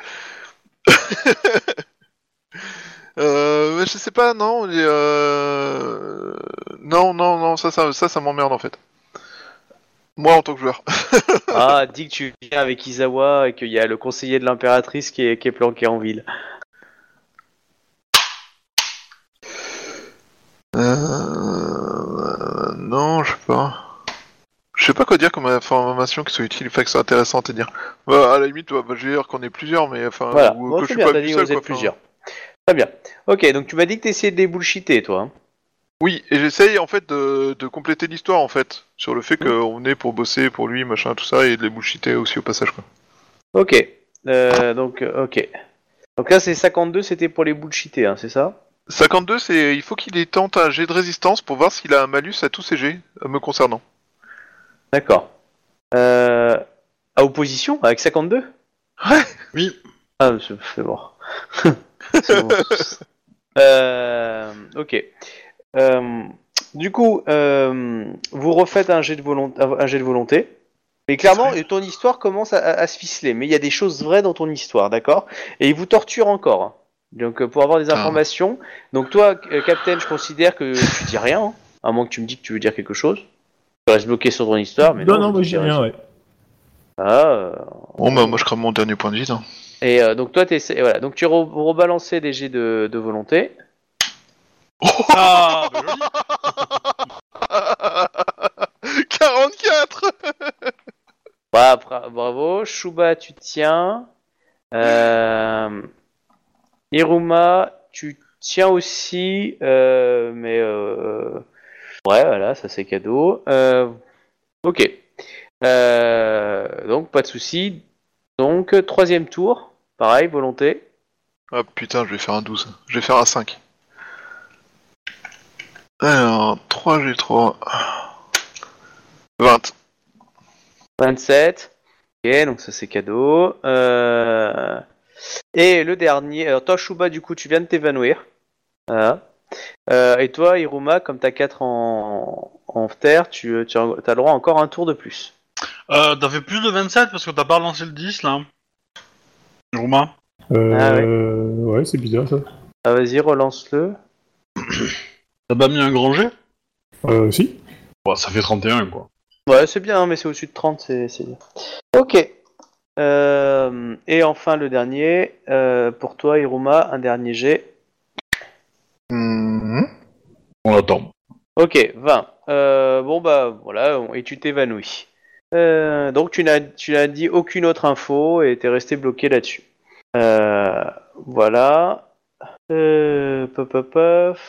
euh, je sais pas, non, euh... non, non, non, ça, ça, ça, ça m'emmerde en fait. Moi en tant que joueur.
Ah, dis que tu viens avec Izawa et qu'il y a le conseiller de l'impératrice qui est, qui est planqué en ville.
Euh... Non, je sais pas. Je sais pas quoi dire comme information qui soit utile, enfin, qui soit intéressante à dire. Bah, à la limite, bah, je vais dire qu'on est plusieurs, mais enfin,
Voilà,
ou
bon,
que je suis
bien,
pas
dit
seul,
que
quoi, enfin.
plusieurs. Très bien. Ok, donc tu m'as dit que t'essayais de les bullshiter, toi. hein.
Oui, et j'essaye en fait de, de compléter l'histoire en fait, sur le fait
Mm.
qu'on est pour bosser pour lui, machin, tout ça, et de les bullshiter aussi au passage quoi.
Ok. Euh, donc, ok. Donc là, c'est 52, c'était pour les bullshiter, hein, c'est ça?
52, c'est il faut qu'il ait tente un jet de résistance pour voir s'il a un malus à tous ses jets euh, me concernant.
D'accord. Euh, à opposition avec 52
Oui.
Ah, c'est c'est bon. C'est bon. Euh, ok. Euh, du coup, euh, vous refaites un jet de volonté, un jet de volonté. Mais clairement, ton histoire commence à, à- à se ficeler. Mais il y a des choses vraies dans ton histoire, d'accord? Et il vous torture encore. Donc, euh, pour avoir des
Ah.
informations. Donc, toi, euh, Captain, je considère que tu dis rien. hein, à moins que tu me dis que tu veux dire quelque chose. Tu restes bloqué sur ton histoire. Mais
non,
non,
non,
je
moi
dis
j'ai rien, ouais.
Ah, euh,
Bon bah moi je crame mon dernier point de vide. hein.
et euh, donc toi, t'essaies- voilà. Donc tu re- rebalancez des jets de, de volonté.
Ah, bah joli.
44
Bah, bra- bravo. Shuba, tu tiens. Euh... Iruma, tu tiens aussi. euh, mais euh... ouais, voilà, ça c'est cadeau. Euh... Ok. Donc pas de souci. Donc troisième tour. Pareil, volonté.
Ah putain, je vais faire un 12. Je vais faire un 5. Alors, 3 G3. 20.
27. Ok, donc ça c'est cadeau. Euh... Et le dernier, alors toi Shuba du coup tu viens de t'évanouir. Voilà. Euh, et toi Iruma, comme t'as 4 en, en terre, tu, tu as le droit à encore un tour de plus.
Euh, t'as fait plus de 27 parce que t'as pas relancé le 10 là. Romain
Euh,
Ah
ouais, c'est bizarre ça.
Ah vas-y, relance-le.
T'as pas mis un grand jet
Euh, si.
Bah, ça fait 31 quoi.
Ouais, c'est bien, hein, mais c'est au-dessus de 30, c'est c'est bien. Ok. Euh, et enfin le dernier, euh, pour toi Iruma, un dernier jet.
Mhm.
On attend.
Ok, 20. Euh, bon bah voilà, et tu t'évanouis. Euh, donc tu n'as tu n'as dit aucune autre info et t'es resté bloqué là-dessus. Euh, voilà. Euh, pop, pop,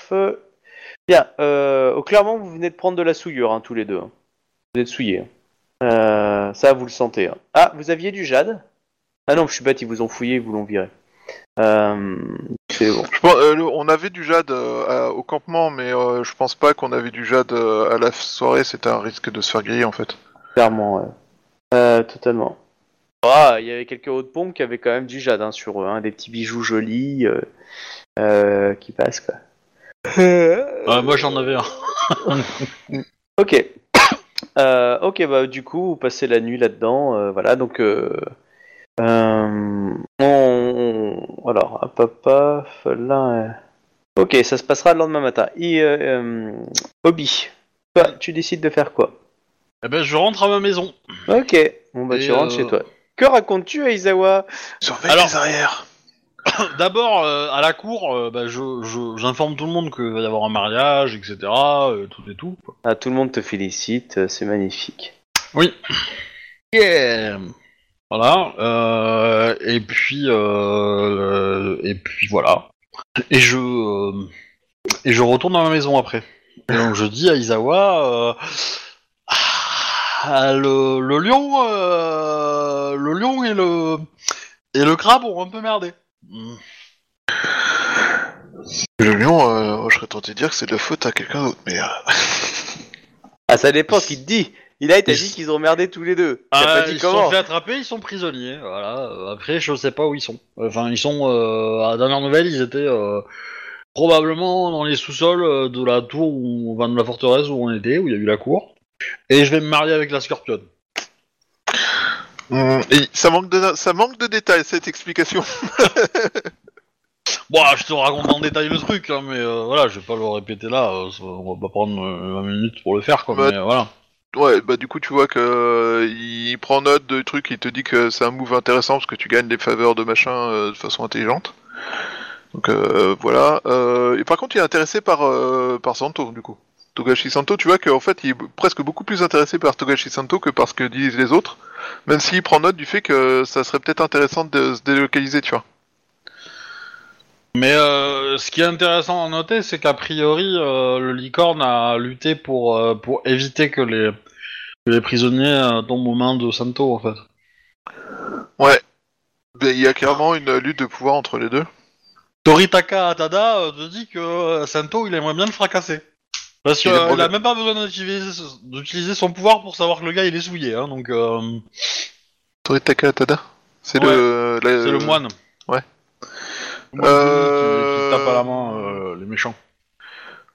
pop. Bien. Euh, clairement, vous venez de prendre de la souillure hein, tous les deux. hein. Vous êtes souillés. hein. Euh, ça, vous le sentez. hein. Ah, vous aviez du jade? Ah non, je suis bête, ils vous ont fouillé, ils vous l'ont viré. Euh, c'est bon.
Je pense, euh, le- on avait du jade euh, à- au campement, mais euh, je pense pas qu'on avait du jade euh, à la soirée. C'était un risque de se faire griller en fait.
Clairement, ouais. Euh, totalement. Ah, il y avait quelques autres pompes qui avaient quand même du jade hein, sur eux, hein, des petits bijoux jolis euh, euh, qui passent quoi.
Euh, moi j'en avais un.
Ok. Euh, ok, bah du coup, vous passez la nuit là-dedans, euh, voilà, donc... Euh, euh, on, on- alors, hop, hop, hop, là... euh, Ok, ça se passera le lendemain matin. Et, euh, euh, Obi, toi, tu décides de faire quoi?
Eh ben je rentre à ma maison.
Ok, bon bah
Et,
tu rentres
euh,
chez toi. Que racontes-tu à Izawa
Surveille
Alors-
les arrières.
D'abord euh, à la cour, euh, bah, je, je- j'informe tout le monde qu'il va y avoir un mariage, etc. euh, tout et tout. quoi.
ah, Tout le monde te félicite, euh, c'est magnifique.
Yeah. Voilà. euh, et puis euh, et puis voilà. Et je euh, et je retourne dans ma maison après. Et donc je dis à Isawa, euh, ah, le, le lion, euh, le lion et le et le crabe ont un peu merdé. Hmm.
Le lion, euh, je serais tenté de dire que c'est de la faute à quelqu'un d'autre, mais... euh,
Ah, ça dépend ce qu'il te dit. Il a,
Ils-
dit qu'ils ont merdé tous les deux.
Ah,
pas dit
ils
comment.
sont fait attraper, ils sont prisonniers. Voilà. Après, je sais pas où ils sont. Enfin, ils sont. Euh, à la dernière nouvelle, ils étaient euh, probablement dans les sous-sols de la tour, où, enfin, de la forteresse où on était, où il y a eu la cour. Et je vais me marier avec la scorpionne.
Et ça manque de ça manque de détails cette explication.
Bon, je te raconte en détail le truc, hein, mais euh, voilà, je vais pas le répéter là. euh, ça- on va pas prendre euh, 20 minutes pour le faire, quoi.
Bah,
mais euh, voilà.
Ouais, bah du coup tu vois que euh, il prend note de trucs, il te dit que c'est un move intéressant parce que tu gagnes des faveurs de machin euh, de façon intelligente. Donc euh, voilà. Euh, et par contre il est intéressé par euh, par Santo du coup. Togashi Santo, tu vois qu'en fait il est presque beaucoup plus intéressé par Togashi Santo que par ce que disent les autres, même s'il prend note du fait que ça serait peut-être intéressant de se délocaliser, tu vois.
Mais euh, ce qui est intéressant à noter, c'est qu'a priori, euh, le licorne a lutté pour, euh, pour éviter que les, que les prisonniers tombent aux mains de Santo, en fait.
Ouais. Ben, Il y a clairement une lutte de pouvoir entre les deux.
Toritaka Atada te dit que Santo, il aimerait bien le fracasser. Parce qu'il
Il est
a même pas besoin d'utiliser son pouvoir pour savoir que le gars, il est souillé. Hein, donc, euh,
Toritaka Tada C'est
Ouais,
le, la-
c'est le moine.
ouais.
Le moine
Euh,
qui, qui tape à la main euh, les méchants.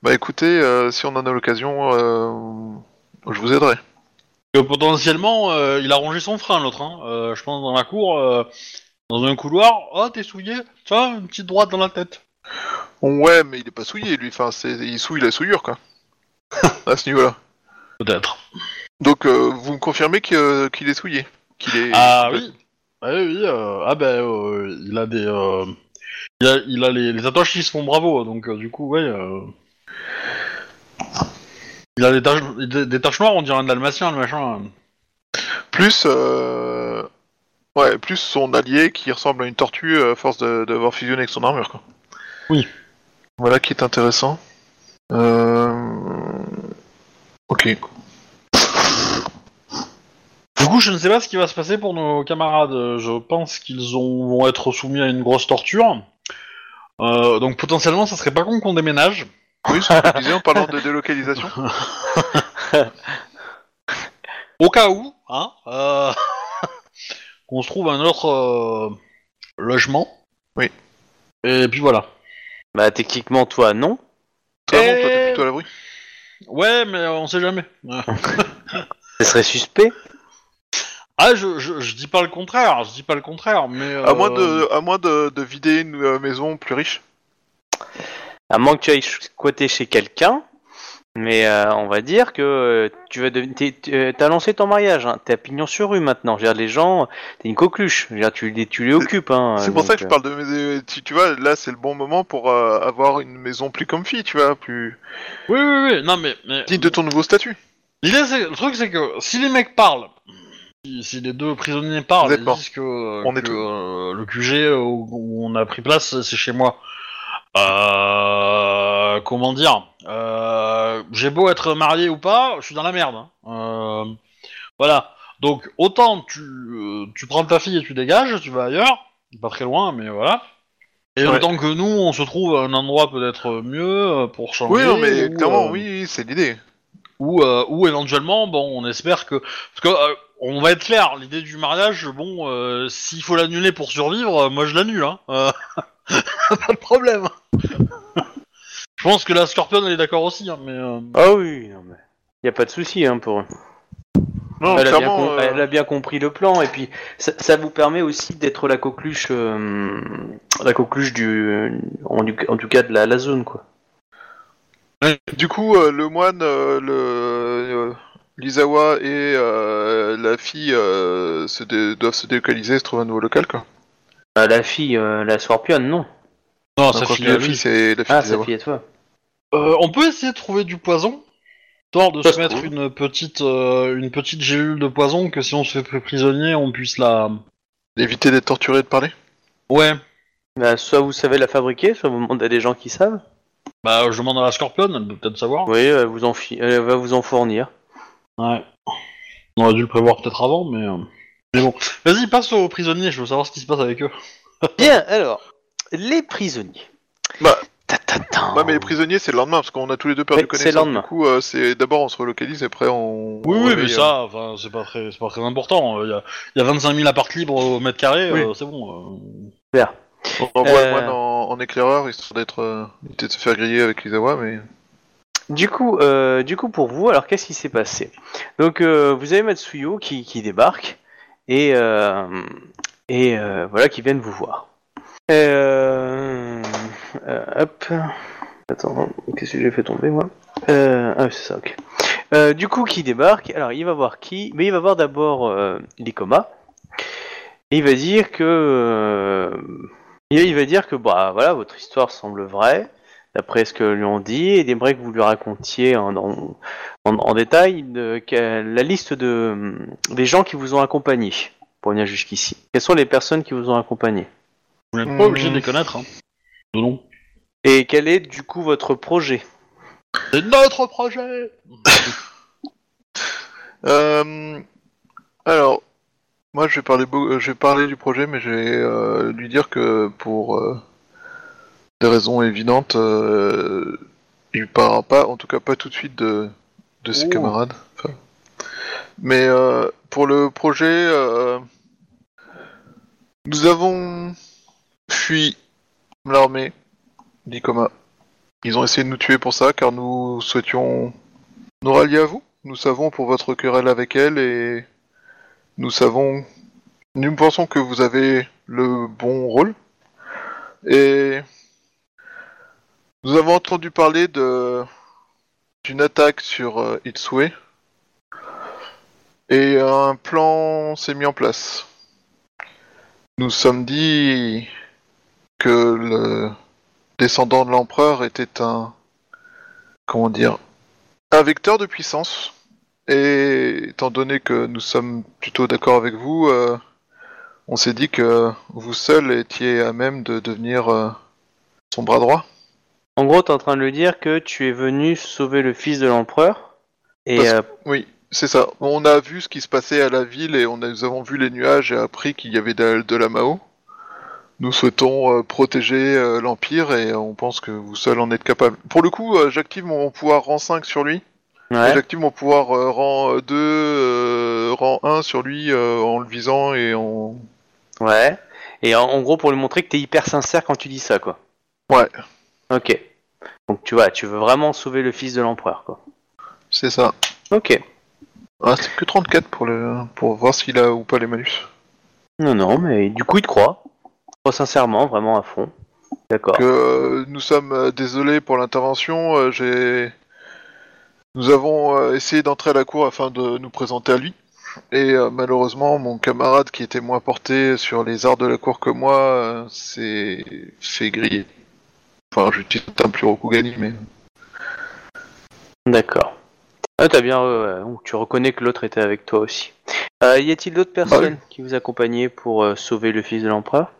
Bah écoutez, euh, si on en a l'occasion, euh, je vous aiderai.
Que potentiellement, euh, il a rongé son frein, l'autre. Hein. Euh, je pense dans la cour, euh, dans un couloir. Oh, t'es souillé Tiens, une petite droite dans la tête.
Ouais, mais il est pas souillé, lui. Enfin, c'est, il souille la souillure, quoi. à ce niveau-là.
Peut-être.
Donc, euh, vous me confirmez que- qu'il est souillé qu'il est...
Ah oui Ah oui, euh, ah ben, euh, il a des... euh, il a, il a les, les tatouages qui se font bravo, donc euh, du coup, ouais... euh, Il a des taches, des, des taches noires, on dirait un dalmatien, le machin.
Plus, euh... ouais, plus son allié qui ressemble à une tortue euh, à force de- d'avoir fusionné avec son armure, quoi.
Oui.
Voilà qui est intéressant. Euh... Ok.
Du coup, je ne sais pas ce qui va se passer pour nos camarades. Je pense qu'ils ont- vont être soumis à une grosse torture. Euh, donc potentiellement, ça serait pas con qu'on déménage.
Oui, c'est ce que je disais en parlant de délocalisation.
Au cas où, hein, euh, qu'on se trouve un autre euh, logement.
Oui.
Et puis voilà.
Bah techniquement toi non.
Toi, non, toi, t'es plutôt à l'abri.
Ouais, mais on sait jamais.
Ce serait suspect.
Ah, je, je, je dis pas le contraire, je dis pas le contraire, mais...
À moins
euh,
de, à moins de, de vider une euh, maison plus riche.
À moins que tu ailles squatter chez quelqu'un. Mais euh, on va dire que euh, tu vas devenir. t'es- T'as lancé ton mariage, hein. t'es à pignon sur rue maintenant. Je veux dire, les gens, t'es une coqueluche. Je veux dire, tu les, tu les occupes. Hein,
C'est pour ça que je parle de. Tu, tu vois, là, c'est le bon moment pour euh, avoir une maison plus comfy, tu vois, plus
Oui, oui, oui, non mais... mais
digne de ton nouveau statut.
L'idée, c'est, le truc, c'est que si les mecs parlent, si, si les deux prisonniers parlent, ils disent que,
On est
que, euh, le QG où, où on a pris place, c'est chez moi. Euh, comment dire euh, J'ai beau être marié ou pas, je suis dans la merde. hein. Euh, voilà. Donc autant tu, euh, tu prends ta fille et tu dégages, tu vas ailleurs, pas très loin, mais voilà. Et
Ouais.
autant que nous, on se trouve à un endroit peut-être mieux euh, pour changer.
Oui, non, mais
ou,
clairement,
euh,
oui, oui, c'est l'idée.
ou euh, ou éventuellement, bon, on espère que parce que euh, on va être clair, l'idée du mariage, bon, euh, s'il faut l'annuler pour survivre, euh, moi je l'annule, hein. Euh, pas de problème. Je pense que la Scorpion elle est d'accord aussi, hein, mais euh,
Ah oui, non mais. Y a pas de souci hein, pour eux.
Non,
elle, a bien
clairement,
com-
euh,
elle a bien compris le plan et puis ça, ça vous permet aussi d'être la coqueluche, euh, la coqueluche du, en, du- en tout cas de la, la zone quoi.
Du coup, euh, le moine, euh, le euh, l'Isawa et euh, la fille euh, se dé- doivent se délocaliser, se trouver un nouveau local, quoi.
Euh, la fille, euh, la Scorpion, non.
non, ça à
la fille, c'est la fille
Ah, sa
d'Isawa.
fille et toi.
Euh, on peut essayer de trouver du poison, histoire de
Ça
se
se
mettre
trouve.
une petite euh, une petite gélule de poison que si on se fait prisonnier, on puisse la.
Éviter d'être torturé et de parler?
Ouais.
Bah, soit vous savez la fabriquer, soit vous demandez à des gens qui savent.
Bah, je demande à la Scorpion, elle peut peut-être savoir.
Oui, elle, vous en fi- elle va vous en fournir.
Ouais. On aurait dû le prévoir peut-être avant, mais. euh, Mais bon. Vas-y, passe aux prisonniers, je veux savoir ce qui se passe avec eux.
Bien, alors, les prisonniers.
Bah. Ouais, mais les prisonniers, c'est le lendemain, parce qu'on a tous les deux perdu connaissance.
c'est le lendemain.
Du coup, euh, c'est d'abord on se relocalise, et après on.
Oui,
on
oui, mais ça, enfin, c'est pas très, c'est pas très important. Il y a, y a 25 000 apparts libres au mètre carré,
Oui.
euh, c'est bon. euh.
Bien.
euh, On envoie
Euh.
le moine en, en éclaireur, histoire d'être. Euh, de se faire griller avec l'Isawa, mais.
Du coup, euh, du coup, pour vous, alors qu'est-ce qui s'est passé? Donc, euh, vous avez Matsuyo qui, qui débarque et euh, et euh, voilà qui viennent vous voir. Euh, euh, hop. Attends, qu'est-ce que j'ai fait tomber moi euh, Ah, c'est ça. Ok. Euh, du coup, qui débarque? Alors, il va voir qui? Mais il va voir d'abord euh, Likoma. Et il va dire que euh, il il va dire que bah voilà, votre histoire semble vraie d'après ce que lui ont dit, et il aimerait que vous lui racontiez en, en, en- en détail de- que- la liste de, des gens qui vous ont accompagné pour venir jusqu'ici. Quelles sont les personnes qui vous ont accompagné
Vous n'êtes pas obligé de les connaître. Hein. Non.
Et quel est du coup votre projet?
C'est notre projet
Euh, alors, moi je vais parler, beau- euh, je vais parler du projet, mais je vais euh, lui dire que pour euh, des raisons évidentes, euh, il parlera pas, en tout cas pas tout de suite de, de ses camarades. Enfin, mais euh, pour le projet, euh, nous avons fui l'armée d'Ikoma. Ils ont essayé de nous tuer pour ça, car nous souhaitions nous rallier à vous. Nous savons pour votre querelle avec elle et nous savons, nous pensons que vous avez le bon rôle. Et nous avons entendu parler d'une attaque sur euh, Itsue et un plan s'est mis en place. Nous sommes dit que le descendant de l'empereur était un comment dire un vecteur de puissance. Et étant donné que nous sommes plutôt d'accord avec vous, euh, on s'est dit que vous seul étiez à même de devenir euh, son bras droit.
En gros, t'es en train de lui dire que tu es venu sauver le fils de l'empereur. Et
Parce-
euh,
Oui, c'est ça. On a vu ce qui se passait à la ville et on a- nous avons vu les nuages et appris qu'il y avait de, de la Mao. Nous souhaitons euh, protéger euh, l'Empire et on pense que vous seul en êtes capable. Pour le coup, euh, j'active mon pouvoir rang 5 sur lui.
ouais.
J'active mon pouvoir euh, rang euh, 2, euh, rang 1 sur lui euh, en le visant et en...
Ouais. Et en, en gros, pour lui montrer que t'es hyper sincère quand tu dis ça, quoi.
Ouais,
Ok. Donc tu vois, tu veux vraiment sauver le fils de l'empereur, quoi.
c'est ça.
Ok.
Ah, c'est que 34 pour, le... pour voir s'il a ou pas les malus.
Non, non, mais du coup, il te croit. Sincèrement, vraiment à fond. D'accord.
Que euh, nous sommes euh, désolés pour l'intervention. euh, J'ai, nous avons euh, essayé d'entrer à la cour afin de nous présenter à lui. Et euh, malheureusement, mon camarade qui était moins porté sur les arts de la cour que moi euh, s'est fait griller. Enfin, j'utilise un plus Rokugani, mais
D'accord. Ah, t'as bien. euh, donc tu reconnais que l'autre était avec toi aussi. Euh, y a-t-il d'autres personnes qui vous accompagnaient pour euh, sauver le fils de l'empereur?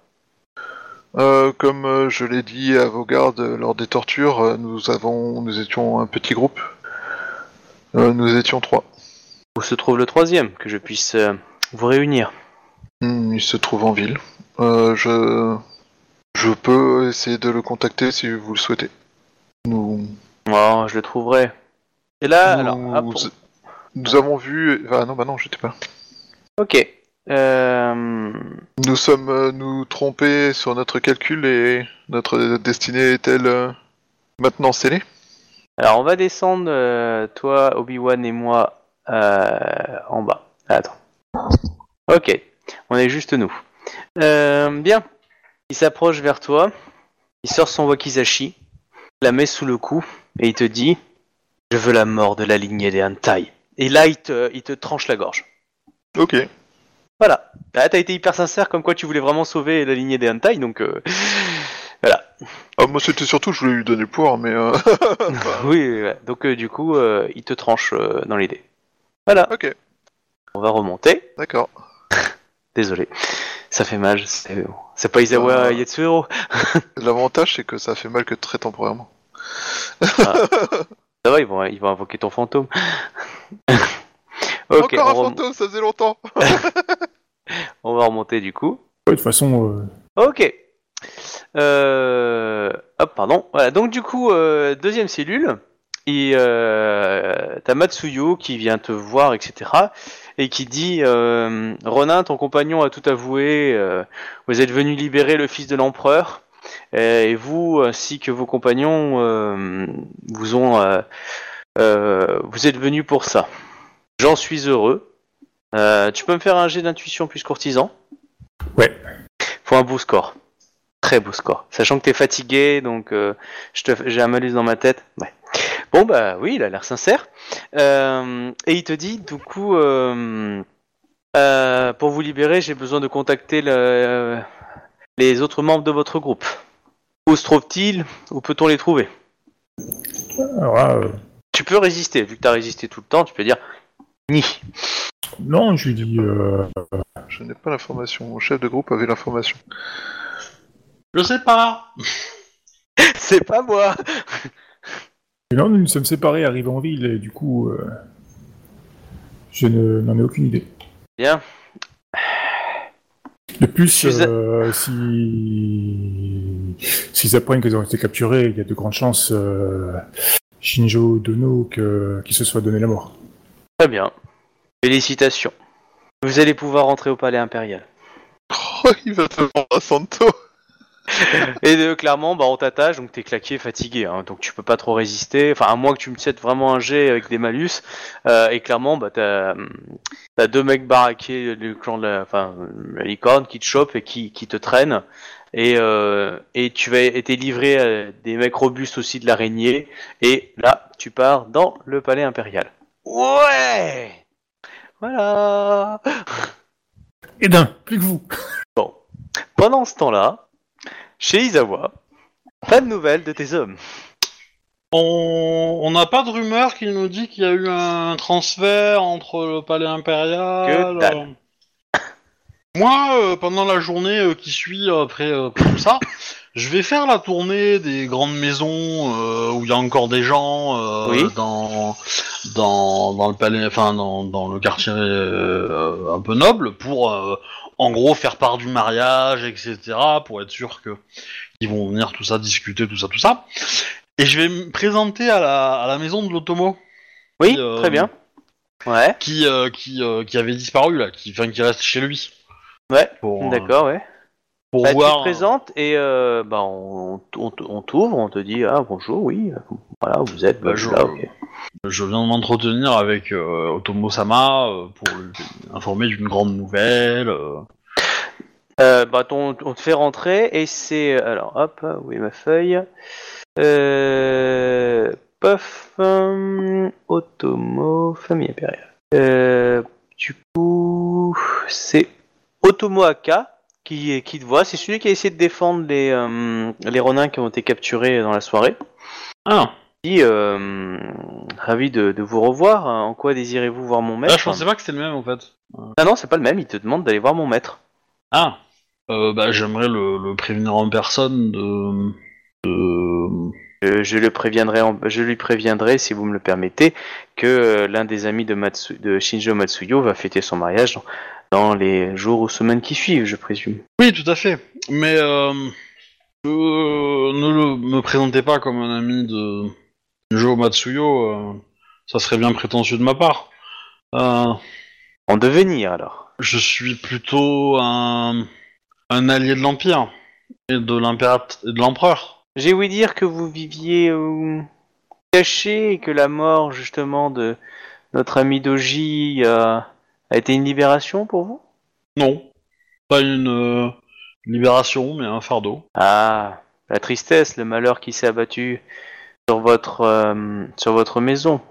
Euh, comme euh, je l'ai dit à vos gardes euh, lors des tortures, nous avons, nous étions un petit groupe. Euh, nous étions trois.
Où se trouve le troisième Que je puisse euh, vous réunir?
Hmm, il se trouve en ville. Euh, je, je peux essayer de le contacter si vous le souhaitez. Nous,
Oh, je le trouverai. Et là,
nous,
alors, ah, pour-
nous avons vu. Ah non, bah non, j'étais pas.
ok. Euh,
Nous sommes euh, nous trompés sur notre calcul et notre destinée est-elle euh, maintenant scellée?
Alors, on va descendre, toi, Obi-Wan et moi, en bas. Attends. Ok, on est juste nous. Bien. Il s'approche vers toi. Il sort son wakizashi, la met sous le cou et il te dit Je veux la mort de la lignée des Hantai. Et là, il te, il te tranche la gorge.
Ok.
Voilà. Ah, t'as été hyper sincère, comme quoi tu voulais vraiment sauver la lignée des Hantai, donc euh, voilà.
Ah, moi c'était surtout, je voulais lui donner le pouvoir, mais. euh,
oui, donc euh, du coup, euh, il te tranche euh, dans l'idée. Voilà.
ok,
On va remonter.
d'accord.
Désolé. Ça fait mal. C'est c'est pas Isawa
Ah.
Yetsuhiro.
L'avantage c'est que ça fait mal que très temporairement.
Ça va, ils vont, ils vont invoquer ton fantôme.
Encore un
rem-
fantôme, ça faisait longtemps
on va remonter du coup.
Ouais, de toute façon, euh,
Ok. Euh... Hop, pardon. Voilà, donc du coup, euh, deuxième cellule. Et euh, t'as Matsuyo qui vient te voir, etc. Et qui dit euh, Ronin, ton compagnon a tout avoué. euh, vous êtes venu libérer le fils de l'empereur. Et vous, ainsi que vos compagnons, euh, vous ont, euh, euh, vous êtes venus pour ça. J'en suis heureux. Euh, tu peux me faire un jet d'intuition plus courtisan
Ouais.
Faut un beau score. Très beau score. Sachant que t'es fatigué, donc euh, j'ai un malus dans ma tête. Ouais. Bon bah oui, il a l'air sincère. Euh, et il te dit, du coup, pour vous libérer, j'ai besoin de contacter le- les autres membres de votre groupe. Où se trouvent-ils? Où peut-on les trouver?
Alors
Tu peux résister, vu que t'as résisté tout le temps, tu peux dire ni.
non, je lui dis, euh,
Je n'ai pas l'information, mon chef de groupe avait l'information.
Je sais pas.
C'est pas moi.
Et non, nous nous sommes séparés, arrivés en ville, et du coup, euh, je ne- n'en ai aucune idée.
Bien.
De plus,
Je suis a-
euh, si s'ils apprennent qu'ils ont été capturés, il y a de grandes chances, euh, Shinjo Dono, que... qu'il se soit donné la mort.
Très bien. Félicitations. Vous allez pouvoir rentrer au palais impérial.
Oh, il va te vendre à Santo
Et euh, clairement, bah, on t'attache, donc t'es claqué, fatigué, hein, donc tu peux pas trop résister. Enfin, à moins que tu me cèdes vraiment un jet avec des malus. Euh, et clairement, bah, t'as as deux mecs baraqués du clan de la, enfin, la licorne qui te chopent et qui, qui te traînent. Et, euh, et tu vas été livré à des mecs robustes aussi de l'araignée. Et là, tu pars dans le palais impérial. Ouais Voilà
Et d'un, plus que vous.
Pendant ce temps-là, chez Izawa, pas de nouvelles de tes hommes.
On n'a pas de rumeur qui nous dit qu'il y a eu un transfert entre le palais impérial.
Que dalle.
euh. Moi, euh, pendant la journée euh, qui suit après, euh, après tout ça, je vais faire la tournée des grandes maisons euh, où il y a encore des gens euh,
Oui.
dans, dans dans le palais, enfin dans, dans le quartier euh, un peu noble pour euh, en gros faire part du mariage, etc. Pour être sûr que ils vont venir tout ça discuter, tout ça, tout ça. Et je vais me présenter à la, à la maison de l'Automo
Oui,
Euh,
très bien. Ouais,
qui euh, qui, euh, qui avait disparu là, qui enfin qui reste chez lui.
ouais, d'accord, ouais.
Pour
Bah, Tu
voir.
te présentes et euh, bah, on, on, on t'ouvre, on te dit ah bonjour, oui, voilà, vous êtes,
Bah,
bah,
je-
là, ok.
Je viens de m'entretenir avec euh, Otomo Sama euh, pour lui informer d'une grande nouvelle. euh.
Euh, bah, ton- on te fait rentrer et c'est alors hop, où est ma feuille? Euh, Puff, euh, Otomo, famille impériale. Euh, du coup, c'est Otomo Aka qui, qui te voit. C'est celui qui a essayé de défendre les, euh, les Ronins qui ont été capturés dans la soirée.
Ah,
dit, euh, ravi de, de vous revoir. En quoi désirez-vous voir mon maître
là, je pensais pas que c'était le même en fait.
Ah non, c'est pas le même. Il te demande d'aller voir mon maître.
Ah, euh, bah j'aimerais le, le prévenir en personne de. de...
Je, je le préviendrai, en- je lui préviendrai, si vous me le permettez, que euh, l'un des amis de, Matsu- de Shinjo Matsuyo va fêter son mariage dans, les jours ou semaines qui suivent, je présume.
Oui, tout à fait. Mais euh, euh, ne le, me présentez pas comme un ami de Joe Matsuyo. euh, ça serait bien prétentieux de ma part. Euh,
En devenir alors.
je suis plutôt un, un allié de l'Empire et de l'empereur.
J'ai ouï dire que vous viviez caché et que la mort justement de notre ami Doji a été une libération pour vous?
Non, pas une euh, libération, mais un fardeau.
Ah, la tristesse, le malheur qui s'est abattu sur votre euh, sur votre maison.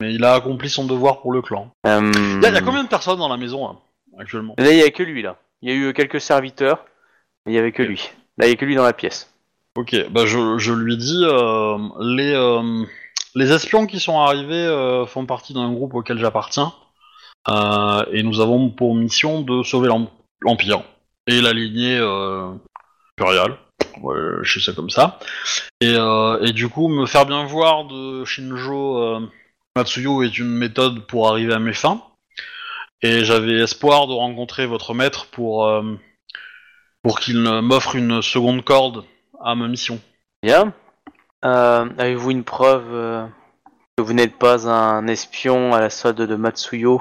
Mais il a accompli son devoir pour le clan.
Euh,
Il y, a- il y a combien de personnes dans la maison là, actuellement?
Là, il y a que lui là. Il y a eu quelques serviteurs, mais il y avait que lui. Là, il y a que lui dans la pièce.
Ok, bah je, je lui dis, euh, les, les espions qui sont arrivés font partie d'un groupe auquel j'appartiens, euh, et nous avons pour mission de sauver l'em- l'Empire. Et la lignée euh, impériale, je sais ça comme ça, et, euh, et du coup me faire bien voir de Shinjo euh, Matsuyo est une méthode pour arriver à mes fins, et j'avais espoir de rencontrer votre maître pour, pour qu'il m'offre une seconde corde à ma mission.
Bien. Avez-vous une preuve que vous n'êtes pas un espion à la solde de Matsuyo,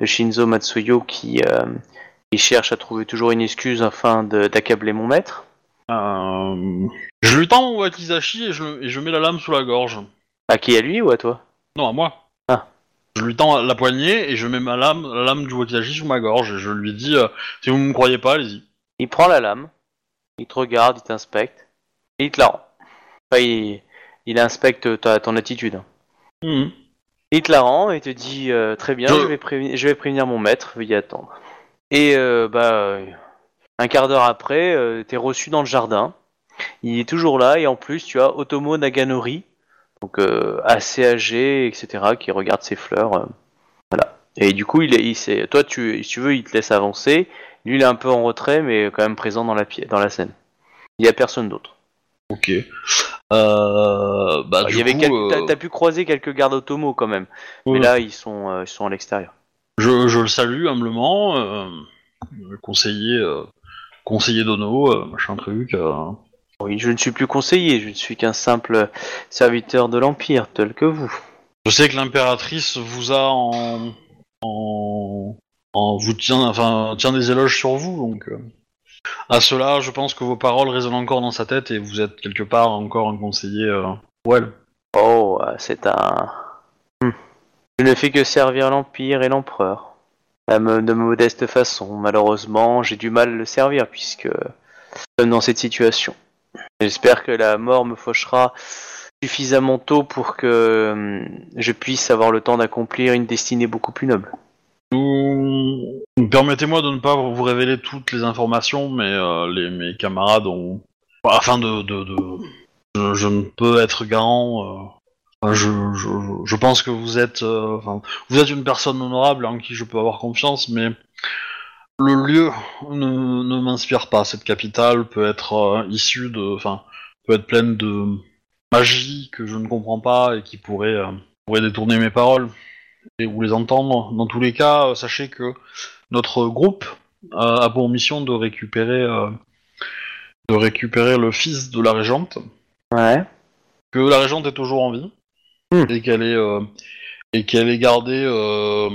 de Shinzo Matsuyo, qui, euh, qui cherche à trouver toujours une excuse afin d'accabler mon maître
Euh, je lui tends mon wakizashi et je, et je mets la lame sous la gorge.
À qui À lui ou à toi?
Non, à moi.
Ah.
Je lui tends la poignée et je mets ma lame, la lame du wakizashi sous ma gorge et je lui dis euh, si vous me croyez pas, allez-y.
Il prend la lame, il te regarde, il t'inspecte, et il te la rend. Enfin, il, il inspecte ta, ton attitude.
Mhm.
Il te la rend et te dit euh, très bien,
Je-
vais prévenir, je vais prévenir mon maître, veuillez attendre. Et euh, bah un quart d'heure après, euh, t'es reçu dans le jardin. Il est toujours là et en plus tu as Otomo Naganori, donc euh, assez âgé, etc., qui regarde ses fleurs. voilà. Et du coup, il est, il toi, tu, si tu veux, il te laisse avancer. Lui, il est un peu en retrait, mais quand même présent dans la, dans la scène. Il y a personne d'autre.
Ok. Euh, bah,
Il
du
y avait
coup,
quelques-
euh,
t'as, pu croiser quelques gardes Otomo quand même, mais
ouais.
là, ils sont, euh, ils sont à l'extérieur.
je, je le salue humblement, euh, conseiller, euh, conseiller d'Ono, euh, machin truc. euh.
Oui, je ne suis plus conseiller, je ne suis qu'un simple serviteur de l'Empire, tel que vous.
Je sais que l'impératrice vous a en, en, en vous tient, enfin, tient des éloges sur vous, donc. euh, à cela, je pense que vos paroles résonnent encore dans sa tête et vous êtes quelque part encore un conseiller euh.
Oh, euh, c'est un... Hmm. Je ne fais que servir l'Empire et l'Empereur. De modeste façon. Malheureusement, j'ai du mal à le servir, puisque nous dans cette situation. J'espère que la mort me fauchera suffisamment tôt pour que hum, je puisse avoir le temps d'accomplir une destinée beaucoup plus noble.
Permettez-moi de ne pas vous révéler toutes les informations, mais euh, les, mes camarades ont... Afin de... de, Je, ne peux être garant... euh, Je, pense que vous êtes... euh, vous êtes une personne honorable en qui je peux avoir confiance, mais le lieu ne, m'inspire pas. Cette capitale peut être issue de... Enfin, peut être pleine de magie que je ne comprends pas et qui pourrait, pourrait détourner mes paroles ou les entendre. Dans tous les cas, euh, sachez que notre groupe euh, a pour mission de récupérer, euh, de récupérer le fils de la régente,
Ouais.
que la régente est toujours en vie
Hmm.
et qu'elle est euh, et qu'elle est gardée, euh,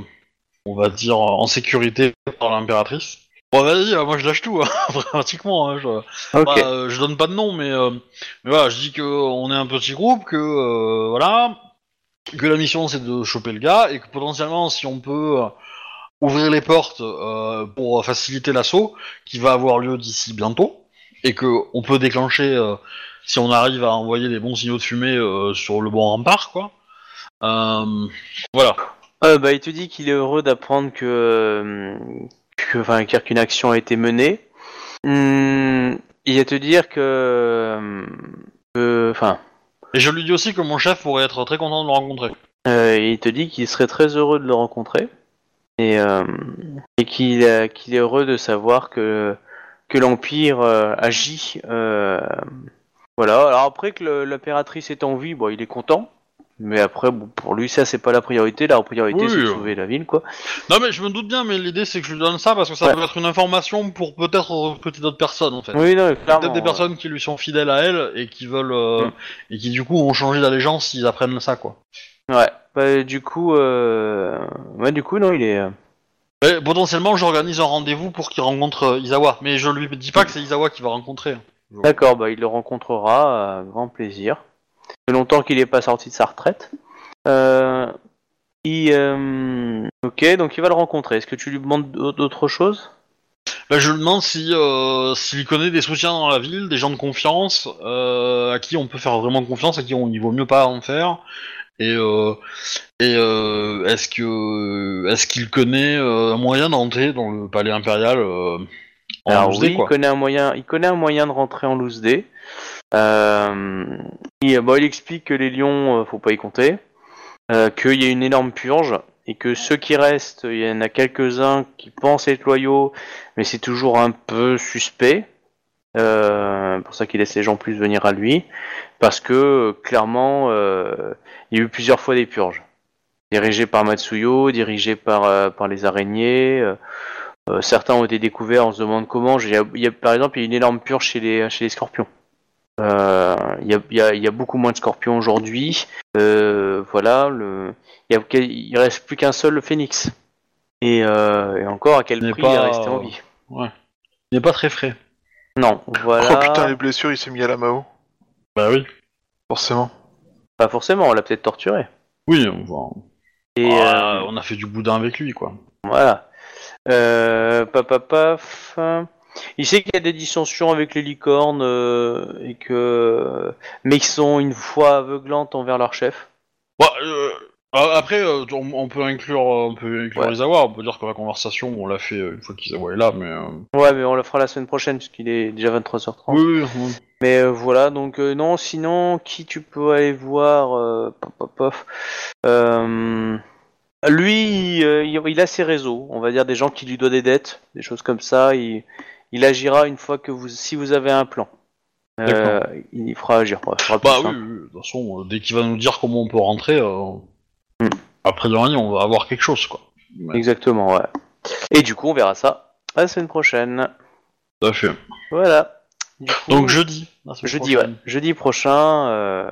on va dire, en sécurité par l'impératrice. Bon, vas-y, moi je lâche tout, hein, pratiquement. hein, je...
Ok.
Bah, je donne pas de nom, mais, mais voilà, je dis que on est un petit groupe, que voilà, que la mission c'est de choper le gars et que potentiellement si on peut euh, ouvrir les portes euh, pour faciliter l'assaut, qui va avoir lieu d'ici bientôt, et que on peut déclencher euh, si on arrive à envoyer des bons signaux de fumée sur le bon rempart, quoi. Voilà.
Bah, il te dit qu'il est heureux d'apprendre que, qu'une action a été menée. Hum, il va te dire que- enfin,
Et je lui dis aussi que mon chef pourrait être très content de le rencontrer.
euh, il te dit qu'il serait très heureux de le rencontrer et, euh, euh, qu'il est heureux de savoir que l'empire agit. voilà. Alors après que l'impératrice est en vie, bon, il est content. Mais après, bon, pour lui, ça c'est pas la priorité. La priorité,
Oui,
c'est de
euh.
sauver la ville, quoi.
Non mais je me doute bien, mais l'idée c'est que je lui donne ça parce que ça
Ouais.
peut être une information pour peut-être recruter d'autres personnes en fait.
Oui, non, clairement.
Peut-être des personnes qui lui sont fidèles à elle et qui veulent euh,
Mm.
et qui du coup ont changé d'allégeance s'ils apprennent ça quoi.
Ouais. Bah, du coup, euh... ouais, du coup, non, il est. euh,
Mais potentiellement, j'organise un rendez-vous pour qu'il rencontre euh, Izawa. Mais je lui dis pas que c'est Izawa qui va rencontrer.
D'accord, bah il le rencontrera, grand plaisir. Fait longtemps qu'il n'est pas sorti de sa retraite. Euh, il, euh, Ok, donc il va le rencontrer. Est-ce que tu lui demandes d'autres choses?
Bah, je lui demande si euh, s'il connaît des soutiens dans la ville, des gens de confiance, euh, à qui on peut faire vraiment confiance, à qui on, il vaut mieux pas en faire. Et, et est-ce que est-ce qu'il connaît un moyen d'entrer dans le palais impérial en
Alors oui, il connaît un moyen, il connaît un moyen de rentrer en loose day. Euh, il, bon, il explique que les lions, euh, faut pas y compter, euh, qu'il y a une énorme purge et que ceux qui restent, il y en a quelques-uns qui pensent être loyaux, mais c'est toujours un peu suspect. Euh, pour ça qu'il laisse les gens plus venir à lui, parce que euh, clairement, euh, il y a eu plusieurs fois des purges, dirigées par Matsuyo, dirigées par euh, les araignées. euh, euh, certains ont été découverts, on se demande comment. Il il par exemple, il y a une énorme purge chez les, chez les scorpions. Euh, il, y a, il, y a, il y a beaucoup moins de scorpions aujourd'hui. Euh, voilà, le, il, y a, il reste plus qu'un seul, le phénix. Et, euh, et encore, à quel
Mais
prix
pas-
il est resté en vie?
Il n'est pas très frais.
Non, voilà.
Oh putain, les blessures, il s'est mis à la Mao.
Bah oui.
Forcément.
Pas forcément, on l'a peut-être torturé.
Oui, on, va-
Et euh,
on a fait du boudin avec lui, quoi.
voilà. Euh, paf, paf, paf. Il sait qu'il y a des dissensions avec les licornes euh, et que mais qui sont une foi aveuglante envers leur chef.
Bah, euh, après, euh, on, on peut inclure, on peut inclure
Ouais.
Izawa. On peut dire que la conversation, on l'a fait une fois qu'Izawa est là, mais.
Ouais, mais on le fera la semaine prochaine puisqu'il est déjà 23h30.
Oui, oui, oui.
Mais voilà, donc non, sinon, qui tu peux aller voir pop, pop, pop. Lui, il, il a ses réseaux, on va dire des gens qui lui doivent des dettes, des choses comme ça. Il, il agira une fois que vous, si vous avez un plan. Euh, il fera agir.
Bah oui, de toute façon, euh, dès qu'il va nous dire comment on peut rentrer, euh,
Hmm.
après dernier, on va avoir quelque chose, quoi. Ouais.
Exactement, ouais. Et du coup, on verra ça la semaine prochaine.
Tout à fait.
Voilà. Du coup,
Donc jeudi.
Jeudi, ouais. Jeudi prochain. euh,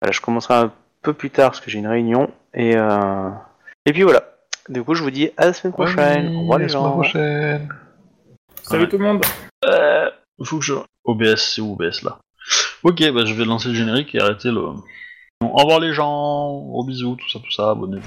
Voilà, je commencerai un peu plus tard parce que j'ai une réunion. Et, euh, et puis voilà. Du coup, je vous dis à la semaine prochaine. Au revoir les
la semaine prochaine.
Salut tout le monde
Euh, faut que je. OBS, c'est où OBS là Ok, bah je vais lancer le générique et arrêter le. Bon, au revoir les gens, au bisous, tout ça, tout ça, abonnez-vous.